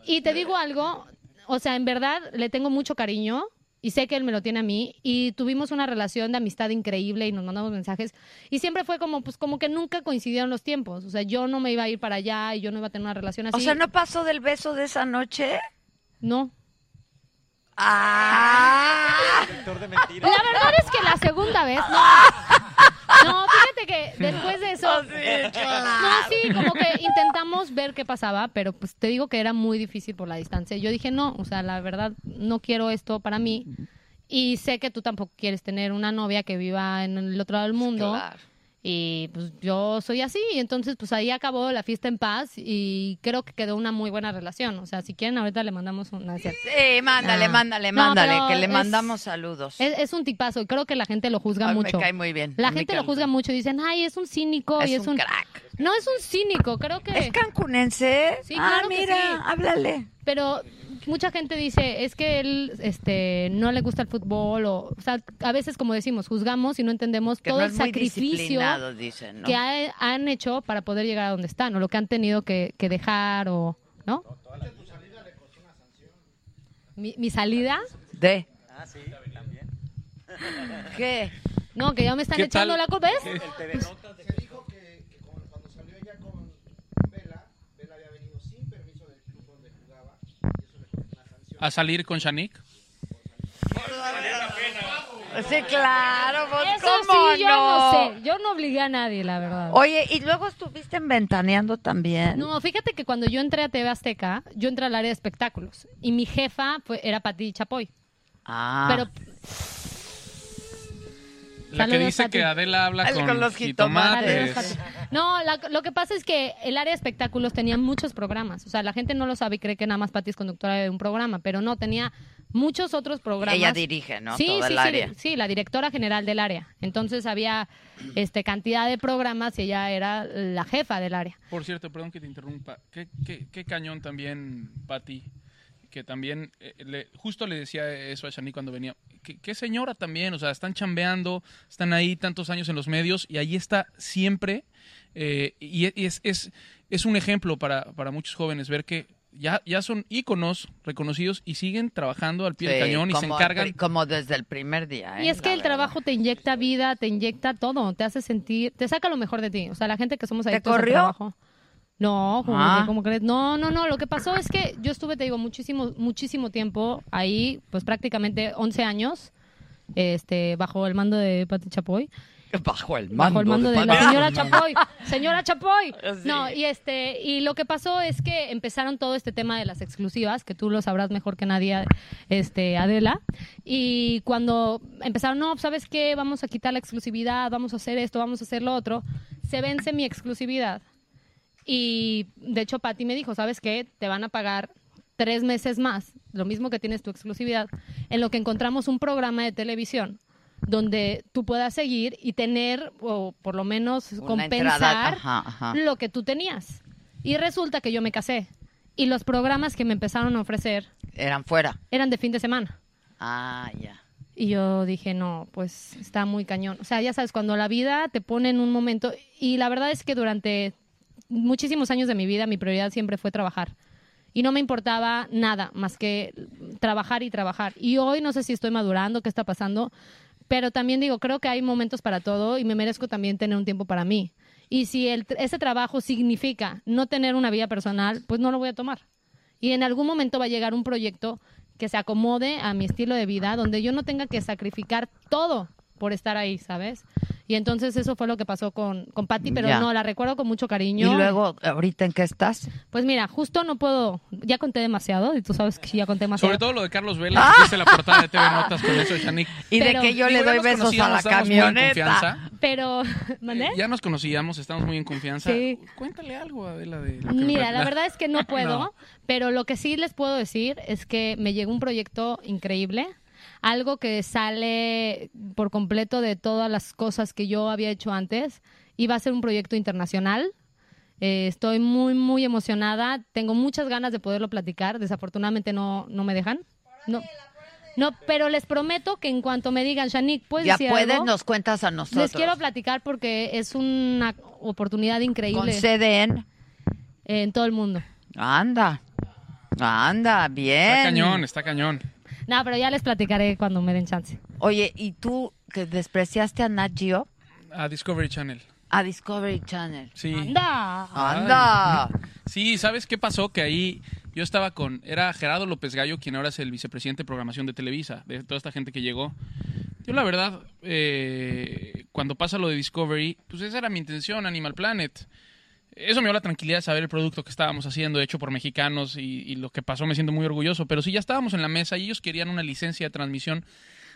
Y te digo algo, o sea, en verdad le tengo mucho cariño y sé que él me lo tiene a mí y tuvimos una relación de amistad increíble y nos mandamos mensajes y siempre fue como pues como que nunca coincidieron los tiempos, o sea, yo no me iba a ir para allá y yo no iba a tener una relación así. O sea, ¿no pasó del beso de esa noche? No. Ah. La verdad es que la segunda vez, no. No, fíjate que después de eso. Oh, sí, claro. No, sí, como que intentamos ver qué pasaba, pero pues te digo que era muy difícil por la distancia. Yo dije, no, o sea, la verdad, no quiero esto para mí. Y sé que tú tampoco quieres tener una novia que viva en el otro lado del mundo. Claro. Y pues yo soy así, y entonces pues ahí acabó la fiesta en paz y creo que quedó una muy buena relación. O sea, si quieren ahorita le mandamos una... Sí, mándale, Ah. mándale, No, mándale, que le es- mandamos saludos. Es, es un tipazo y creo que la gente lo juzga Ay, me mucho. cae muy bien, La me gente lo juzga mucho y dicen, ay, es un cínico Es y es un un crack. No es un cínico, creo que ¿Es cancunense? Sí, ah, claro que mira, sí. háblale. Pero mucha gente dice, es que él este no le gusta el fútbol o, o sea, a veces como decimos, juzgamos y no entendemos Que todo no el sacrificio disciplinado, dicen, ¿no? que ha- han hecho para poder llegar a donde están o lo que han tenido que, que dejar o, ¿no? Mi, mi salida De. ¿Qué? No, que ya me están ¿Qué echando tal? la culpa, ¿ves? El que, que con- cuando salió ella con Vela, Vela había venido sin permiso del club donde jugaba y eso le puso una sanción. A salir con Shanik. Sí, claro, pues, Eso ¿cómo sí, yo no sé. Yo no obligué a nadie, la verdad. Oye, y luego estuviste en Ventaneando también. No, fíjate que cuando yo entré a TV Azteca, yo entré al área de espectáculos y mi jefa fue, era Pati Chapoy. Ah. Pero La que dice que Adela habla con, con los jitomates. No, la- lo que pasa es que el área de espectáculos tenía muchos programas. O sea, la gente no lo sabe y cree que nada más Pati es conductora de un programa, pero no, tenía muchos otros programas. Ella dirige, ¿no? Sí, Todo sí, el sí, área. sí, la directora general del área. Entonces había este cantidad de programas y ella era la jefa del área. Por cierto, perdón que te interrumpa. Qué, qué, qué cañón también, Pati, que también, eh, le- justo le decía eso a Shani cuando venía. Qué, qué señora también, o sea, están chambeando, están ahí tantos años en los medios y ahí está siempre. eh, y es, es, es un ejemplo para, para muchos jóvenes ver que ya, ya son íconos reconocidos y siguen trabajando al pie del cañón y se encargan. Como desde el primer día, ¿eh? Y es que La el verdad. trabajo te inyecta vida, te inyecta todo, te hace sentir, te saca lo mejor de ti. O sea, la gente que somos adictos al corrió? trabajo. No, ¿cómo, Ah. ¿cómo crees? No, no, no. Lo que pasó es que yo estuve, te digo, muchísimo, muchísimo tiempo ahí, pues prácticamente 11 años, este, bajo el mando de Pati Chapoy. Bajo el Bajo el mando de, la señora Chapoy. Señora Chapoy. Sí. No, y este, y lo que pasó es que empezaron todo este tema de las exclusivas, que tú lo sabrás mejor que nadie, este, Adela. Y cuando empezaron, no, ¿sabes qué? Vamos a quitar la exclusividad, vamos a hacer esto, vamos a hacer lo otro. Se vence mi exclusividad. Y de hecho, Pati me dijo, ¿sabes qué? Te van a pagar tres meses más, lo mismo que tienes tu exclusividad, en lo que encontramos un programa de televisión donde tú puedas seguir y tener, o por lo menos Una compensar entrada, ajá, ajá. lo que tú tenías. Y resulta que yo me casé. Y los programas que me empezaron a ofrecer Eran fuera. eran de fin de semana. Ah, ya. Y yo dije, no, pues está muy cañón. O sea, ya sabes, cuando la vida te pone en un momento, y la verdad es que durante muchísimos años de mi vida mi prioridad siempre fue trabajar. Y no me importaba nada más que trabajar y trabajar. Y hoy no sé si estoy madurando, qué está pasando, Pero también digo, creo que hay momentos para todo y me merezco también tener un tiempo para mí. Y si ese trabajo significa no tener una vida personal, pues no lo voy a tomar. Y en algún momento va a llegar un proyecto que se acomode a mi estilo de vida, donde yo no tenga que sacrificar todo por estar ahí, ¿sabes? Y entonces eso fue lo que pasó con, con Patty, pero Ya. no, la recuerdo con mucho Y cariño. luego, ¿ahorita en qué estás? Pues mira, justo no puedo, ya conté demasiado, y tú sabes que ya conté demasiado. Sobre todo lo de Carlos Vela, que es la portada de TV Notas con eso de Shanik. Y de Pero- que yo le Digo, doy besos a la estábamos muy en camioneta. Pero, ¿mandé? Ya nos conocíamos, estamos muy en confianza. Sí. Cuéntale algo, Adela, de lo que Mira, la verdad es que no puedo, No. pero lo que sí les puedo decir es que me llegó un proyecto increíble, algo que sale por completo de todas las cosas que yo había hecho antes. y va a ser un proyecto internacional. Eh, estoy muy, muy emocionada. Tengo muchas ganas de poderlo platicar. Desafortunadamente no, no me dejan. No, no, pero les prometo que en cuanto me digan, Shanik, ¿puedes Ya decir puedes, algo?", nos cuentas a nosotros. Les quiero platicar porque es una oportunidad increíble. Con sede en... En todo el mundo. Anda, anda, bien. Está cañón, está cañón. No, pero ya les platicaré cuando me den chance. Oye, ¿y tú que despreciaste a Nat Geo? A Discovery Channel. A Discovery Channel. Sí. ¡Anda! ¡Anda! Ay. Sí, ¿sabes qué pasó? Que ahí yo estaba con... Era Gerardo López Gallo, quien ahora es el vicepresidente de programación de Televisa, de toda esta gente que llegó. Yo la verdad, eh, cuando pasa lo de Discovery, pues esa era mi intención, Animal Planet. Eso me dio la tranquilidad de saber el producto que estábamos haciendo, hecho por mexicanos, y, lo que pasó me siento muy orgulloso. Pero sí, ya estábamos en la mesa y ellos querían una licencia de transmisión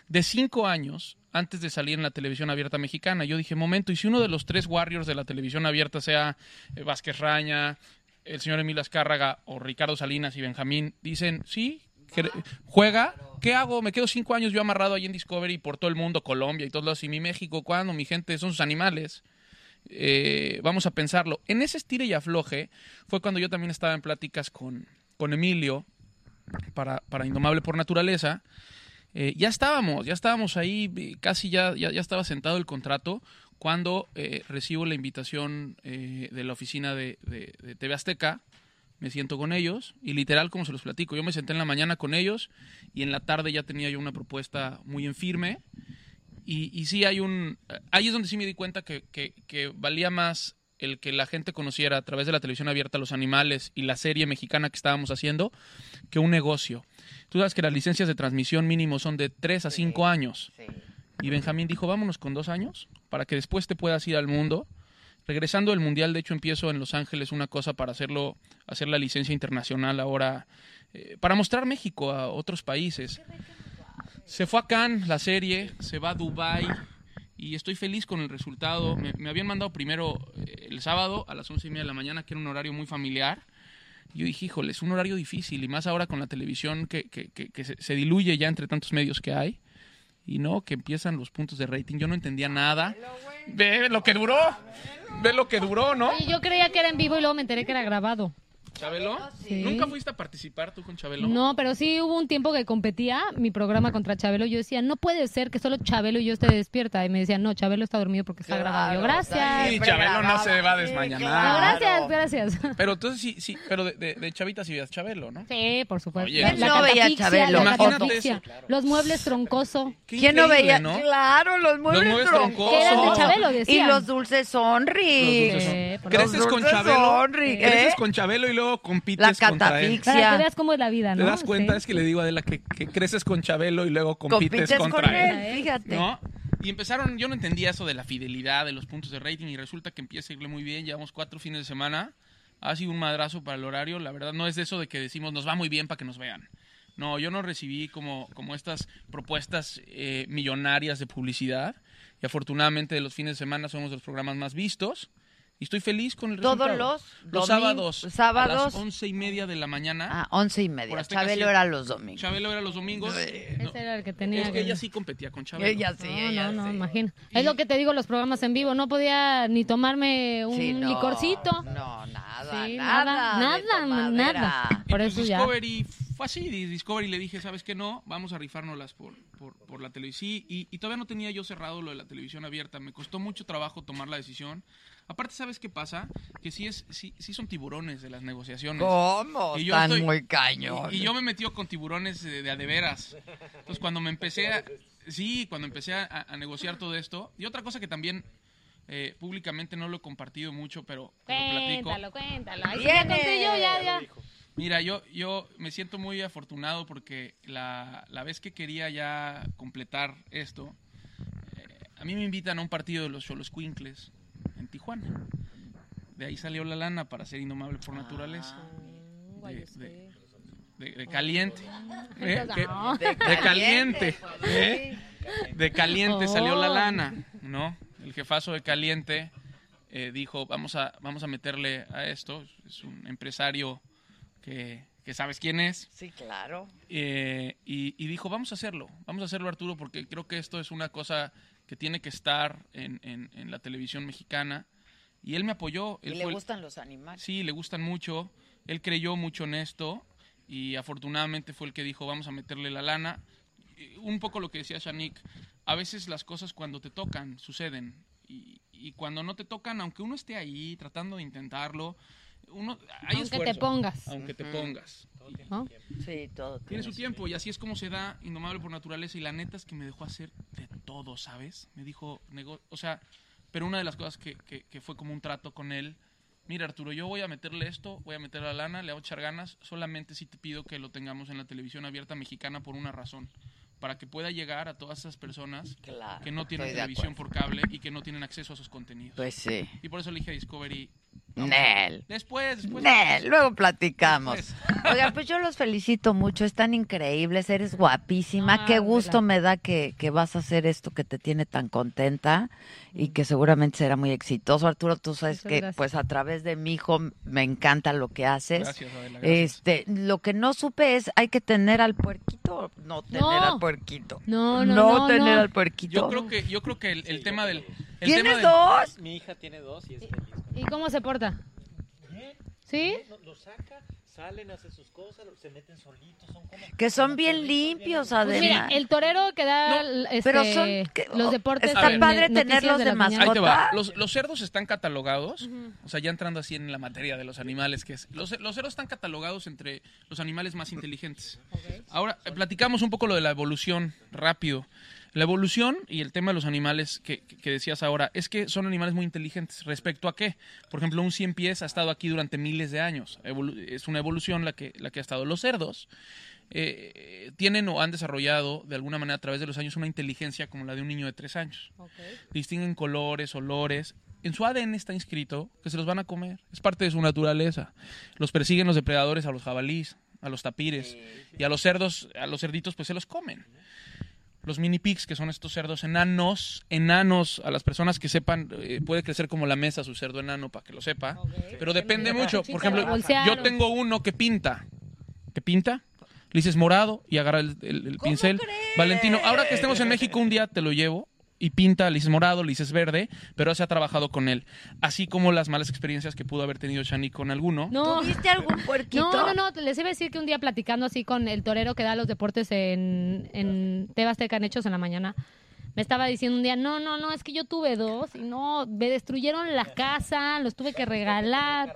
de cinco años antes de salir en la televisión abierta mexicana. Yo dije, momento, ¿y si uno de los tres Warriors de la televisión abierta sea eh, Vázquez Raña, el señor Emilio Azcárraga o Ricardo Salinas y Benjamín, dicen, sí, juega, ¿qué hago? Me quedo cinco años yo amarrado ahí en Discovery por todo el mundo, Colombia y todos lados, y mi México, ¿cuándo? Mi gente son sus animales. Eh, vamos a pensarlo. En ese estire y afloje fue cuando yo también estaba en pláticas con, con Emilio para, para Indomable por Naturaleza. Eh, ya estábamos, ya estábamos ahí, eh, casi ya, ya, ya estaba sentado el contrato cuando recibo la invitación de la oficina de, de- de TV Azteca. Me siento con ellos y literal, como se los platico, yo me senté en la mañana con ellos y en la tarde ya tenía yo una propuesta muy en firme. Y, y sí hay un... Ahí es donde sí me di cuenta que, que- que valía más el que la gente conociera a través de la televisión abierta los animales y la serie mexicana que estábamos haciendo que un negocio. Tú sabes que las licencias de transmisión mínimo son de 3 a 5 años. Y Benjamín dijo, vámonos con dos años para que después te puedas ir al mundo. Regresando del Mundial, de hecho, empiezo en Los Ángeles una cosa para hacerlo, hacer la licencia internacional ahora, eh, para mostrar México a otros países. Se fue a Cannes la serie, se va a Dubai y estoy feliz con el resultado. Me, habían mandado primero eh, el sábado a las once y media de la mañana, que era un horario muy familiar. Y Yo dije, híjole, es un horario difícil y más ahora con la televisión que, se, diluye ya entre tantos medios que hay. Y no, que empiezan los puntos de rating. Yo no entendía nada. Ve lo que duró. Ve lo que duró, ¿no? Oye, yo creía que era en vivo y luego me enteré que era grabado. ¿Chabelo? Sí. ¿Nunca fuiste a participar tú con Chabelo? No, pero sí hubo un tiempo que competía mi programa contra Chabelo. Yo decía, no puede ser que solo Chabelo y yo esté despierta. Y me decían, no, Chabelo está dormido porque está grabado. Yo, gracias. Sí, Chabelo no se va a desmañanar. No, gracias, gracias. Pero entonces sí, sí, pero de, de, de Chavita sí veías Chabelo, ¿no? Sí, por supuesto. Oye, ¿Quién no veía Chabelo? la Imagínate catafixia. Los muebles troncoso. Qué ¿Quién no veía? ¿no? Claro, los muebles, muebles troncosos. troncosos. Que eran de Chabelo, Y los dulces sonri. Los dulces son- Eh, por Creces Los con Chabelo. Sonri, Creces ¿eh? con Chabelo y luego compites La contra él. catafixia. Para que veas cómo es la vida, ¿Te ¿no? das cuenta? Sí. Es que le digo a Adela que, que creces con Chabelo y luego compites, Compites contra con él. él, fíjate. ¿No? Y empezaron, yo no entendía eso de la fidelidad, de los puntos de rating, y resulta que empieza a irle muy bien. Llevamos cuatro fines de semana. Ha sido un madrazo para el horario. La verdad, no es de eso de que decimos nos va muy bien para que nos vean. No, yo no recibí como, como estas propuestas eh, millonarias de publicidad. Y afortunadamente, de los fines de semana somos de los programas más vistos. Y estoy feliz con el Todos resultado. los Los domingos- sábados. A sábados. las once y media de la mañana. Ah, once y media. Chabelo era los domingos. Chabelo era los domingos. No, Ese era el que tenía es que ella sí competía con Chabelo. Ella sí, No, ella no, no, sí. imagino. Es lo que te digo, los programas en vivo. No podía ni tomarme un Sí, no, licorcito. No, nada, Sí, nada. nada, nada. Y Por eso ya. Discovery fue así. y Discovery le dije, ¿sabes qué? No, vamos a rifárnoslas por, por, por la televisión. Sí, y, y todavía no tenía yo cerrado lo de la televisión abierta. Me costó mucho trabajo tomar la decisión. Aparte, ¿sabes qué pasa? Que sí, es, sí, sí son tiburones de las negociaciones. ¿Cómo? Y yo Están estoy- muy cañones. Y, y yo me metí con tiburones de, de a de veras. Entonces, cuando me empecé a... Sí, cuando empecé a, a negociar todo esto. Y otra cosa que también eh, públicamente no lo he compartido mucho, pero lo platico. Cuéntalo, cuéntalo. Ahí yo, ya, ya. Mira, yo, yo me siento muy afortunado porque la, la vez que quería ya completar esto, eh, a mí me invitan a un partido de los Cholos Quincles en Tijuana. De ahí salió la lana para ser indomable por naturaleza. De, de- de- de caliente. ¿eh? De caliente. ¿eh? De caliente salió la Oh. lana, ¿no? El jefazo de caliente eh, dijo, vamos a, vamos a meterle a esto. Es un empresario que, que sabes quién es. Sí, claro. Eh, y, y dijo, vamos a hacerlo, vamos a hacerlo Arturo, porque creo que esto es una cosa que tiene que estar en, en- en la televisión mexicana. Y él me apoyó. Y él le fue el- gustan los animales. Sí, le gustan mucho. Él creyó mucho en esto y afortunadamente fue el que dijo, vamos a meterle la lana. Y Un poco lo que decía Shanik, a veces las cosas cuando te tocan suceden y, y cuando no te tocan, aunque uno esté ahí tratando de intentarlo, uno, hay Aunque te pongas. Aunque te pongas. ¿no? Sí, todo. Tiene su tiempo y así es como se da Indomable por naturaleza y la neta es que me dejó hacer de todo, ¿sabes? Me dijo, nego- o sea, pero una de las cosas que, que- que fue como un trato con él, mira Arturo, yo voy a meterle esto, voy a meter la lana, le voy a echar ganas, solamente si te pido que lo tengamos en la televisión abierta mexicana por una razón, para que pueda llegar a todas esas personas Claro, que no tienen televisión por cable y que no tienen acceso a sus contenidos. Pues sí. Y por eso le dije a Discovery. Nel. Después, después. Nel, luego platicamos. Después. Oigan, pues yo los felicito mucho, están increíbles, eres guapísima, Ah, qué gusto me da que, que vas a hacer esto que te tiene tan contenta y que seguramente será muy exitoso. Arturo, tú sabes Muchas que gracias. pues a través de mi hijo me encanta lo que haces. Gracias, Adela, gracias. Este, lo que no supe es, ¿hay que tener al puerquito? No tener No. al puerquito. No, no, no, tener no. al puerquito. Yo creo que, yo creo que el, el tema del... El ¿Tienes tema del- dos? Mi hija tiene dos y es feliz. ¿Y cómo se porta? ¿Sí? Lo, lo saca, salen, hacen sus cosas, se meten solitos, son como... Que son bien limpios, Pues además. mira, el torero que da este, pero son que- los deportes. está en padre tenerlos de las mañanas. Ahí te va. Los, los cerdos están catalogados, o sea, ya entrando así en la materia de los animales, que es. Los, los cerdos están catalogados entre los animales más inteligentes. Ahora, eh, platicamos un poco lo de la evolución rápido. La evolución y el tema de los animales que, que- decías ahora es que son animales muy inteligentes. ¿Respecto a qué? Por ejemplo, un cien pies ha estado aquí durante miles de años. Evolu- es una evolución la que, la que ha estado. Los cerdos eh, tienen o han desarrollado de alguna manera a través de los años una inteligencia como la de un niño de tres años. Distinguen colores, olores. En su ADN está inscrito que se los van a comer. Es parte de su naturaleza. Los persiguen los depredadores a los jabalís, a los tapires. Y a los cerdos, a los cerditos, pues se los comen. Los mini pigs, que son estos cerdos enanos, enanos, a las personas que sepan, eh, puede crecer como la mesa su cerdo enano, para que lo sepa. Pero depende mucho. Por ejemplo, yo tengo uno que pinta. ¿Que pinta? Le dices morado y agarra el, el- el pincel. Valentino, ahora que estemos en México un día te lo llevo y pinta, le dices morado, le dices verde, pero se ha trabajado con él. Así como las malas experiencias que pudo haber tenido Shani con alguno. No. ¿Tuviste algún puerquito? No, no, no, les iba a decir que un día platicando así con el torero que da los deportes en, en Tebasteca en Hechos en la mañana, me estaba diciendo un día, no, no, no, es que yo tuve dos y no, me destruyeron la casa, los tuve que regalar.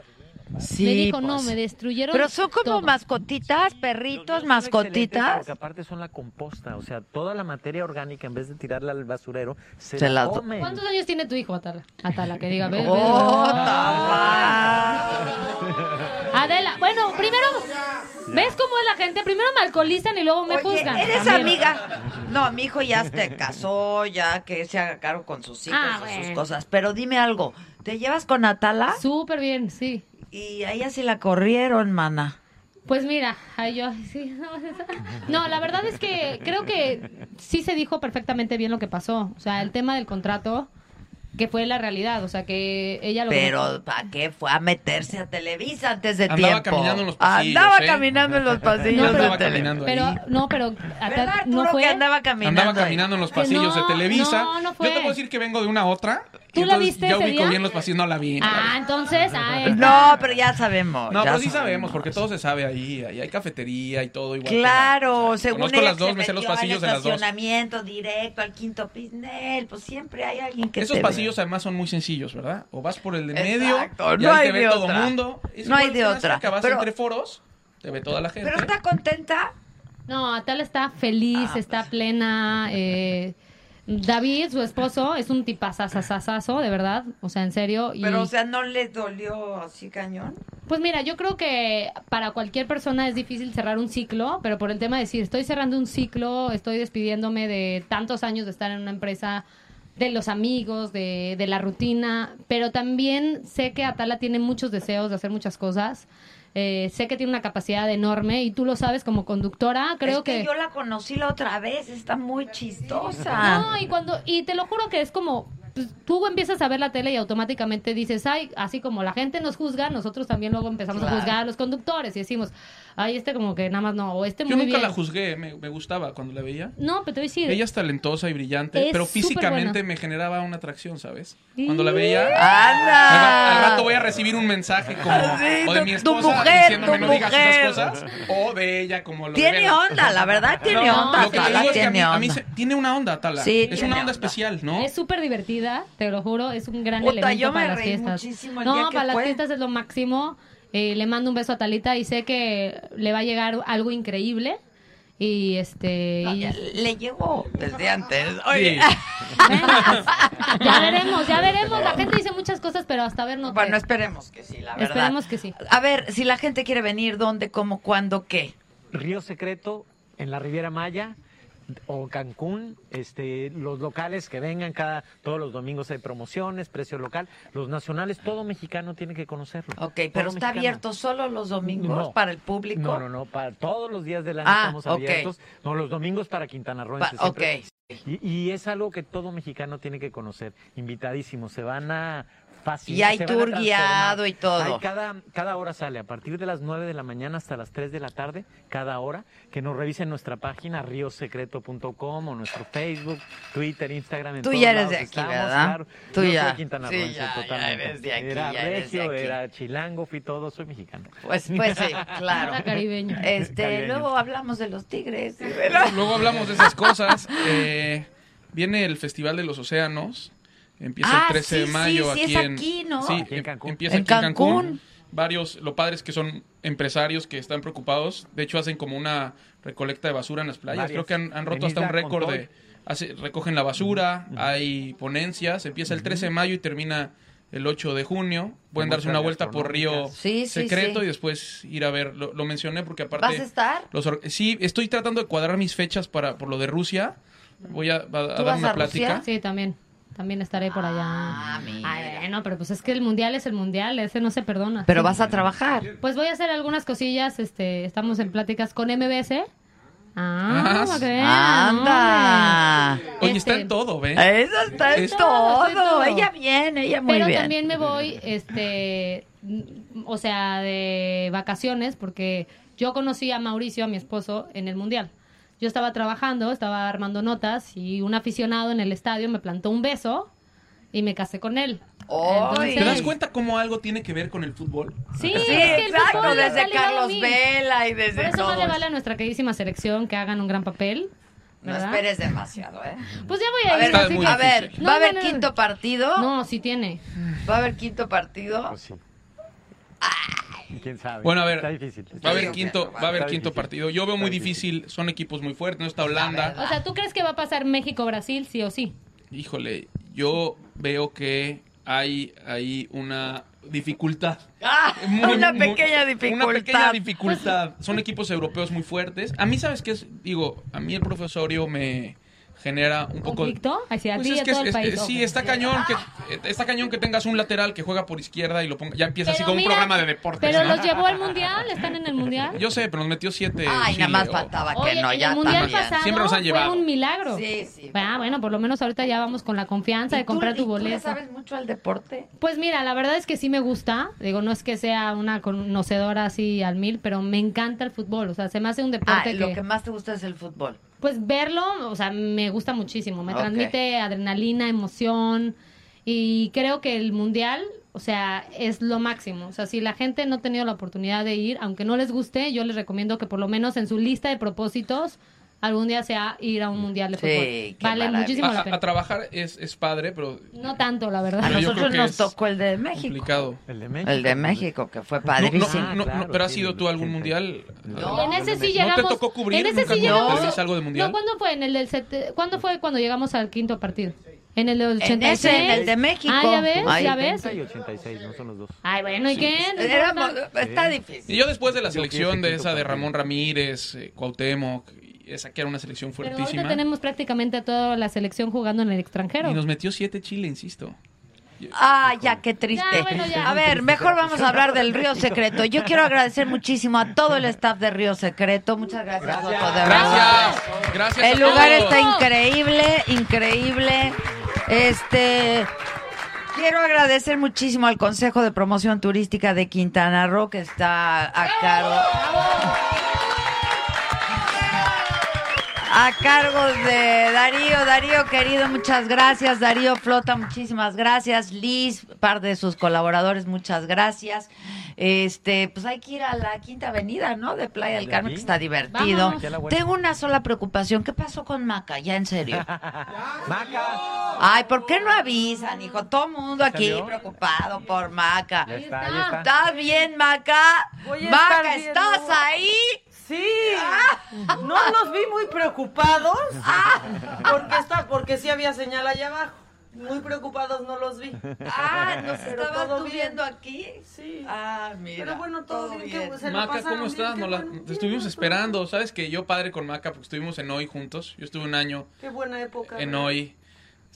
Sí, me dijo, no, pues. me destruyeron Pero son como todo". mascotitas, perritos, mascotitas. Porque aparte son la composta, o sea, toda la materia orgánica, en vez de tirarla al basurero, se, Se la comen. ¿Cuántos años tiene tu hijo, Atala? Atala, que diga, ve, Oh. Adela, bueno, primero, ¿ves cómo es la gente? Primero me alcoholizan y luego me Oye, juzgan. ¿Eres también. amiga? No, mi hijo ya se casó, ya que se haga cargo con sus hijos Ah, y sus bueno. cosas. Pero dime algo, ¿te llevas con Atala? Súper bien, sí. Y a ella sí la corrieron, mana. Pues mira, ay, yo, sí, no, no, la verdad es que creo que sí se dijo perfectamente bien lo que pasó. O sea, el tema del contrato, que fue la realidad. O sea, que ella lo Pero ¿para qué fue a meterse a Televisa antes de Andaba tiempo? caminando en los pasillos, Andaba ¿eh? caminando en los pasillos No, andaba Tele- caminando Pero, ahí. no, pero acá ¿Verdad, no fue. que andaba caminando? Andaba caminando en los pasillos no, de Televisa. no, no fue. Yo te puedo decir que vengo de una a otra. ¿Tú la viste Ya ese ubico día? bien los pasillos, no la vi. Ah, entonces, ah, No, está. pero ya sabemos. No, ya pero sí sabemos, porque todo se sabe ahí. Ahí hay cafetería y todo igual. que la- Claro, según Conozco las dos, se me sé los metió pasillos de las dos. estacionamiento directo al quinto pisnel, pues siempre hay alguien que Esos te ve. pasillos además son muy sencillos, ¿verdad? O vas por el de Exacto, medio, y no ahí hay te ve de todo el otra. mundo. Es No hay de que otra, cerca, vas pero- entre foros, te ve toda la gente. Pero está contenta. No, Atala está feliz, Ah, está pues. plena. eh, David, su esposo, es un tipazazazazo, de verdad. O sea, en serio. y- Pero, o sea, ¿no le dolió así cañón? Pues mira, yo creo que para cualquier persona es difícil cerrar un ciclo, pero por el tema de decir, estoy cerrando un ciclo, estoy despidiéndome de tantos años de estar en una empresa, de los amigos, de, de la rutina, pero también sé que Atala tiene muchos deseos de hacer muchas cosas. Eh, sé que tiene una capacidad enorme y tú lo sabes como conductora. Creo es que, que yo la conocí la otra vez, está muy chistosa. no, y cuando y te lo juro que es como pues, tú empiezas a ver la tele y automáticamente dices, ay, así como la gente nos juzga, nosotros también luego empezamos Claro. a juzgar a los conductores y decimos, ay, este como que nada más no, o este Yo muy nunca bien. la juzgué, me, me gustaba cuando la veía. No, pero te voy a decir, Ella es talentosa y brillante, Es pero físicamente me generaba una atracción, ¿sabes? Cuando la veía, ¡Anda! al ra- al rato voy a recibir un mensaje como Sí, o de mi tu esposa mujer, diciéndome tu no digas mujer". esas cosas, o de ella como lo Tiene onda, la verdad tiene onda, Lo que digo es que a mí, tiene a mí onda. se- tiene una onda, Tala. Sí, es una onda, onda. especial, ¿no? es súper divertida, te lo juro, es un gran Puta, elemento yo me para las fiestas. muchísimo el no, día que para las fiestas es lo máximo. Eh, le mando un beso a Talita y sé que le va a llegar algo increíble. Y este. y- Le llegó desde antes. Oye. Ya veremos, ya veremos. La gente dice muchas cosas, pero hasta ver no. Bueno, esperemos que sí, la verdad. Esperemos que sí. A ver, si la gente quiere venir, ¿dónde, cómo, cuándo, qué? Río Secreto en la Riviera Maya o Cancún, este, los locales que vengan cada todos los domingos hay promociones, precio local, los nacionales, todo mexicano tiene que conocerlo. Ok, pero Todo está mexicano. abierto solo los domingos No. para el público. No, no, no, para todos los días del año Ah, estamos ok. abiertos. No, los domingos para Quintana Roo. Pa- siempre. Y, y es algo que todo mexicano tiene que conocer. Invitadísimos, se van a fácil. Y hay tour guiado y todo. Hay cada, cada hora sale, a partir de las 9 de la mañana hasta las 3 de la tarde, cada hora, que nos revisen nuestra página riosecreto.com o nuestro Facebook, Twitter, Instagram. En Tú todos ya eres lados de aquí, estamos, ¿verdad? claro. Tú Yo ya. soy Sí, ya, ya totalmente. eres de aquí, era ya eres de regio, aquí. era chilango, fui todo, soy mexicano. Pues, pues sí, claro. Era caribeño. Este, Caribeño. luego hablamos de los tigres. Luego hablamos de esas cosas. Eh, viene el Festival de los Océanos. Empieza Ah, el 13 sí, de mayo sí, sí, aquí, es en, aquí, ¿no? Sí, Aquí en em- Cancún. empieza En aquí en Cancún. Cancún. Varios, lo padres que son empresarios que están preocupados. De hecho, hacen como una recolecta de basura en las playas. Varias. Creo que han, han roto hasta un récord de... hace- recogen la basura, hay ponencias. Empieza el 13 de mayo y termina el 8 de junio. Pueden darse una vuelta por Río. Sí, Secreto sí. y después ir a ver. Lo, lo mencioné porque aparte... ¿Vas a estar? Los or- sí, estoy tratando de cuadrar mis fechas para por lo de Rusia. Voy a, a- a ¿Tú dar una a plática. Rusia? Sí, también. También estaré por allá. Ah, Ay, bueno, pero pues es que el mundial es el mundial, ese no se perdona. Pero Sí. vas a trabajar. Pues voy a hacer algunas cosillas, este, estamos en pláticas con MBS. Ah, Ah, vean, anda. Oye, está Este, en todo, ¿ve? Eso está en Es- todo. estoy todo. Ella bien, ella muy Pero bien. también me voy, este, o sea, de vacaciones, porque yo conocí a Mauricio, a mi esposo, en el Mundial. Yo estaba trabajando, estaba armando notas y un aficionado en el estadio me plantó un beso y me casé con él. Entonces- ¿Te das cuenta cómo algo tiene que ver con el fútbol? Sí, Sí, es que el exacto, fútbol desde Carlos. Vela y Por desde eso más le todos. vale a nuestra queridísima selección que hagan un gran papel. No esperes demasiado, ¿eh? Pues ya voy a, A ir. ver, a ver, No, ¿va a haber no, no. quinto partido? No, sí tiene. ¿Va a haber quinto partido? Pues ¿Quién sabe? Bueno, a ver, Está difícil. Va a haber quinto, va a haber quinto partido. Yo veo muy difícil, son equipos muy fuertes, no está Holanda. O sea, ¿tú crees que va a pasar México-Brasil sí o sí? Híjole, yo veo que hay ahí una dificultad. Ah, Muy, una muy- pequeña dificultad. Una pequeña dificultad. Son equipos europeos muy fuertes. A mí, ¿sabes qué es? Digo, a mí el profesorio me genera un poco... ¿Conflicto? Así a Pues ti y es a que todo es- el es- país. sí, está cañón que está cañón que tengas un lateral que juega por izquierda y lo ponga, ya empieza así como mira, un programa de deportes. Pero ¿no? los llevó al mundial, están en el mundial. Yo sé, pero nos metió siete. Ay, Chile, nada más o- faltaba que Oye, no, ya el mundial pasado Siempre nos han llevado. fue un milagro. Sí, sí. Ah, bueno, por lo menos ahorita ya vamos con la confianza de ¿Y tú- comprar tu tú le boleto. sabes mucho al deporte? Pues mira, la verdad es que sí me gusta. Digo, no es que sea una conocedora así al mil, pero me encanta el fútbol. O sea, se me hace un Ah, deporte lo que, que más te gusta es el fútbol. Pues verlo, o sea, me gusta muchísimo. Me transmite adrenalina, emoción. Y creo que el mundial, o sea, es lo máximo. O sea, si la gente no ha tenido la oportunidad de ir, aunque no les guste, yo les recomiendo que por lo menos en su lista de propósitos algún día sea ir a un mundial de Sí, fútbol. qué Vale maravilla. muchísimo A, la a pena. trabajar es, es padre, pero No tanto, la verdad. A nosotros nos tocó el de México. complicado. El de El de México, que fue No, padrísimo. no, no, no, pero has ido tú a algún mundial. en ese sí ¿No llegamos. te tocó cubrir? En ese ¿Nunca sí llegamos. algo de mundial? No, ¿cuándo fue? En el del sete- ¿Cuándo fue cuando llegamos al quinto partido? En el del En 86. ese, en el de México. Ah, ya ves, Ay, ya ves. 70 y 86, no son los dos. Ay, bueno, ¿y qué? No Éramos- importa. está difícil. Y yo después de la selección de esa de. Ramón Ramírez, eh, Cuauhtémoc, esa que era una selección Pero ahorita fuertísima. tenemos prácticamente a toda la selección jugando en el extranjero. Y nos metió siete Chile, insisto. Ah, ya, qué triste. Ya, bueno, ya. A ver, mejor vamos a hablar del Río Secreto. Yo quiero agradecer muchísimo a todo el staff de Río Secreto. Muchas gracias, verdad. Gracias, gracias. El lugar está increíble, increíble. Este. Quiero agradecer muchísimo al Consejo de Promoción Turística de Quintana Roo, que está a cargo. A cargo de Darío, Darío querido, muchas gracias. Darío Flota, muchísimas gracias. Liz, par de sus colaboradores, muchas gracias. Este, pues hay que ir a la Quinta Avenida, ¿no? De Playa del De Carmen, que está divertido. Tengo una sola preocupación. ¿Qué pasó con Maca? Ya en serio. Maca. Ay, ¿por qué no avisan, hijo? Todo mundo aquí ¿Salió? preocupado por Maca. Ya está, ya está. ¿Estás bien, Maca? Maca, ¿estás ahí? Sí, no los vi muy preocupados porque está, porque sí había señal allá abajo. Muy preocupados no los vi. Ah, ¿nos estabas todo tú bien. viendo aquí? Sí. Ah, mira. Pero bueno, todo, bien. que se Maca, ¿cómo bien, estás? Nos la- te estuvimos esperando. Sabes que yo padre con Maca, porque estuvimos en hoy juntos. Yo estuve un año Qué buena época. en ¿verdad? hoy.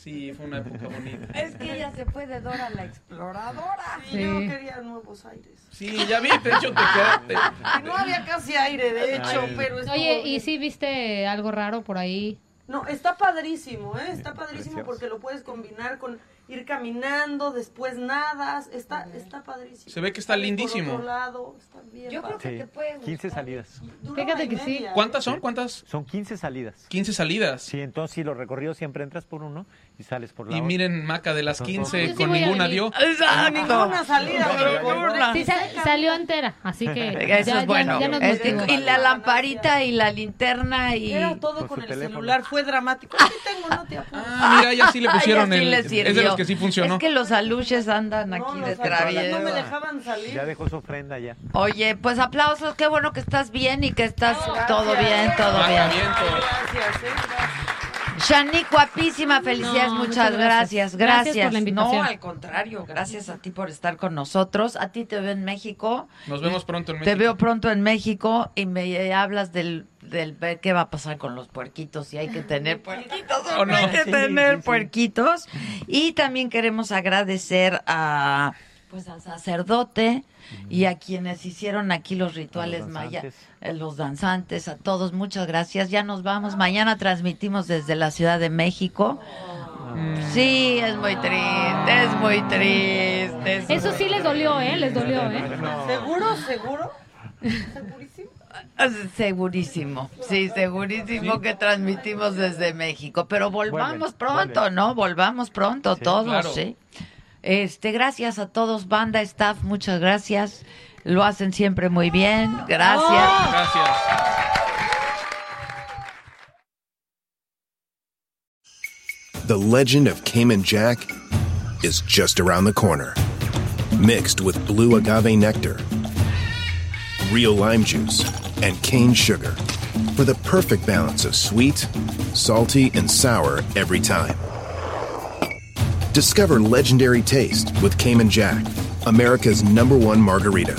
Sí, fue una época bonita. Es que ella se fue de Dora la exploradora. Sí, yo quería nuevos aires. Sí, ya vi, de hecho te quedaste. Y no había casi aire, de hecho, Ay. pero estuvo Oye, ¿y bien. si viste algo raro por ahí? No, está padrísimo, ¿eh? Está padrísimo porque lo puedes combinar con ir caminando, después nadas. Está, está padrísimo. Se ve que está Sales por lindísimo. otro lado, está bien Yo creo padre. que Sí, te puede 15 salidas. Fíjate y que sí. media. ¿Cuántas son? ¿Cuántas? Son 15 salidas. 15 salidas. Sí, entonces si los recorridos siempre entras por uno y sales por la Y otra. miren, Maca, de las Son 15, Yo sí con ninguna dio. Exacto. Ninguna salida, pero Ninguna. Sí, sa- salió entera, así que Eso ya, es ya- bueno. ya nos Es que- motivó. y la lamparita y la linterna y... Era todo Con el teléfono. celular, fue dramático. Sí tengo, no te apures. Ah, mira, ya sí le pusieron así el. le Es de los que sí funcionó. Es que los aluches andan No, aquí los de travieso. no me dejaban salir. Ya dejó su ofrenda ya. Oye, pues aplausos, qué bueno que estás bien y que estás Gracias. todo bien, todo bien. Gracias, ¿eh? Gracias. Shanique, guapísima, felicidades, No, muchas muchas gracias. gracias. Por la invitación. No, al contrario, gracias a ti por estar con nosotros. A ti te veo en México. Nos vemos pronto en Te México. veo pronto en México y me hablas del, del ver qué va a pasar con los puerquitos, si hay que tener puerquitos o ¿O no no? hay que Sí, tener sí, sí. puerquitos. Y también queremos agradecer a pues al sacerdote y a quienes hicieron aquí los rituales los mayas, danzantes. eh, los danzantes, a todos, muchas gracias. Ya nos vamos, mañana transmitimos desde la Ciudad de México. Sí, es muy triste, es muy triste. es Eso muy sí les dolió, ¿eh? Les dolió, ¿eh? ¿Seguro? ¿Seguro? ¿Segurísimo? Segurísimo, sí, segurísimo que transmitimos desde México, pero volvamos pronto. ¿no? Volvamos pronto Sí, todos, claro. sí. Este, gracias a todos, banda, staff, muchas gracias. Lo hacen siempre muy bien. Gracias. Oh. Gracias. The legend of Cayman Jack is just around the corner. Mixed with blue agave nectar, real lime juice, and cane sugar for the perfect balance of sweet, salty, and sour every time. Discover legendary taste with Cayman Jack, America's number one margarita.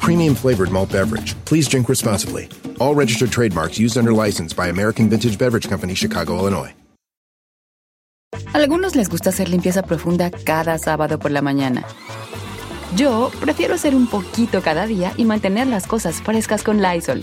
Premium flavored malt beverage. Please drink responsibly. All registered trademarks used under license by American Vintage Beverage Company, Chicago, Illinois. Algunos les gusta hacer limpieza profunda cada sábado por la mañana. Yo prefiero hacer un poquito cada día y mantener las cosas frescas con Lysol.